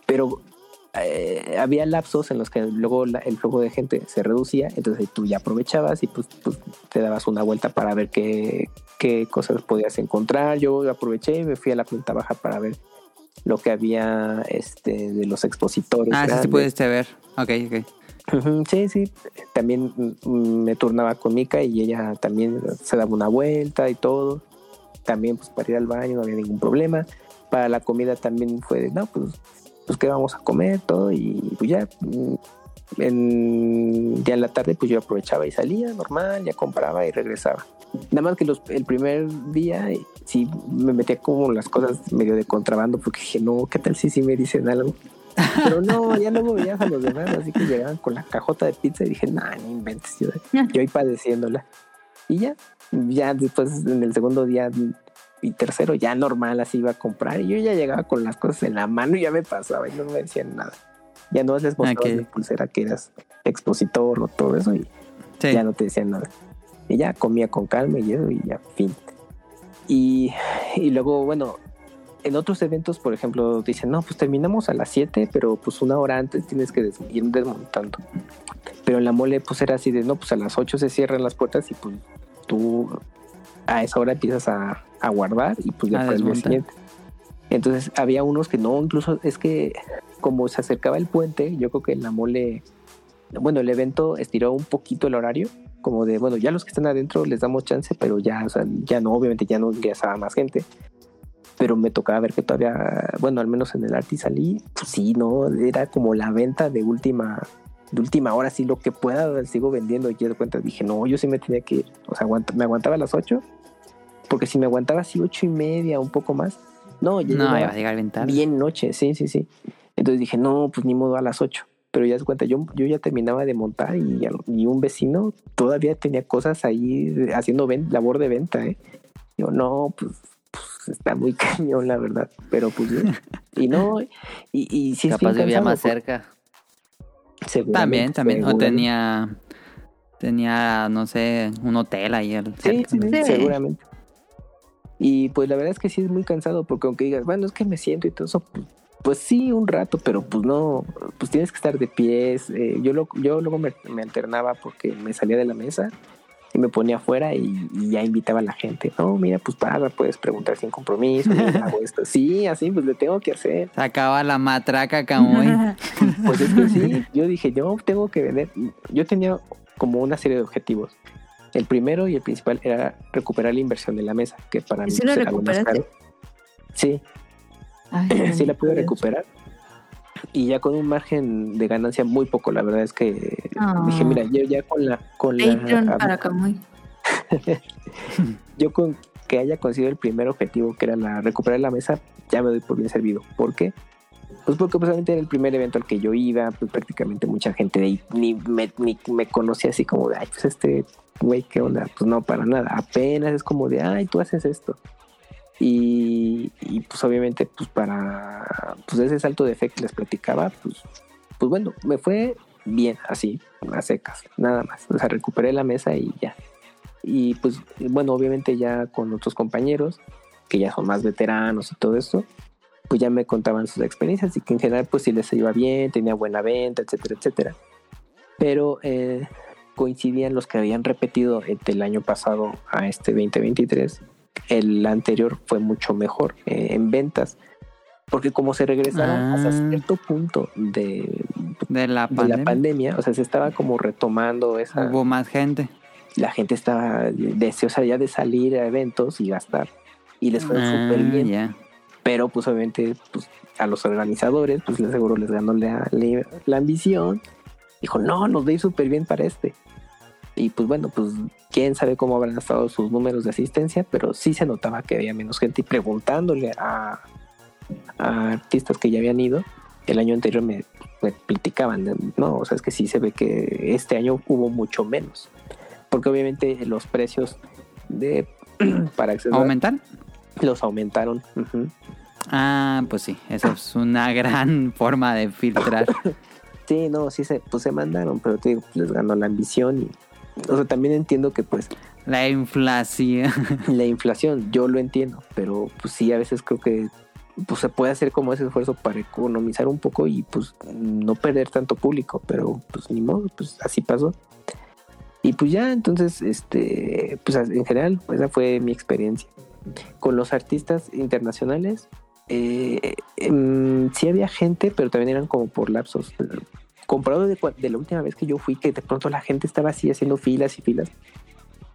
Pero eh, había lapsos en los que luego la- el flujo de gente se reducía, entonces tú ya aprovechabas y pues, pues, te dabas una vuelta para ver qué, qué cosas podías encontrar. Yo aproveché y me fui a la planta baja para ver lo que había este, de los expositores. Ah, sí, sí grandes. pudiste ver. Ok, ok. Ujú, Sí, sí. También mm, me turnaba con Mika y ella también se daba una vuelta y todo. También pues para ir al baño no había ningún problema. Para la comida también fue de, no, pues, pues qué vamos a comer, todo. Y pues ya, mm, en, ya en la tarde pues yo aprovechaba y salía normal, ya compraba y regresaba. Nada más que los, el primer día eh, sí me metía como las cosas medio de contrabando porque dije, no, ¿qué tal si sí me dicen algo? Pero no, ya luego veías a los demás, así que llegaban con la cajota de pizza y dije, nah, no inventes, yo, yo ahí padeciéndola. Y ya, ya después en el segundo día y tercero ya normal así iba a comprar y yo ya llegaba con las cosas en la mano y ya me pasaba y no me decían nada. Ya no les mostrabas Ok. de pulsera que eras expositor o todo eso y Sí. ya no te decían nada. Y ya comía con calma y eso y ya, fin. Y, y luego, bueno, en otros eventos, por ejemplo, dicen, no, pues terminamos a las 7, pero pues una hora antes tienes que des- ir desmontando. Pero en la mole, pues era así de, no, pues a las 8 se cierran las puertas y pues tú a esa hora empiezas a, a guardar y pues A después el siguiente. Entonces había unos que no, incluso es que como se acercaba el puente, yo creo que la mole, bueno, el evento estiró un poquito el horario, como de, bueno, ya los que están adentro les damos chance, pero ya, o sea, ya no, obviamente ya no ingresaba más gente. Pero me tocaba ver que todavía, bueno, al menos en el Arti salí, pues sí, no, era como la venta de última, de última hora, sí, lo que pueda, sigo vendiendo. Y de cuenta dije, no, yo sí me tenía que ir, o sea, aguanta- me aguantaba a las 8, porque si me aguantaba así ocho y media, un poco más, no, ya No, iba a llegar bien tarde. bien noche, sí, sí, sí. Entonces dije, no, pues ni modo a las 8. Pero ya se cuenta, yo, yo ya terminaba de montar y, un vecino todavía tenía cosas ahí haciendo ven- labor de venta, ¿eh? Yo, no, pues, pues, está muy cañón, la verdad. Pero pues, y no, y, y sí es Capaz bien vivía más cerca. También, también. O tenía tenía, no sé, un hotel ahí. Sí. seguramente. Y pues la verdad es que sí es muy cansado, porque aunque digas, bueno, es que me siento y todo eso, pues, pues sí, un rato, pero pues no, pues tienes que estar de pies. eh, yo, lo, yo luego me, me alternaba porque me salía de la mesa y me ponía afuera y, y ya invitaba a la gente. No, mira, pues paga, puedes preguntar sin compromiso, hago esto. Sí, así, pues le tengo que hacer. Sacaba la matraca Camuy. Pues es que sí, yo dije, yo tengo que vender. Yo tenía como una serie de objetivos. El primero y el principal era recuperar la inversión de la mesa, que para mí ¿Sí lo pues, era lo más caro. Sí, Ay, sí la pude recuperar. Y ya con un margen de ganancia muy poco, la verdad es que Ah. dije, mira, yo ya con la... Con Patreon la para Camuy. yo con que haya conseguido el primer objetivo, que era la recuperar la mesa, ya me doy por bien servido. ¿Por qué? Pues porque precisamente era el primer evento al que yo iba, pues prácticamente mucha gente de ahí ni me, me conocía así como de, ay, pues este güey, ¿qué onda? Pues no, para nada. Apenas es como de, ay, tú haces esto. Y, pues obviamente, pues para pues ese salto de fe que les platicaba, pues, pues bueno, me fue bien, así, a secas, nada más. O sea, recuperé la mesa y ya. Y pues bueno, obviamente ya con otros compañeros que ya son más veteranos y todo esto, pues ya me contaban sus experiencias y que en general pues sí les iba bien, tenía buena venta, etcétera, etcétera. Pero eh, coincidían los que habían repetido entre el año pasado a este 2023. El anterior fue mucho mejor eh, en ventas. Porque como se regresaron Ah. hasta cierto punto de, De la de pandemia. la pandemia, o sea, se estaba como retomando esa, Hubo más gente. la gente estaba deseosa ya de salir a eventos y gastar. Y les fue Ah, súper bien. ya. Pero pues obviamente pues, a los organizadores, pues les seguro les ganó la, ambición. Dijo, no, nos va a ir súper bien para este. Y pues bueno, pues quién sabe cómo habrán estado sus números de asistencia, pero sí se notaba que había menos gente y preguntándole a, artistas que ya habían ido. El año anterior me, me platicaban, no, o sea, es que sí se ve que este año hubo mucho menos. Porque obviamente los precios de para acceder ¿Aumentar? Los aumentaron. Ah, pues sí, eso es una gran forma de filtrar. Sí, no, sí se, pues se mandaron, pero te digo, pues, les ganó la ambición y, o sea, también entiendo que pues La inflación. la inflación, yo lo entiendo, pero pues sí, a veces creo que pues se puede hacer como ese esfuerzo para economizar un poco y pues no perder tanto público, pero pues ni modo, pues así pasó. Y pues ya, entonces, este, pues en general, pues, esa fue mi experiencia. Con los artistas internacionales, eh, em, sí había gente, pero también eran como por lapsos. Comparado de, de la última vez que yo fui, que de pronto la gente estaba así haciendo filas y filas.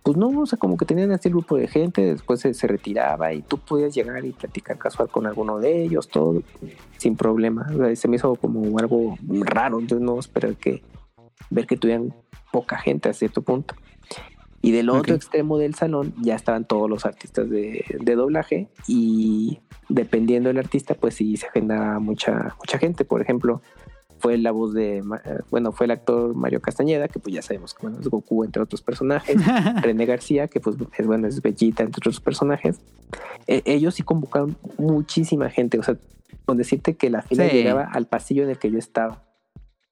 Pues no, o sea, como que tenían así el grupo de gente, después se, se retiraba y tú podías llegar y platicar casual con alguno de ellos, todo, sin problema. O sea, se me hizo como algo raro, entonces no esperar que ver que tuvieran poca gente a cierto punto. Y del otro Ok. extremo del salón ya estaban todos los artistas de, de doblaje y dependiendo del artista, pues sí se agenda mucha, mucha gente. Por ejemplo, fue la voz de, bueno, fue el actor Mario Castañeda, que pues ya sabemos que bueno, es Goku entre otros personajes. René García, que pues es bueno, es Bellita, entre otros personajes. Eh, ellos sí convocaron muchísima gente, o sea, con decirte que la fila Sí. llegaba al pasillo en el que yo estaba.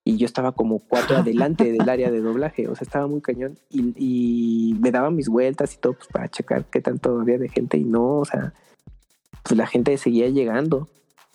Y yo estaba como cuatro adelante del área de doblaje, o sea, estaba muy cañón. Y, y me daban mis vueltas y todo, pues para checar qué tanto había de gente. Y no, o sea, pues la gente seguía llegando.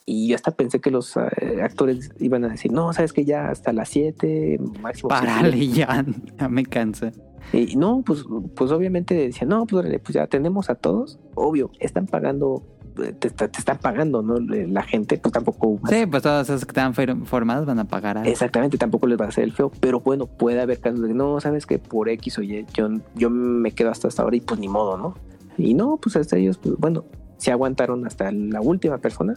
Y yo hasta pensé que los eh, actores iban a decir, no, sabes que ya hasta las 7, máximo. siete". Párale ya, ya me cansé. Y no, pues, pues obviamente decían, no, pues, pues ya tenemos a todos. Obvio, están pagando, te, te- te están pagando, ¿no? La gente, pues tampoco. Sí, pues todos esos que están formados van a pagar algo. Exactamente, tampoco les va a hacer el feo. Pero bueno, puede haber casos de, no, sabes que por X o Y, yo, yo me quedo hasta hasta ahora y pues ni modo, ¿no? Y no, pues hasta ellos, pues bueno, se aguantaron hasta la última persona.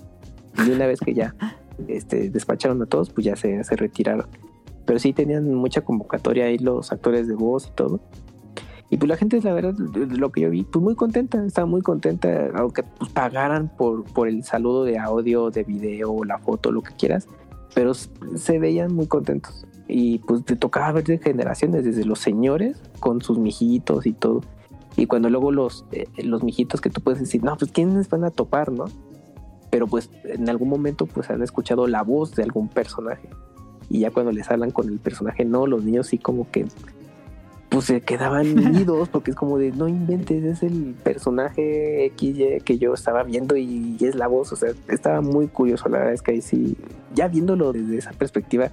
Y una vez que ya este, despacharon a todos, pues ya se, se retiraron. Pero sí tenían mucha convocatoria ahí los actores de voz y todo. Y pues la gente, la verdad, lo que yo vi, pues muy contenta, estaba muy contenta, aunque pues pagaran por, por el saludo de audio, de video, la foto, lo que quieras, pero se veían muy contentos. Y pues te tocaba ver de generaciones, desde los señores con sus mijitos y todo. Y cuando luego los, eh, los mijitos que tú puedes decir, no, pues quiénes van a topar, ¿no? Pero pues en algún momento pues han escuchado la voz de algún personaje. Y ya cuando les hablan con el personaje, no, los niños sí como que pues se quedaban idos porque es como de no inventes, es el personaje XY que yo estaba viendo y es la voz, o sea, estaba muy curioso, la verdad es que ahí sí, ya viéndolo desde esa perspectiva,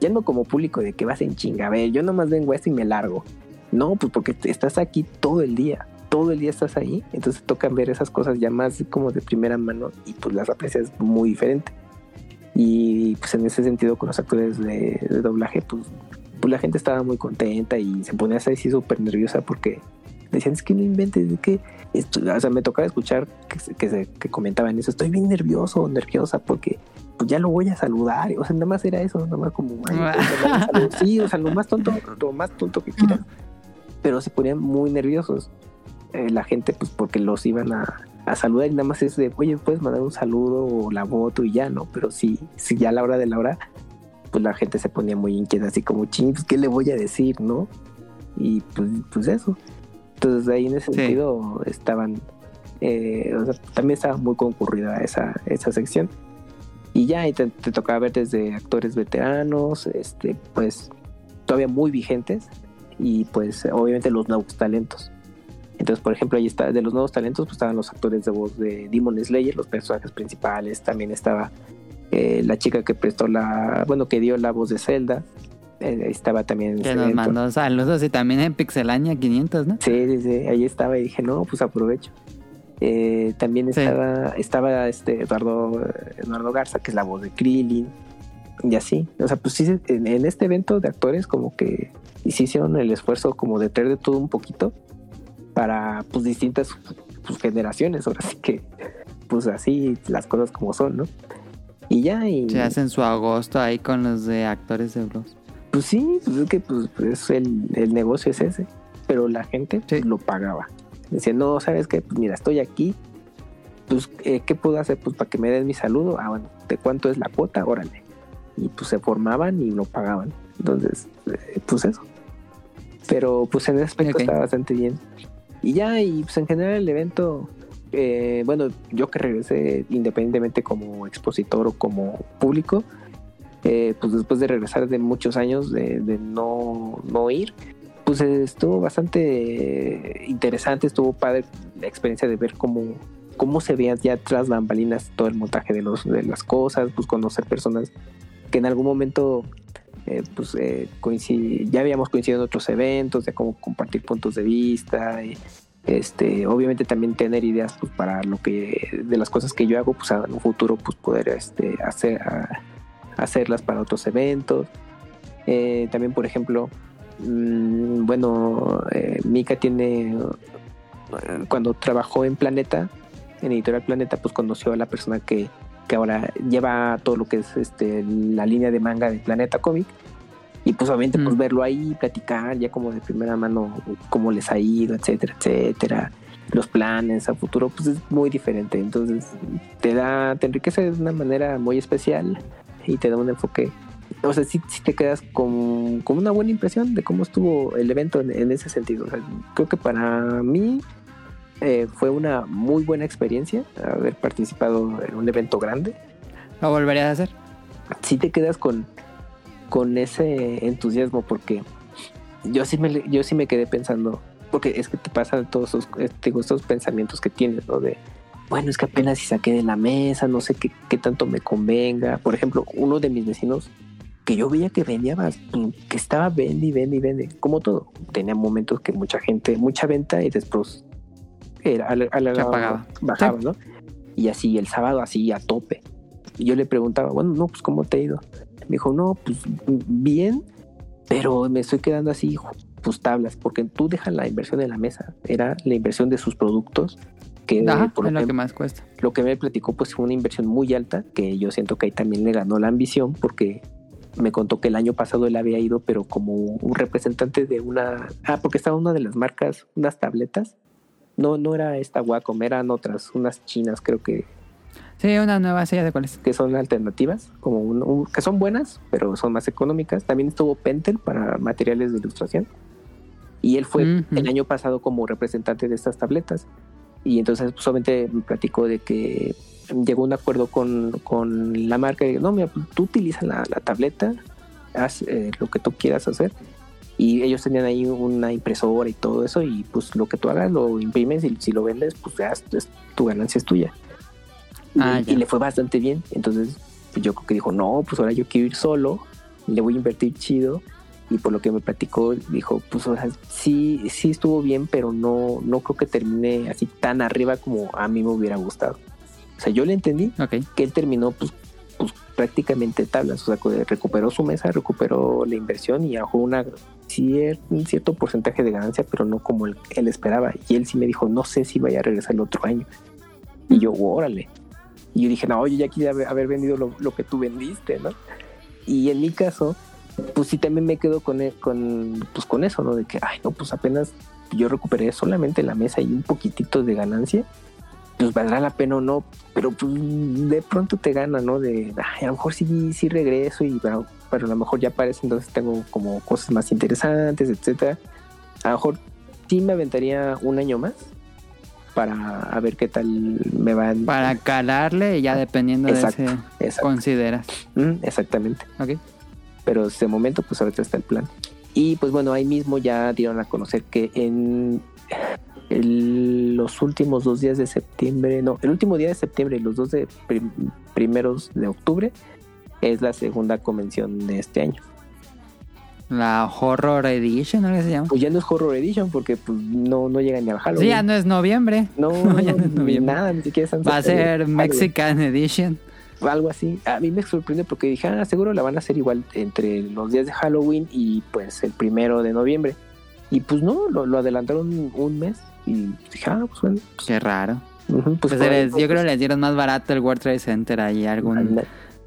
ya no como público de que vas en chinga, a ver, yo nomás vengo a esto y me largo. No, pues porque estás aquí todo el día, todo el día estás ahí, entonces toca ver esas cosas ya más como de primera mano y pues las aprecias muy diferente. Y pues en ese sentido con los actores de, de doblaje, pues, pues la gente estaba muy contenta y se ponía así súper nerviosa porque decían, es que no inventes, es que esto, o sea, me tocaba escuchar que, que, se- que comentaban eso, estoy bien nervioso o nerviosa porque pues ya lo voy a saludar, o sea, nada más era eso, nada más como, "Ay, pues, nada más saludo". sí, o sea, lo más tonto, lo más tonto que quieras, pero se ponían muy nerviosos eh, la gente, pues porque los iban a, a saludar y nada más es de, oye, puedes mandar un saludo o la foto y ya, ¿no? Pero sí, sí, ya a la hora de la hora, pues la gente se ponía muy inquieta, así como, ching, pues, ¿qué le voy a decir, no? Y pues, pues eso. Entonces ahí en ese Sí. sentido estaban, eh, o sea, también estaba muy concurrida esa, esa sección. Y ya y te, te tocaba ver desde actores veteranos, este, pues todavía muy vigentes y pues obviamente los nuevos talentos. Entonces, por ejemplo, ahí está, de los nuevos talentos, pues estaban los actores de voz de Demon Slayer, los personajes principales, también estaba eh, la chica que prestó la, bueno, que dio la voz de Zelda, eh, estaba también en Que nos evento. mandó saludos y también en Pixelania 500, ¿no? Sí, sí, sí, ahí estaba y dije, no, pues aprovecho. Eh, también Sí. estaba, estaba este Eduardo, Eduardo Garza, que es la voz de Krillin, y así. O sea, pues sí, en, en este evento de actores como que hicieron el esfuerzo como de traer de todo un poquito para pues distintas pues, generaciones, ahora sí que pues así las cosas como son, ¿no? Y ya, y Se hacen su agosto ahí con los de actores de Bros. pues sí, pues es que pues, es el, el negocio es ese, pero la gente Sí. lo pagaba. Decía, no, ¿sabes qué? Pues mira, estoy aquí, pues, eh, ¿qué puedo hacer? Pues para que me den mi saludo. Ah, bueno, ¿de cuánto es la cuota? Órale. Y pues se formaban y lo pagaban. Entonces, eh, pues eso. Pero pues en ese aspecto está bastante bien. Y ya, y pues en general el evento, eh, bueno, yo que regresé independientemente como expositor o como público, eh, pues después de regresar de muchos años de, no, no ir, pues estuvo bastante interesante, estuvo padre la experiencia de ver cómo, cómo se veía ya tras bambalinas todo el montaje de, los, de las cosas, pues conocer personas que en algún momento eh, pues eh, ya habíamos coincidido en otros eventos, de cómo compartir puntos de vista, este, obviamente también tener ideas pues, para lo que de las cosas que yo hago, pues en un futuro pues poder este, hacer hacerlas para otros eventos. Eh, también, por ejemplo, mm, bueno, eh, Mika tiene, eh, cuando trabajó en Planeta, en Editorial Planeta, pues conoció a la persona que, que ahora lleva todo lo que es este, la línea de manga de Planeta Comic. Y pues obviamente pues Mm. verlo ahí, platicar ya como de primera mano cómo les ha ido, etcétera, etcétera. Los planes a futuro, pues es muy diferente. Entonces te da, te enriquece de una manera muy especial y te da un enfoque. O sea, sí, sí te quedas con, con una buena impresión de cómo estuvo el evento en, en ese sentido. O sea, creo que para mí eh, fue una muy buena experiencia haber participado en un evento grande. ¿Lo volverías a hacer? Sí te quedas con, con ese entusiasmo porque yo sí me, yo sí me quedé pensando, porque es que te pasan todos esos, este, estos pensamientos que tienes, ¿no? De, bueno, es que apenas si saqué de la mesa, no sé qué, qué tanto me convenga. Por ejemplo, uno de mis vecinos que yo veía que vendía, más, que estaba vende y vende y vende, como todo. Tenía momentos que mucha gente, mucha venta y después era, a la- a la- Se apagaba. bajaba, Sí. ¿no? Y así el sábado así a tope. Y yo le preguntaba, bueno, no, pues ¿cómo te ha ido? Me dijo, no, pues bien, pero me estoy quedando así, pues tablas, porque tú dejas la inversión en la mesa. Era la inversión de sus productos, que Ajá, por es lo que más cuesta. lo que me platicó pues fue una inversión muy alta, que yo siento que ahí también le ganó la ambición, porque me contó que el año pasado él había ido, pero como un representante de una... Ah, porque estaba una de las marcas, unas tabletas. No, no era esta Wacom, eran otras, unas chinas creo que, Sí, una nueva silla de cuáles. que son alternativas, como un- un- que son buenas, pero son más económicas. También estuvo Pentel para materiales de ilustración. Y él fue el año pasado como representante de estas tabletas. Y entonces pues, solamente me platicó de que llegó a un acuerdo con, con la marca. Y, no, mira, pues, tú utilizas la, la tableta, haz eh, lo que tú quieras hacer. Y ellos tenían ahí una impresora y todo eso y pues lo que tú hagas lo imprimes y si lo vendes pues ya es- es- tu ganancia es tuya. Y, Ah, ya. y le fue bastante bien. Entonces pues, yo creo que dijo, no, pues ahora yo quiero ir solo, le voy a invertir chido. Y por lo que me platicó, dijo, pues o sea, sí, sí estuvo bien, pero no, no creo que termine así tan arriba como a mí me hubiera gustado. O sea, yo le entendí Ok. que él terminó pues, pues prácticamente tablas, o sea, recuperó su mesa, recuperó la inversión y bajó una cier- un cierto porcentaje de ganancia, pero no como él, él esperaba. Y él sí me dijo, no sé si vaya a regresar el otro año. Y yo, órale. Y yo dije, no, yo ya quería haber, vendido lo, lo que tú vendiste, ¿no? Y en mi caso, pues sí también me quedo con, e- con, pues, con eso, ¿no? De que, ay, no, pues apenas yo recuperé solamente la mesa y un poquitito de ganancia pues valdrá la pena o no, pero pues de pronto te gana, ¿no? De, ay, a lo mejor sí, sí regreso y pero, pero a lo mejor ya parece entonces tengo como cosas más interesantes, etcétera. A lo mejor sí me aventaría un año más para a ver qué tal me van. Para calarle y ya dependiendo Exacto, de ese exacto. consideras. Mm, exactamente. Ok. pero de momento pues ahorita está el plan. Y pues bueno, ahí mismo ya dieron a conocer que en el- los últimos dos días de septiembre, no, el último día de septiembre y los dos de prim- primeros de octubre es la segunda convención de este año. La Horror Edition, ¿no? ¿Qué se llama? Pues ya no es Horror Edition porque pues no, no llega ni al Halloween. Sí, ya no es noviembre. No, No, ya no es noviembre. nada, ni siquiera Va a ser Halloween. Mexican Edition. algo así. A mí me sorprende porque dije, ah, seguro la van a hacer igual entre los días de Halloween y pues el primero de noviembre. Y pues no, lo, lo adelantaron un, mes y dije, ah, pues bueno. pues, Qué raro. pues, Pues les- yo creo pues, que les dieron más barato el World Trade Center ahí algún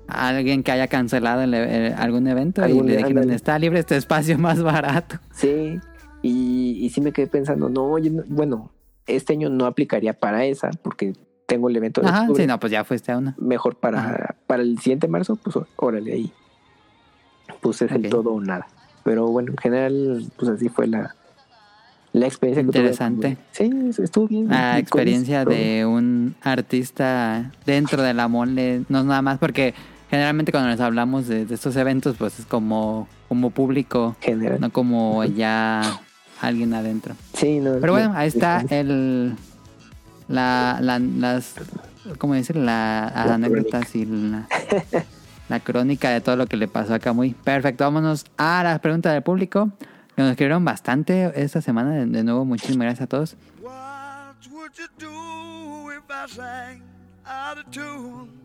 alguien que haya cancelado el- eh, algún evento Algún- y le dijeron está libre este espacio más barato. Sí, y, y sí me quedé pensando, no, yo no- bueno, este año no aplicaría para esa porque tengo el evento de Ajá, octubre. sí, no, pues ya fuiste a una. Mejor para, Ajá. para el siguiente marzo, pues órale ahí. Pues es el todo o nada. Pero bueno, en general, pues así fue la, la experiencia que tuve. Interesante. Sí, estuvo bien. La experiencia de un artista dentro de la mole, no es nada más porque generalmente cuando les hablamos de, de estos eventos, pues es como, como público, general. no como ya alguien adentro. Sí, no, Pero bueno, no, ahí está el la, la las ¿cómo decir? La, las La anécdotas y la, la crónica de todo lo que le pasó acá muy perfecto. Vámonos a las preguntas del público. Que nos escribieron bastante esta semana. De, de nuevo, muchísimas gracias a todos. What would you do if I sang out of tune?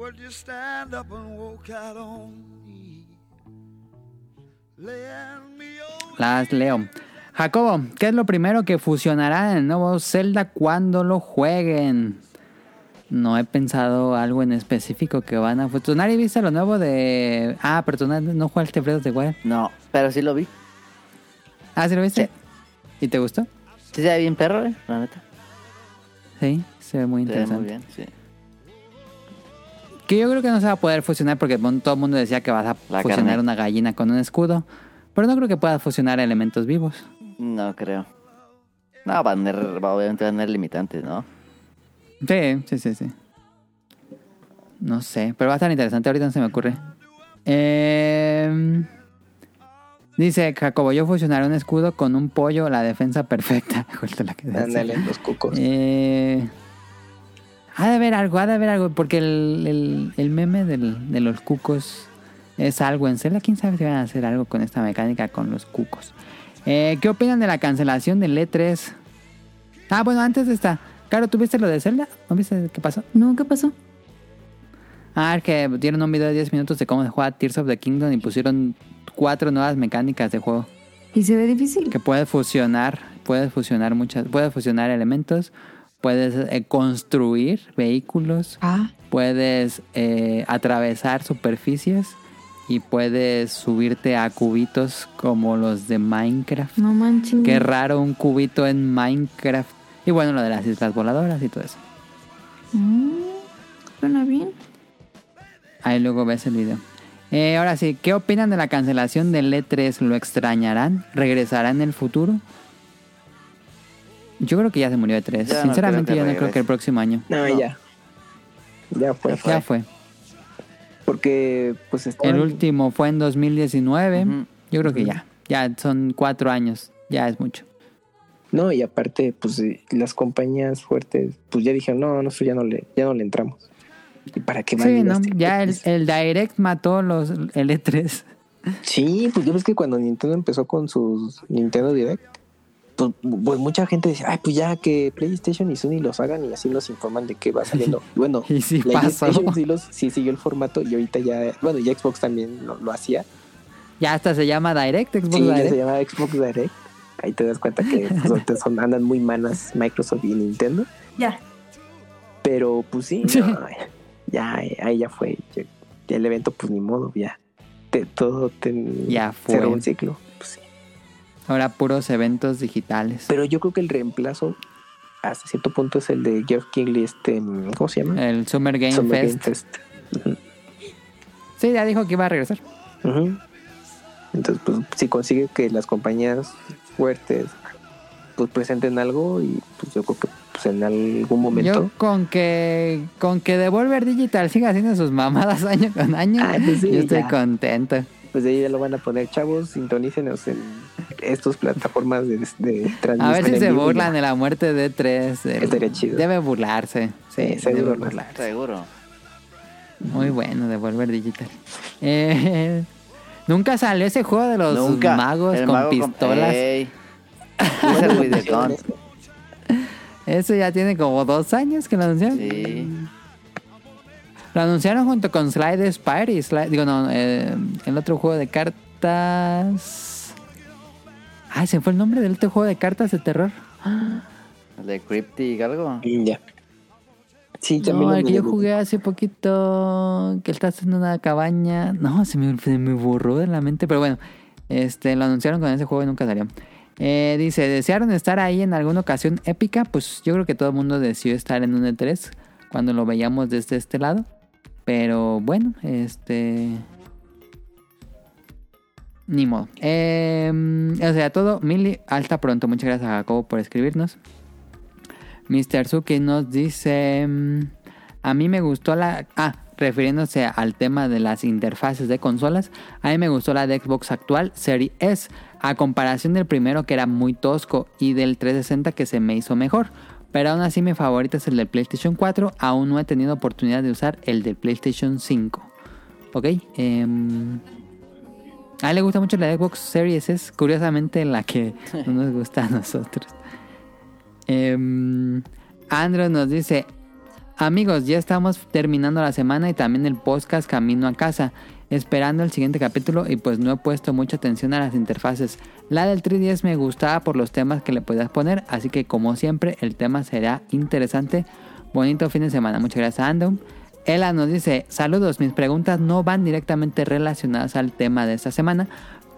Would you stand up and walk out on me? Lend me your Las leo. Jacobo, ¿qué es lo primero que fusionará en el nuevo Zelda cuando lo jueguen? No he pensado algo en específico que van a fusionar. ¿Y viste lo nuevo de... Ah, pero tú no, jugaste Breath of the Wild. No, pero sí lo vi. Ah, ¿sí lo viste? Sí. ¿Y te gustó? Sí se ve bien perro, eh, la neta. Sí, se ve muy Se ve interesante. muy bien, sí. Que yo creo que no se va a poder fusionar porque todo el mundo decía que vas a La fusionar carne. una gallina con un escudo. Pero no creo que puedas fusionar elementos vivos. No creo. No, va a tener, va- obviamente va a tener limitantes, ¿no? Sí, sí, sí, sí. No sé, pero va a estar interesante. Ahorita no se me ocurre. Eh, dice Jacobo, yo fusionaré un escudo con un pollo, la defensa perfecta. Ándale, los cucos. Eh, ha de haber algo, ha de haber algo, porque el, el- el meme del- de los cucos es algo en Zelda. ¿Quién sabe si van a hacer algo con esta mecánica con los cucos? Eh, ¿Qué opinan de la cancelación del E3? Ah, bueno, antes de esta. Claro, ¿tú viste lo de Zelda? ¿No viste qué pasó? No, ¿qué pasó? Ah, es que dieron un video de 10 minutos de cómo se juega Tears of the Kingdom y pusieron cuatro nuevas mecánicas de juego. ¿Y se ve difícil? que puedes fusionar, puedes fusionar muchas, puedes fusionar elementos, puedes eh, construir vehículos, Ah, puedes eh, atravesar superficies y puedes subirte a cubitos como los de Minecraft. no manches. Qué raro un cubito en Minecraft. Y bueno, lo de las islas voladoras y todo eso. Mm, suena bien. Ahí luego ves el video. Eh, ahora sí, ¿qué opinan de la cancelación del E3? ¿Lo extrañarán? ¿Regresará en el futuro? Yo creo que ya se murió E3. Ya no Sinceramente, yo no creo que el próximo año. No, No. ya. Ya fue. Ya fue. Porque, pues, estaban- El último fue en 2019. Ujú. Yo creo que ya. Ya son cuatro años, ya es mucho. No, y aparte, pues eh, las compañías fuertes, pues ya dijeron, no, nosotros ya no le, ya no le entramos. ¿Y para qué Sí, ¿no? Ya el, el Direct mató los el E3. Sí, pues yo ves que cuando Nintendo empezó con sus Nintendo Direct, pues, pues mucha gente decía, ay, pues ya que PlayStation y Sony los hagan y así nos informan de que va saliendo. Bueno, Y sí pasó. PlayStation sí, los, sí siguió el formato y ahorita ya, bueno, ya Xbox también lo, lo hacía. Ya hasta se llama Direct, Xbox Sí, ya Direct. se llama Xbox Direct. Ahí te das cuenta que pues, son, andan muy manas Microsoft y Nintendo. Ya. Pero pues sí, Sí. no, ya, ahí ya fue. Ya, ya el evento, pues ni modo, ya. Te- todo te, Ya fue. cerró un ciclo. Ahora puros eventos digitales. Pero yo creo que el reemplazo hasta cierto punto es el de Geoff Kingley, este, ¿cómo se llama? El Summer Game Summer Fest. Game Fest. Sí, ya dijo que iba a regresar. Entonces, pues si consigue que las compañías fuertes pues presenten algo y pues yo creo que pues en algún momento Yo con que con que Devolver Digital siga haciendo sus mamadas año con año, Ah, pues sí, yo estoy ya. contento. Pues de ahí ya lo van a poner chavos sintonícenos en estas plataformas de, de transmisión A ver si se burlan de la muerte de tres. Estaría chido. Debe burlarse. Sí, Sí, seguro debe burlarse. Seguro. Muy bueno, Devolver Digital. Eh, Nunca salió ese juego de los Nunca. magos El con mago pistolas. Gun. Eso ya tiene como dos años que lo anunciaron. Sí. Lo anunciaron junto con Slide Spire y Slide, digo no, eh, el otro juego de cartas. Ay, se me fue el nombre del otro juego de cartas de terror. De Cryptic algo. Ya. Sí, también No, el que yo jugué hace poquito, que él está haciendo una cabaña. No, se me, se me borró de la mente, pero bueno, este lo anunciaron con ese juego y nunca salió. Eh, dice, ¿desearon estar ahí en alguna ocasión épica? Pues yo creo que todo el mundo deseó estar en un E3 cuando lo veíamos desde este lado. Pero bueno, este... Ni modo. Eh, o sea, todo, Mili, alta pronto. Muchas gracias a Jacobo por escribirnos. Mr. Suki nos dice... mm, A mí me gustó la... Ah, refiriéndose al tema de las interfaces de consolas. A mí me gustó la de Xbox actual, Series S. A comparación del primero que era muy tosco y del 360 que se me hizo mejor. Pero aún así mi favorito es el del PlayStation 4. Aún no he tenido oportunidad de usar el del PlayStation 5. Ok. em, a él le gusta mucho la Xbox Series S. Curiosamente la que no nos gusta a nosotros. Em, Andrew nos dice, amigos, ya estamos terminando la semana y también el podcast Camino a casa, esperando el siguiente capítulo y pues no he puesto mucha atención a las interfaces. La del 3DS me gustaba por los temas que le podías poner, así que como siempre el tema será interesante. Bonito fin de semana, muchas gracias Andrew. Ella nos dice, saludos, mis preguntas no van directamente relacionadas al tema de esta semana,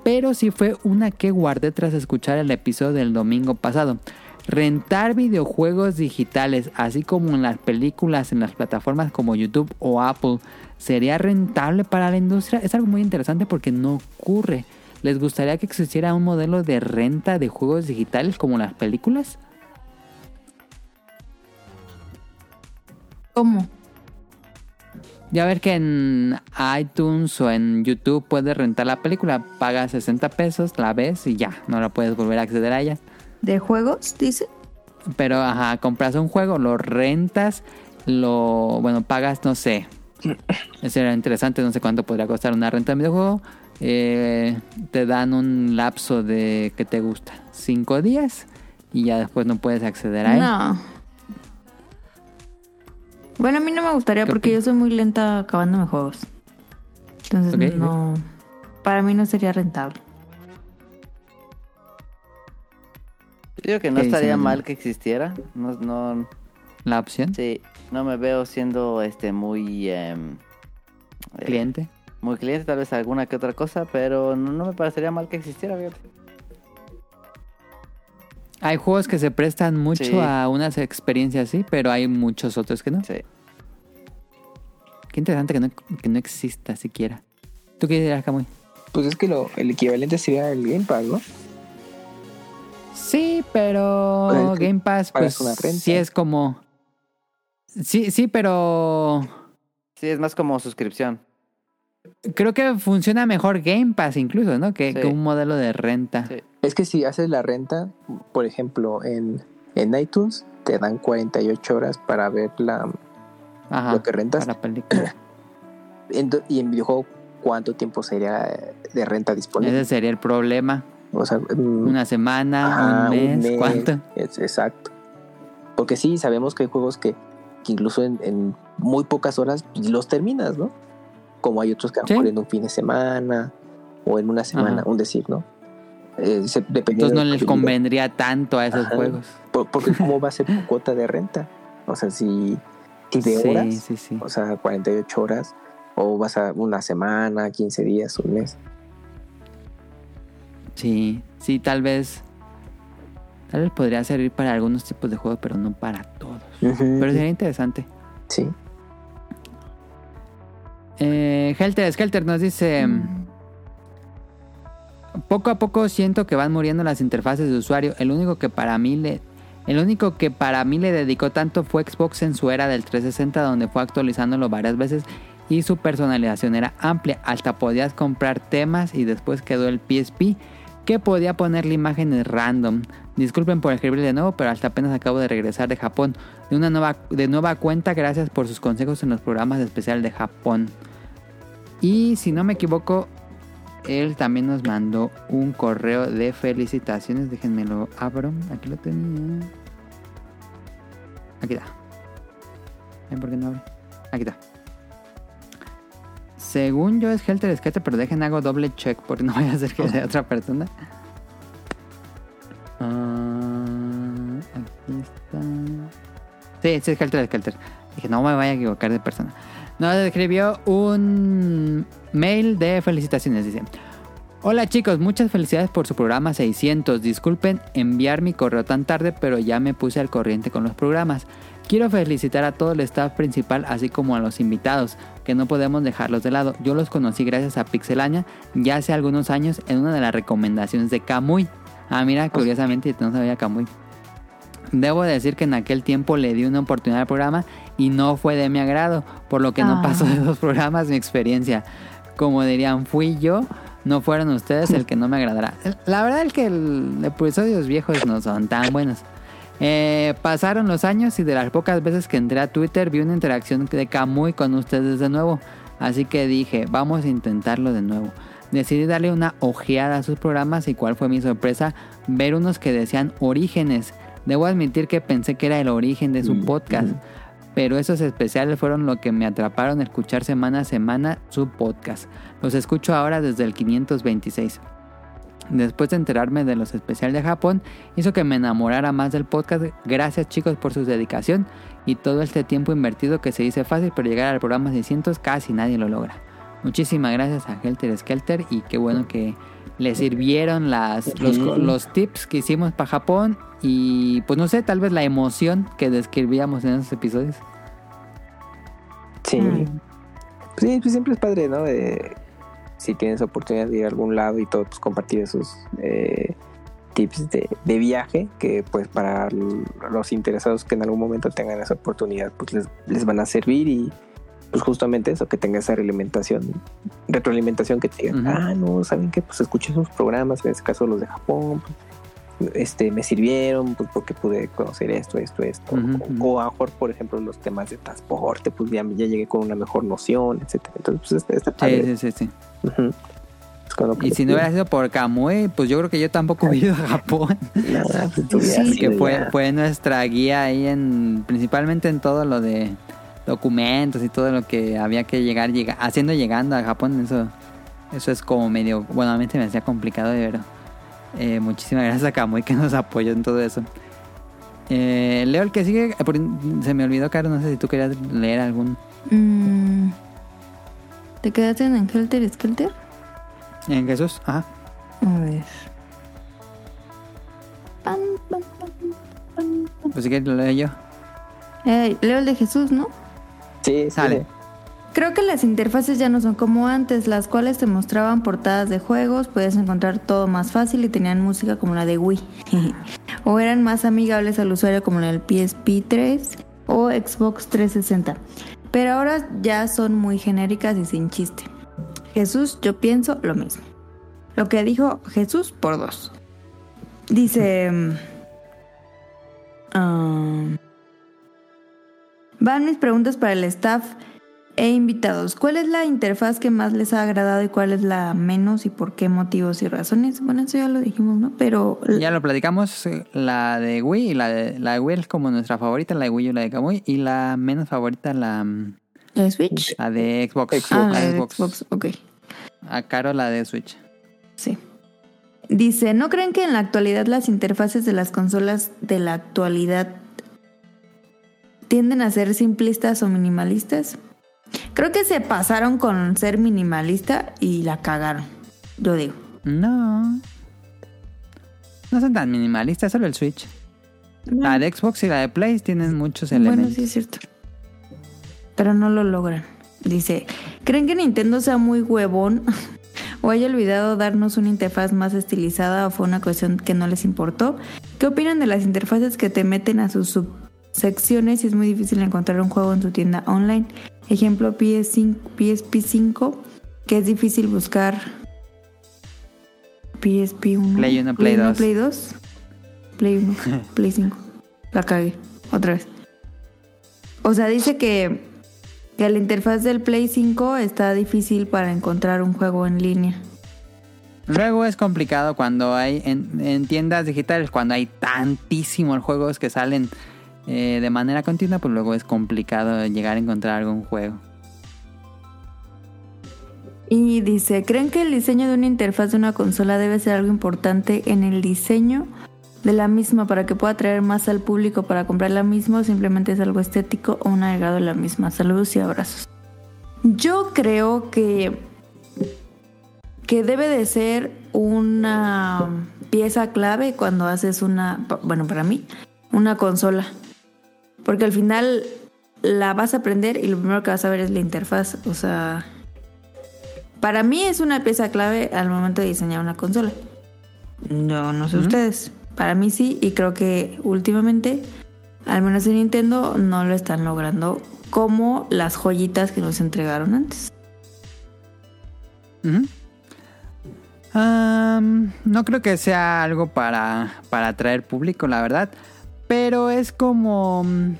pero sí fue una que guardé tras escuchar el episodio del domingo pasado. Rentar videojuegos digitales, así como en las películas en las plataformas como YouTube o Apple, ¿sería rentable para la industria? Es algo muy interesante porque no ocurre. ¿Les gustaría que existiera un modelo de renta de juegos digitales como las películas? ¿Cómo? Ya ver que en iTunes o en YouTube puedes rentar la película, pagas 60 pesos, la ves y ya, no la puedes volver a acceder a ella. ¿De juegos, dice? Pero, ajá, compras un juego, lo rentas, lo, bueno, pagas, no sé. Eso era interesante, no sé cuánto podría costar una renta de videojuego. Eh, te dan un lapso de, que te gusta? Cinco días y ya después no puedes acceder a él. No. Bueno, a mí no me gustaría ¿Qué porque yo soy muy lenta acabándome juegos. Entonces no. Para mí no sería rentable. Digo que no ¿Qué dicen, estaría mal que existiera. No, no, La opción, sí, no me veo siendo este muy em, eh, cliente. muy cliente, tal vez alguna que otra cosa, pero no, no me parecería mal que existiera, fíjate. Hay juegos que se prestan mucho Sí. a unas experiencias así, pero hay muchos otros que no. Sí. Qué interesante que no, que no exista siquiera. ¿Tú qué dirás, Camuy? Pues es que lo, el equivalente sería el Game Pass, ¿no? Sí, pero Game Pass, pues sí es como... Sí, sí, pero... Sí, es más como suscripción. Creo que funciona mejor Game Pass incluso, ¿no? Que, Sí. que un modelo de renta. Sí. Es que si haces la renta, por ejemplo, en, en iTunes te dan 48 horas para ver la... Ajá. Lo que rentas. para la película. en y en videojuego, ¿cuánto tiempo sería de renta disponible? Ese sería el problema. O sea, mm, Una semana, un, mes, ¿cuánto? Es, exacto. Porque sí, sabemos que hay juegos que, que incluso en, en muy pocas horas pues, los terminas, ¿no? Como hay otros que Sí. en un fin de semana o en una semana, Ajá. un decir, ¿no? Eh, se- Entonces no les convendría tanto a esos Ajá. juegos. Por- porque ¿cómo va a ser tu cuota de renta? O sea, si, si de Sí, horas, sí, sí. o sea, 48 horas, o vas a una semana, 15 días, un mes. Sí, sí, tal vez. Tal vez podría servir para algunos tipos de juegos, pero no para todos. Pero sería interesante. Sí. Eh, Helter, nos dice... Poco a poco siento que van muriendo las interfaces de usuario. El único que para mí le... El único que para mí le dedicó tanto fue Xbox en su era del 360 donde fue actualizándolo varias veces y su personalización era amplia. Hasta podías comprar temas y después quedó el PSP que podía ponerle imágenes random. Disculpen por escribir de nuevo, pero hasta apenas acabo de regresar de Japón. De una nueva, de nueva cuenta, gracias por sus consejos en los programas especiales de Japón. Y si no me equivoco, él también nos mandó un correo de felicitaciones. Déjenme lo abro. Aquí lo tenía. Aquí está. ¿Por qué no abre? Aquí está. Según yo es Helter Skelter, pero dejen hago doble check porque no vaya a ser que sea otra persona. Ah, aquí está. Sí, sí es Helter Skelter. Dije, no me vaya a equivocar de persona. Nos escribió un mail de felicitaciones. Dice: Hola chicos, muchas felicidades por su programa 600. Disculpen enviar mi correo tan tarde, pero ya me puse al corriente con los programas. Quiero felicitar a todo el staff principal, así como a los invitados, que no podemos dejarlos de lado. Yo los conocí gracias a Pixelania ya hace algunos años en una de las recomendaciones de Kamui. Ah, mira, curiosamente no sabía Kamui. Debo decir que en aquel tiempo le di una oportunidad al programa y no fue de mi agrado, por lo que no Ah. pasó de los programas mi experiencia. Como dirían, fui yo, no fueron ustedes el que no me agradará. La verdad es que el episodios viejos no son tan buenos. Eh, pasaron los años y de las pocas veces que entré a Twitter vi una interacción de Kamui con ustedes de nuevo. Así que dije, vamos a intentarlo de nuevo. Decidí darle una ojeada a sus programas y cuál fue mi sorpresa ver unos que decían orígenes. Debo admitir que pensé que era el origen de su podcast. Pero esos especiales fueron lo que me atraparon a escuchar semana a semana su podcast. Los escucho ahora desde el 526. Después de enterarme de los especiales de Japón, hizo que me enamorara más del podcast. Gracias chicos por su dedicación y todo este tiempo invertido que se dice fácil, pero llegar al programa 600 casi nadie lo logra. Muchísimas gracias a Helter Skelter y qué bueno que le sirvieron las, los, tips que hicimos para Japón y pues no sé, tal vez la emoción que describíamos en esos episodios. Sí. Sí, pues siempre es padre, ¿no? De- si tienes oportunidad de ir a algún lado y todo, pues compartir esos eh, tips de, de viaje que pues para los interesados que en algún momento tengan esa oportunidad, pues les, les van a servir y pues justamente eso, que tenga esa realimentación, retroalimentación que te digan, ah, no, ¿saben qué? Pues escuché sus programas, en este caso los de Japón, pues, este, me sirvieron pues, porque pude conocer esto, esto, esto. O, a mejor, por ejemplo, los temas de transporte, pues ya, ya llegué con una mejor noción, etcétera. Entonces, pues está, Sí, sí, sí, Y si no hubiera sido por Kamui, pues yo creo que yo tampoco hubiera ido a Japón. Nada, pues, Sí. que fue, fue nuestra guía ahí en principalmente en todo lo de documentos y todo lo que había que llegar, llega, haciendo llegando a Japón eso eso es como medio bueno a mí se me hacía complicado de ver Eh, muchísimas gracias a Kamui que nos apoyó en todo eso Eh, Leo el que sigue eh, se me olvidó Caro no sé si tú querías leer algún Mm. ¿Te quedaste en Helter Skelter? en Jesús ajá A ver. Pam, pam, pam. pues si quieres lo leo yo Eh, leo el de Jesús, ¿no? Sí, sí. Sale. Creo que las interfaces ya no son como antes, las cuales te mostraban portadas de juegos, podías encontrar todo más fácil y tenían música como la de Wii. o eran más amigables al usuario como la del PSP 3 o Xbox 360. Pero ahora ya son muy genéricas y sin chiste. Jesús, yo pienso lo mismo. Lo que dijo Jesús por dos. Dice... ah, van mis preguntas para el staff e invitados. ¿Cuál es la interfaz que más les ha agradado y cuál es la menos y por qué motivos y razones? Bueno, eso ya lo dijimos, ¿no? Pero Ya lo platicamos, eh, la de Wii y la de, la de Wii es como nuestra favorita, la de Wii y la de Kamui, y la menos favorita, la, ¿la de Switch? la de Xbox. Ah, La la de de Xbox. Xbox, ok. A Caro la de Switch. Sí. Dice, ¿no creen que en la actualidad las interfaces de las consolas de la actualidad tienden a ser simplistas o minimalistas? Creo que se pasaron con ser minimalista y la cagaron. Yo digo. No. No son tan minimalistas, solo el Switch. La de Xbox y la de Play tienen muchos Bueno, elementos. sí es cierto. Pero no lo logran. Dice, ¿creen que Nintendo sea muy huevón o haya olvidado darnos una interfaz más estilizada o fue una cuestión que no les importó? ¿Qué opinan de las interfaces que te meten a sus subsecciones y es muy difícil encontrar un juego en tu tienda online? Ejemplo PS5, PSP5, que es difícil buscar PSP1, Play uno, Play dos. Play 2, Play 1, Play 5. La cagué, otra vez. O sea, dice que, que la interfaz del Play 5 está difícil para encontrar un juego en línea. Luego es complicado cuando hay en, en tiendas digitales, cuando hay tantísimos juegos que salen eh, de manera continua, pues luego es complicado llegar a encontrar algún juego. Y dice, ¿creen que el diseño de una interfaz de una consola debe ser algo importante en el diseño de la misma para que pueda atraer más al público para comprar la misma o simplemente es algo estético o un agregado de la misma? Saludos y abrazos. Yo creo que, que debe de ser una pieza clave cuando haces una, bueno, para mí, una consola. Porque al final la vas a aprender y lo primero que vas a ver es la interfaz. O sea, para mí es una pieza clave al momento de diseñar una consola. No, no sé ustedes. Para mí sí, y creo que últimamente, al menos en Nintendo, no lo están logrando como las joyitas que nos entregaron antes. No creo que sea algo para, para atraer público, la verdad. Pero es como mm,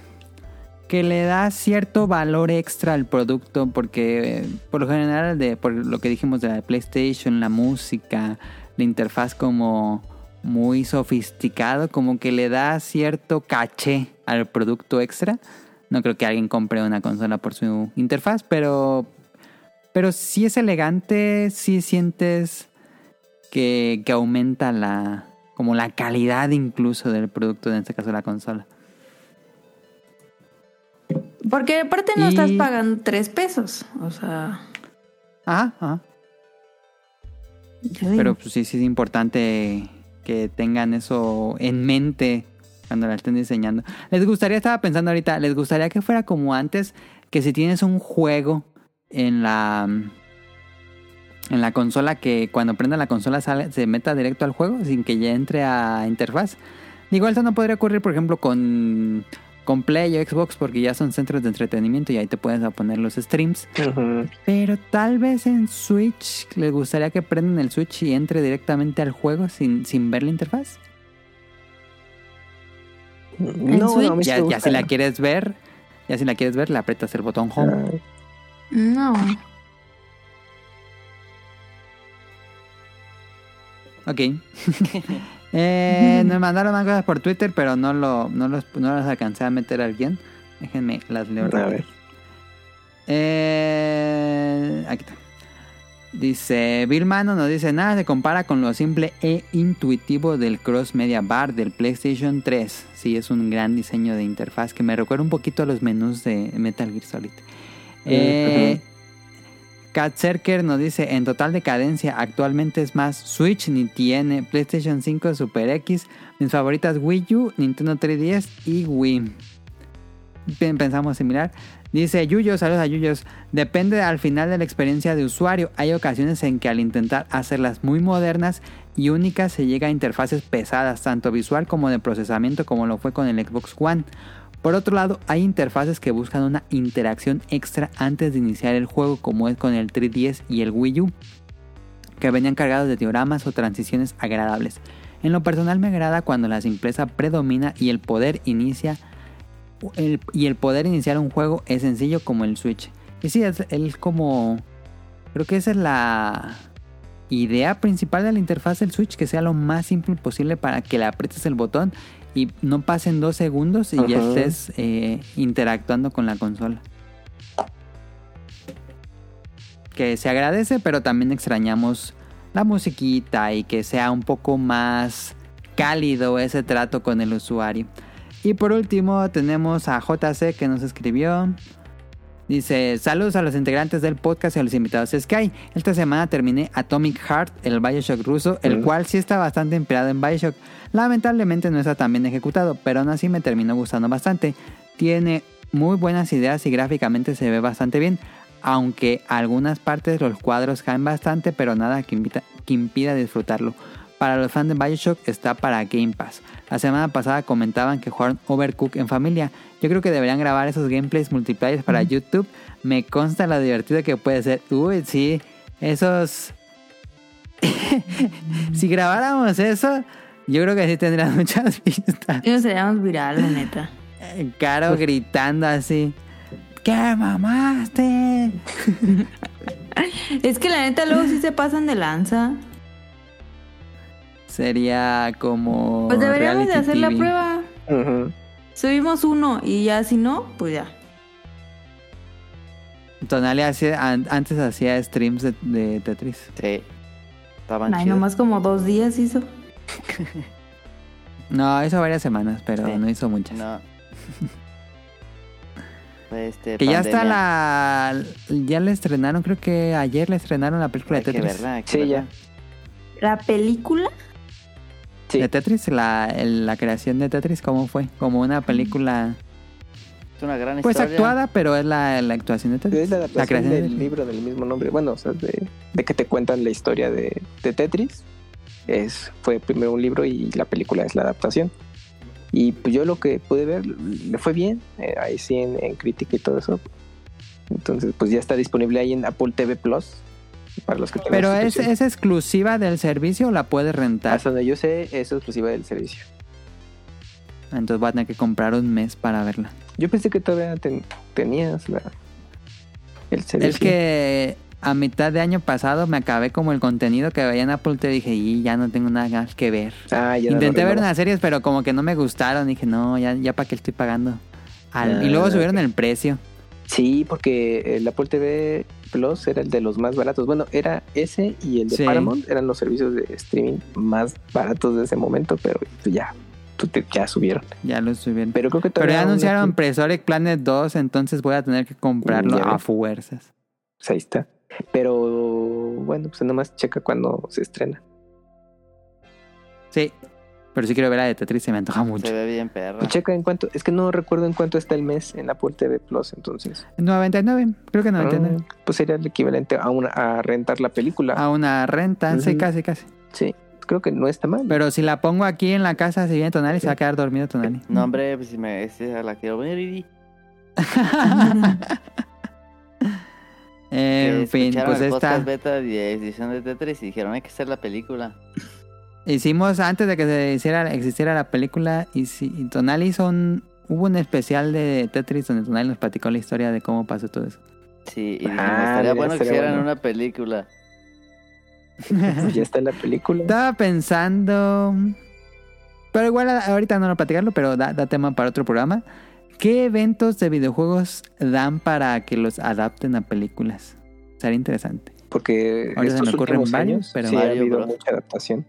que le da cierto valor extra al producto. Porque eh, por lo general, de, por lo que dijimos de la PlayStation, la música, la interfaz como muy sofisticado, como que le da cierto caché al producto extra. No creo que alguien compre una consola por su interfaz, pero pero sí es elegante, sí sientes que, que aumenta la como la calidad incluso del producto, en este caso la consola. Porque aparte no Y- estás pagando tres pesos. O sea, Ajá, ajá. yo digo. Pero pues, sí, sí es importante que tengan eso en mente cuando la estén diseñando. Les gustaría, estaba pensando ahorita, les gustaría que fuera como antes, que si tienes un juego en la en la consola que cuando prenda la consola sale- se meta directo al juego sin que ya entre a interfaz. Igual eso no podría ocurrir, por ejemplo, con, con Play o Xbox porque ya son centros de entretenimiento y ahí te puedes poner los streams. Pero tal vez en Switch les gustaría que prendan el Switch y entre directamente al juego sin, sin ver la interfaz. No, no, Ya, si la quieres ver, ya si la quieres ver, le aprietas el botón home. No. Ok. eh, nos mandaron más cosas por Twitter, pero no, lo, no, los, no las alcancé a meter al guion. Déjenme las leo. A rápido. ver. Eh, aquí está. Dice, Bill Mano nos dice, nada se compara con lo simple e intuitivo del Cross Media Bar del PlayStation 3. Sí, es un gran diseño de interfaz que me recuerda un poquito a los menús de Metal Gear Solid. Eh, Cat Cerker nos dice, en total decadencia, actualmente es más Switch ni tiene, PlayStation 5, Super X, mis favoritas Wii U, Nintendo 3DS y Wii. Pen- Pensamos similar. Dice Yuyos, saludos a Yuyos. Depende al final de la experiencia de usuario. Hay ocasiones en que al intentar hacerlas muy modernas y únicas se llega a interfaces pesadas, tanto visual como de procesamiento, como lo fue con el Xbox One. Por otro lado, hay interfaces que buscan una interacción extra antes de iniciar el juego, como es con el 3DS y el Wii U, que venían cargados de dioramas o transiciones agradables. En lo personal me agrada cuando la simpleza predomina y el poder inicia y el poder iniciar un juego es sencillo como el Switch. Y sí, es el como creo que esa es la idea principal de la interfaz del Switch, que sea lo más simple posible para que le aprietes el botón y no pasen dos segundos y ya estés eh, interactuando con la consola. Que se agradece, pero también extrañamos la musiquita y que sea un poco más cálido ese trato con el usuario. Y por último tenemos a JC que nos escribió. Dice, saludos a los integrantes del podcast y a los invitados Sky. Esta semana terminé Atomic Heart, el Bioshock ruso, el Mm. cual sí está bastante inspirado en Bioshock. Lamentablemente no está tan bien ejecutado, pero aún así me terminó gustando bastante. Tiene muy buenas ideas y gráficamente se ve bastante bien, aunque algunas partes los cuadros caen bastante, pero nada que, invita- que impida disfrutarlo. Para los fans de Bioshock está para Game Pass. La semana pasada comentaban que jugaron Overcook en familia. Yo creo que deberían grabar esos gameplays multiplayer para YouTube. Me consta lo divertido que puede ser. Uy, sí, esos... si grabáramos eso, yo creo que sí tendrían muchas vistas. Y nos seríamos viral, la neta. Caro gritando así. ¿Qué mamaste? Es que la neta luego sí se pasan de lanza. Sería como. Pues deberíamos de hacer la prueba. Subimos uno y ya si no, pues ya. Tonali hacía- antes hacía streams de, de Tetris. Sí. Estaban Ay, chidos. nomás como dos días hizo. No, hizo varias semanas, pero Sí. no hizo muchas. No. Pues, este, Que ya está la. Ya le estrenaron, creo que ayer le estrenaron la película de Tetris. que Sí, verla. La película, Sí. De Tetris, la, el- la creación de Tetris, ¿cómo fue? Como una película. Es una gran Pues historia. actuada, pero es la, la actuación de Tetris. Es la adaptación creación del libro del mismo nombre. Bueno, o sea, de, de que te cuentan la historia de, de Tetris. Es, fue primero un libro y la película es la adaptación. Y pues yo lo que pude ver, le fue bien. eh, ahí sí en, en crítica y todo eso. Entonces, pues ya está disponible ahí en Apple TV Plus. Para los que Pero es, es exclusiva del servicio o la puedes rentar. Hasta donde yo sé, es exclusiva del servicio. Entonces voy a tener que comprar un mes para verla. Yo pensé que todavía ten- tenías la, el servicio. Es que a mitad de año pasado me acabé como el contenido que veía en Apple te dije, y ya no tengo nada más que ver. Ah, ya Intenté ver unas series, pero como que no me gustaron. Dije, no, ya, ya para qué estoy pagando. Al- y luego Ah, subieron el precio. Sí, porque el Apple TV Plus era el de los más baratos. Bueno, era ese y el de Sí. Paramount eran los servicios de streaming más baratos de ese momento, pero pues ya, ya subieron. Ya lo subieron. Pero creo que Pero todavía ya aún anunciaron Presoric Planet 2, entonces voy a tener que comprarlo Ya a fuerzas. pues ahí está. Pero bueno, pues nada más checa cuando se estrena. Sí, pero sí quiero ver la de Tetris, se me antoja mucho. Se ve bien perra. Pues checa en cuánto, es que no recuerdo en cuánto está el mes en Apple TV Plus, entonces. 99, creo que 99. Ah, pues sería el equivalente a una a rentar la película. A una renta, sí, casi, casi. Sí, creo que no está mal. Pero si la pongo aquí en la casa, si viene Tonali, se va a quedar dormido Tonali. No, hombre, pues si me si la quiero ver y en fin, pues el esta. podcast beta de edición de Tetris y dijeron hay que hacer la película. Hicimos antes de que se hiciera, existiera la película, y, si, y Tonali hizo un. Hubo un especial de Tetris donde Tonali nos platicó la historia de cómo pasó todo eso. Sí, y dijimos, Ah, estaría bueno que hicieran bueno. una película. Pues ya está la película. Estaba pensando. Pero igual ahorita no lo platicarlo, pero da, da tema para otro programa. ¿Qué eventos de videojuegos dan para que los adapten a películas? Sería interesante. Porque Ahorita se estos me ocurren últimos varios, años pero- sí ha habido mucha adaptación.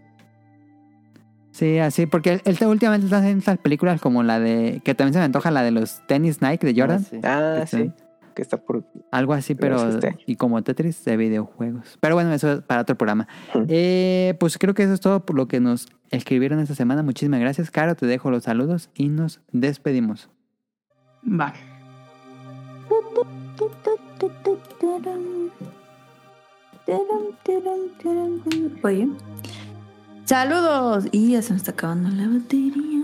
Sí, así, porque él él últimamente está haciendo estas películas como la de. que también se me antoja la de los tenis Nike de Jordan. Ah, sí. Ah, sí. Que está por. Algo así, pero. Pero es este. Y como Tetris de videojuegos. Pero bueno, eso es para otro programa. Eh, pues creo que eso es todo por lo que nos escribieron esta semana. Muchísimas gracias, Caro. Te dejo los saludos y nos despedimos. Va. Oye. Saludos. Y ya se me está acabando la batería.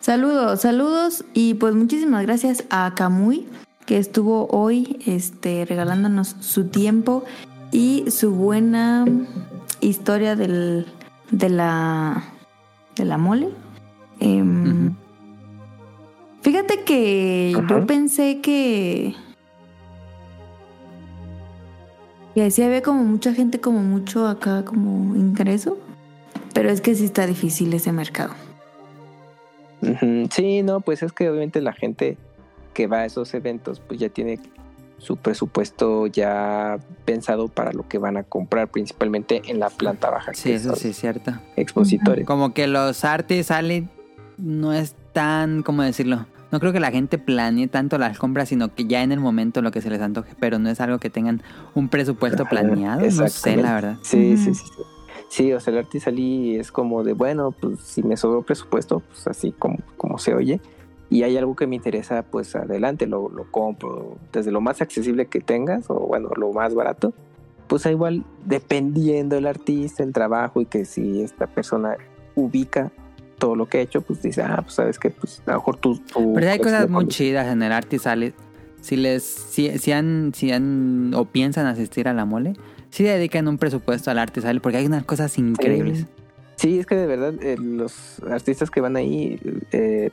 Saludos, saludos y pues muchísimas gracias a Kamui que estuvo hoy este, regalándonos su tiempo y su buena historia del, de la de la mole. Em. Fíjate que Ajá. yo pensé que que sí había como mucha gente como mucho acá como ingreso, pero es que sí está difícil ese mercado. Sí, no, pues es que obviamente la gente que va a esos eventos pues ya tiene su presupuesto ya pensado para lo que van a comprar, principalmente en la planta baja. Sí, eso sí es cierto. Expositores. Como que los artes salen no es tan, ¿cómo decirlo? No creo que la gente planee tanto las compras, sino que ya en el momento lo que se les antoje, pero no es algo que tengan un presupuesto planeado, no sé, la verdad. Sí, sí, sí, sí. Sí, o sea, el Artisalí es como de, bueno, pues si me sobró presupuesto, pues así como, como se oye, y hay algo que me interesa, pues adelante, lo, lo compro, desde lo más accesible que tengas, o bueno, lo más barato, pues igual, dependiendo del artista, el trabajo, y que si esta persona ubica todo lo que ha hecho, pues dice, ah, pues sabes que, pues a lo mejor tú... tú Pero hay cosas muy chidas en el arte y sale. Si les, si, si han, si han o piensan asistir a la mole, sí dedican un presupuesto al arte y sale, porque hay unas cosas increíbles. Sí, es que de verdad eh, los artistas que van ahí, eh,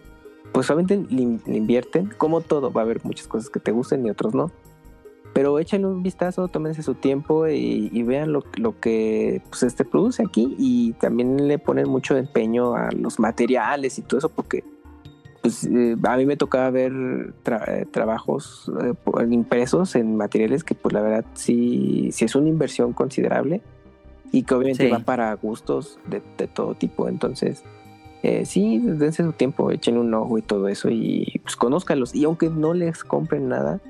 pues solamente le, le invierten, como todo, va a haber muchas cosas que te gusten y otros no. Pero échenle un vistazo, tómense su tiempo y, y vean lo, lo que pues, este produce aquí y también le ponen mucho empeño a los materiales y todo eso porque pues eh, a mí me tocaba ver tra- eh, trabajos eh, impresos en materiales que pues la verdad sí, sí es una inversión considerable y que obviamente Sí. va para gustos de, de todo tipo. Entonces, eh, sí, dense su tiempo, echen un ojo y todo eso y pues conózcanlos. Y aunque no les compren nada,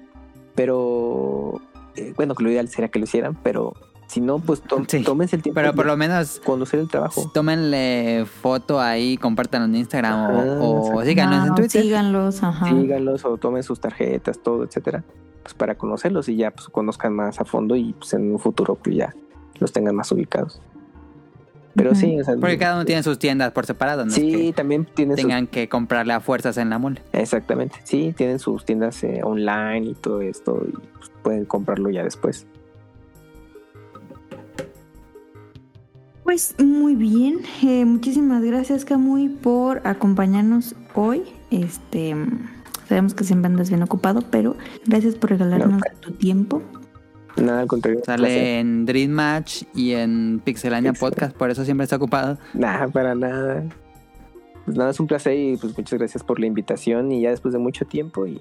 pero eh, bueno, que lo ideal sería que lo hicieran, pero si no, pues to- Sí. tómense el tiempo Pero por lo menos conocer el trabajo. tómenle foto ahí, compártanlo en Instagram o- Ajá, o, en Twitter. Síganlos, ajá. síganlos o tomen sus tarjetas, todo, etcétera, pues para conocerlos y ya pues conozcan más a fondo y pues en un futuro pues ya los tengan más ubicados. Pero sí, o sea, Porque cada uno tiene sus tiendas por separado, no es sí, que también tienen sus- tengan que comprarle a fuerzas en la mole. exactamente, sí, tienen sus tiendas eh, online y todo esto y pues, pueden comprarlo ya después. Pues muy bien, eh, muchísimas gracias Camuy por acompañarnos hoy. Este, sabemos que siempre andas bien ocupado, pero gracias por regalarnos No, tu tiempo. Nada, al contrario. Sale en Dream Match y en Pixelania Pixel. Podcast, por eso siempre está ocupado. Nada, para nada. Pues nada, es un placer y pues muchas gracias por la invitación y ya después de mucho tiempo y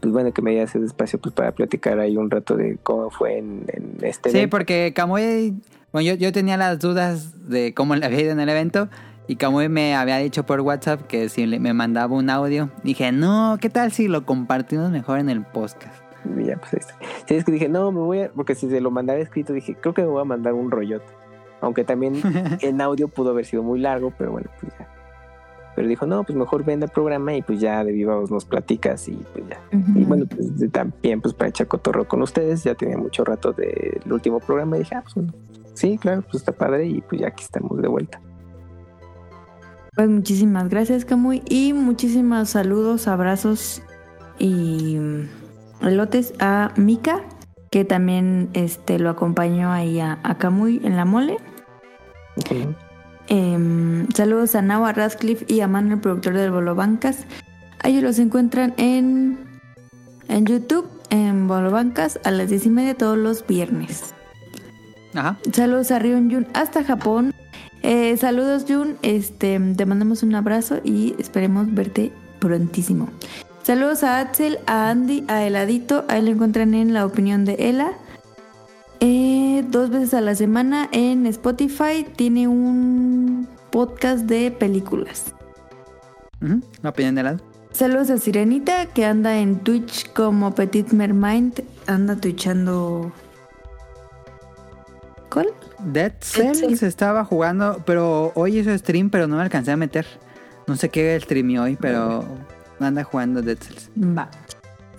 pues bueno que me digas ese espacio pues para platicar ahí un rato de cómo fue en, en este Sí, evento. porque Kamui, bueno, yo, yo tenía las dudas de cómo le había ido en el evento y Kamui me había dicho por WhatsApp que si le- me mandaba un audio, dije, no, ¿qué tal si lo compartimos mejor en el podcast? Y ya, pues, ahí está. Sí, es que dije, no, me voy a, porque si se lo mandara escrito dije, creo que me voy a mandar un rollote. Aunque también en audio pudo haber sido muy largo, pero bueno, pues ya. Pero dijo, no, pues mejor venda el programa y pues ya de viva voz nos platicas y pues ya. Y bueno, pues de- también pues para echar cotorreo con ustedes, ya tenía mucho rato del último programa y dije, ah, pues bueno, sí, claro, pues está padre y pues ya aquí estamos de vuelta. Pues muchísimas gracias Camuy y muchísimos saludos, abrazos y elotes a Mika, que también este, lo acompañó ahí a, a Camuy en la mole. Em, saludos a Nawa Radcliffe y a Manuel, productor del Bolo Bancas. A Ellos los encuentran en, en YouTube, en Bolo Bancas, a las 10 y media todos los viernes. Ajá. Saludos a Rion Jun hasta Japón. Eh, saludos Jun, este, te mandamos un abrazo y esperemos verte prontísimo. Saludos a Axel, a Andy, a Heladito, ahí lo encuentran en la opinión de Ela. Eh, dos veces a la semana en Spotify tiene un podcast de películas. La opinión de lado. Saludos a Sirenita que anda en Twitch como Petit Mermind, anda twitchando... ¿Cuál? Dead Cells Cells. estaba jugando, pero hoy hizo stream, pero no me alcancé a meter. No sé qué streameó hoy, pero anda jugando Dead Cells. Va.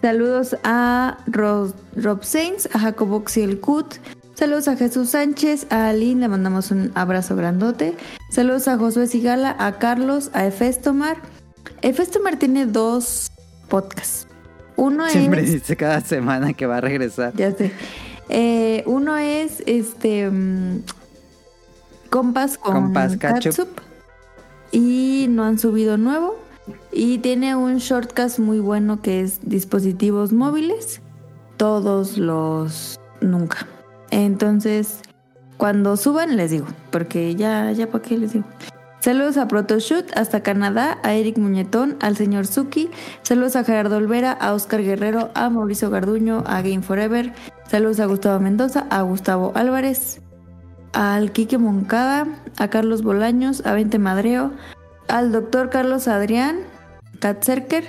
Saludos a Ro- Rob Sainz, a Jacobo el Cut. Saludos a Jesús Sánchez, a Aline, le mandamos un abrazo grandote. Saludos a Josué Sigala, a Carlos, a Efestomar, El Festumar tiene dos podcasts. Uno Siempre es. dice cada semana que va a regresar. Ya sé. Eh, uno es este. mm, compas con Compas catsup. Y no han subido nuevo. Y tiene un shortcast muy bueno que es dispositivos móviles. Todos los. Nunca. Entonces, cuando suban les digo. Porque ya, ya para qué les digo. Saludos a Protoshoot, hasta Canadá, a Eric Muñetón, al señor Suki. Saludos a Gerardo Olvera, a Oscar Guerrero, a Mauricio Garduño, a Game Forever. Saludos a Gustavo Mendoza, a Gustavo Álvarez, al Quique Moncada, a Carlos Bolaños, a Vente Madreo, al doctor Carlos Adrián, Katzerker.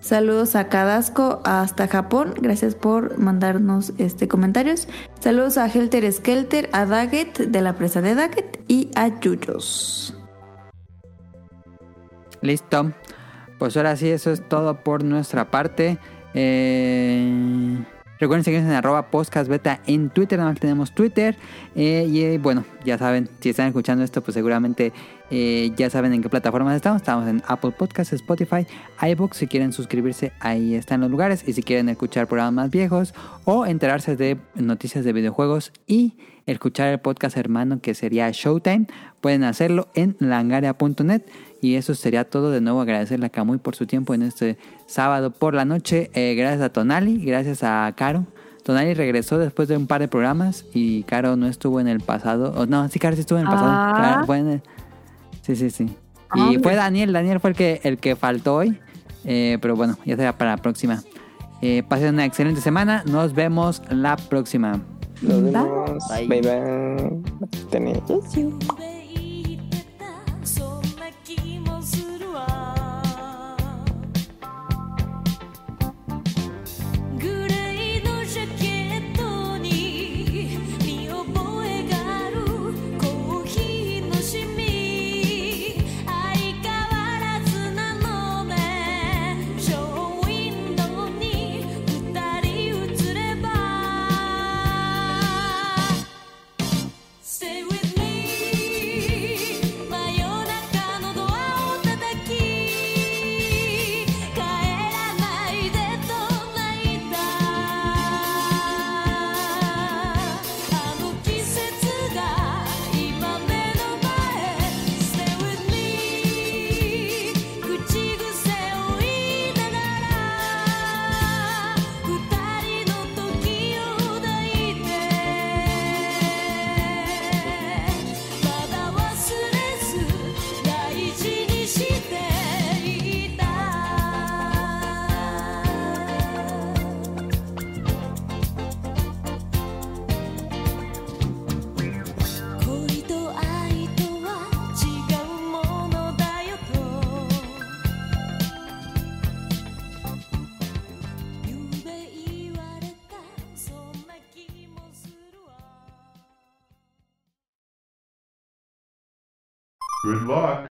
Saludos a Cadasco hasta Japón. Gracias por mandarnos este comentarios. Saludos a Helter Skelter, a Daggett de la presa de Daggett y a Yuyos. Listo. Pues ahora sí, eso es todo por nuestra parte. Eh, recuerden seguirnos en arroba podcastbeta en Twitter, nada más tenemos Twitter. Eh, y eh, bueno, ya saben, si están escuchando esto, pues seguramente eh, ya saben en qué plataformas estamos. Estamos en Apple Podcasts, Spotify, iBooks. Si quieren suscribirse, ahí están los lugares. Y si quieren escuchar programas más viejos o enterarse de noticias de videojuegos y escuchar el podcast hermano que sería Showtime, pueden hacerlo en langaria.net. Y eso sería todo. De nuevo agradecerle a Camuy por su tiempo en este sábado por la noche. Eh, gracias a Tonali, gracias a Caro. Tonali regresó después de un par de programas y Caro no estuvo en el pasado. Oh, no, sí, Caro sí estuvo en el pasado. Ah. Caro fue en el- Sí, sí, sí. Y Hombre. fue Daniel, Daniel fue el que, el que faltó hoy. Eh, pero bueno, ya será para la próxima. Eh, pasen una excelente semana. Nos vemos la próxima. Nos vemos. Bye. Bye bye. law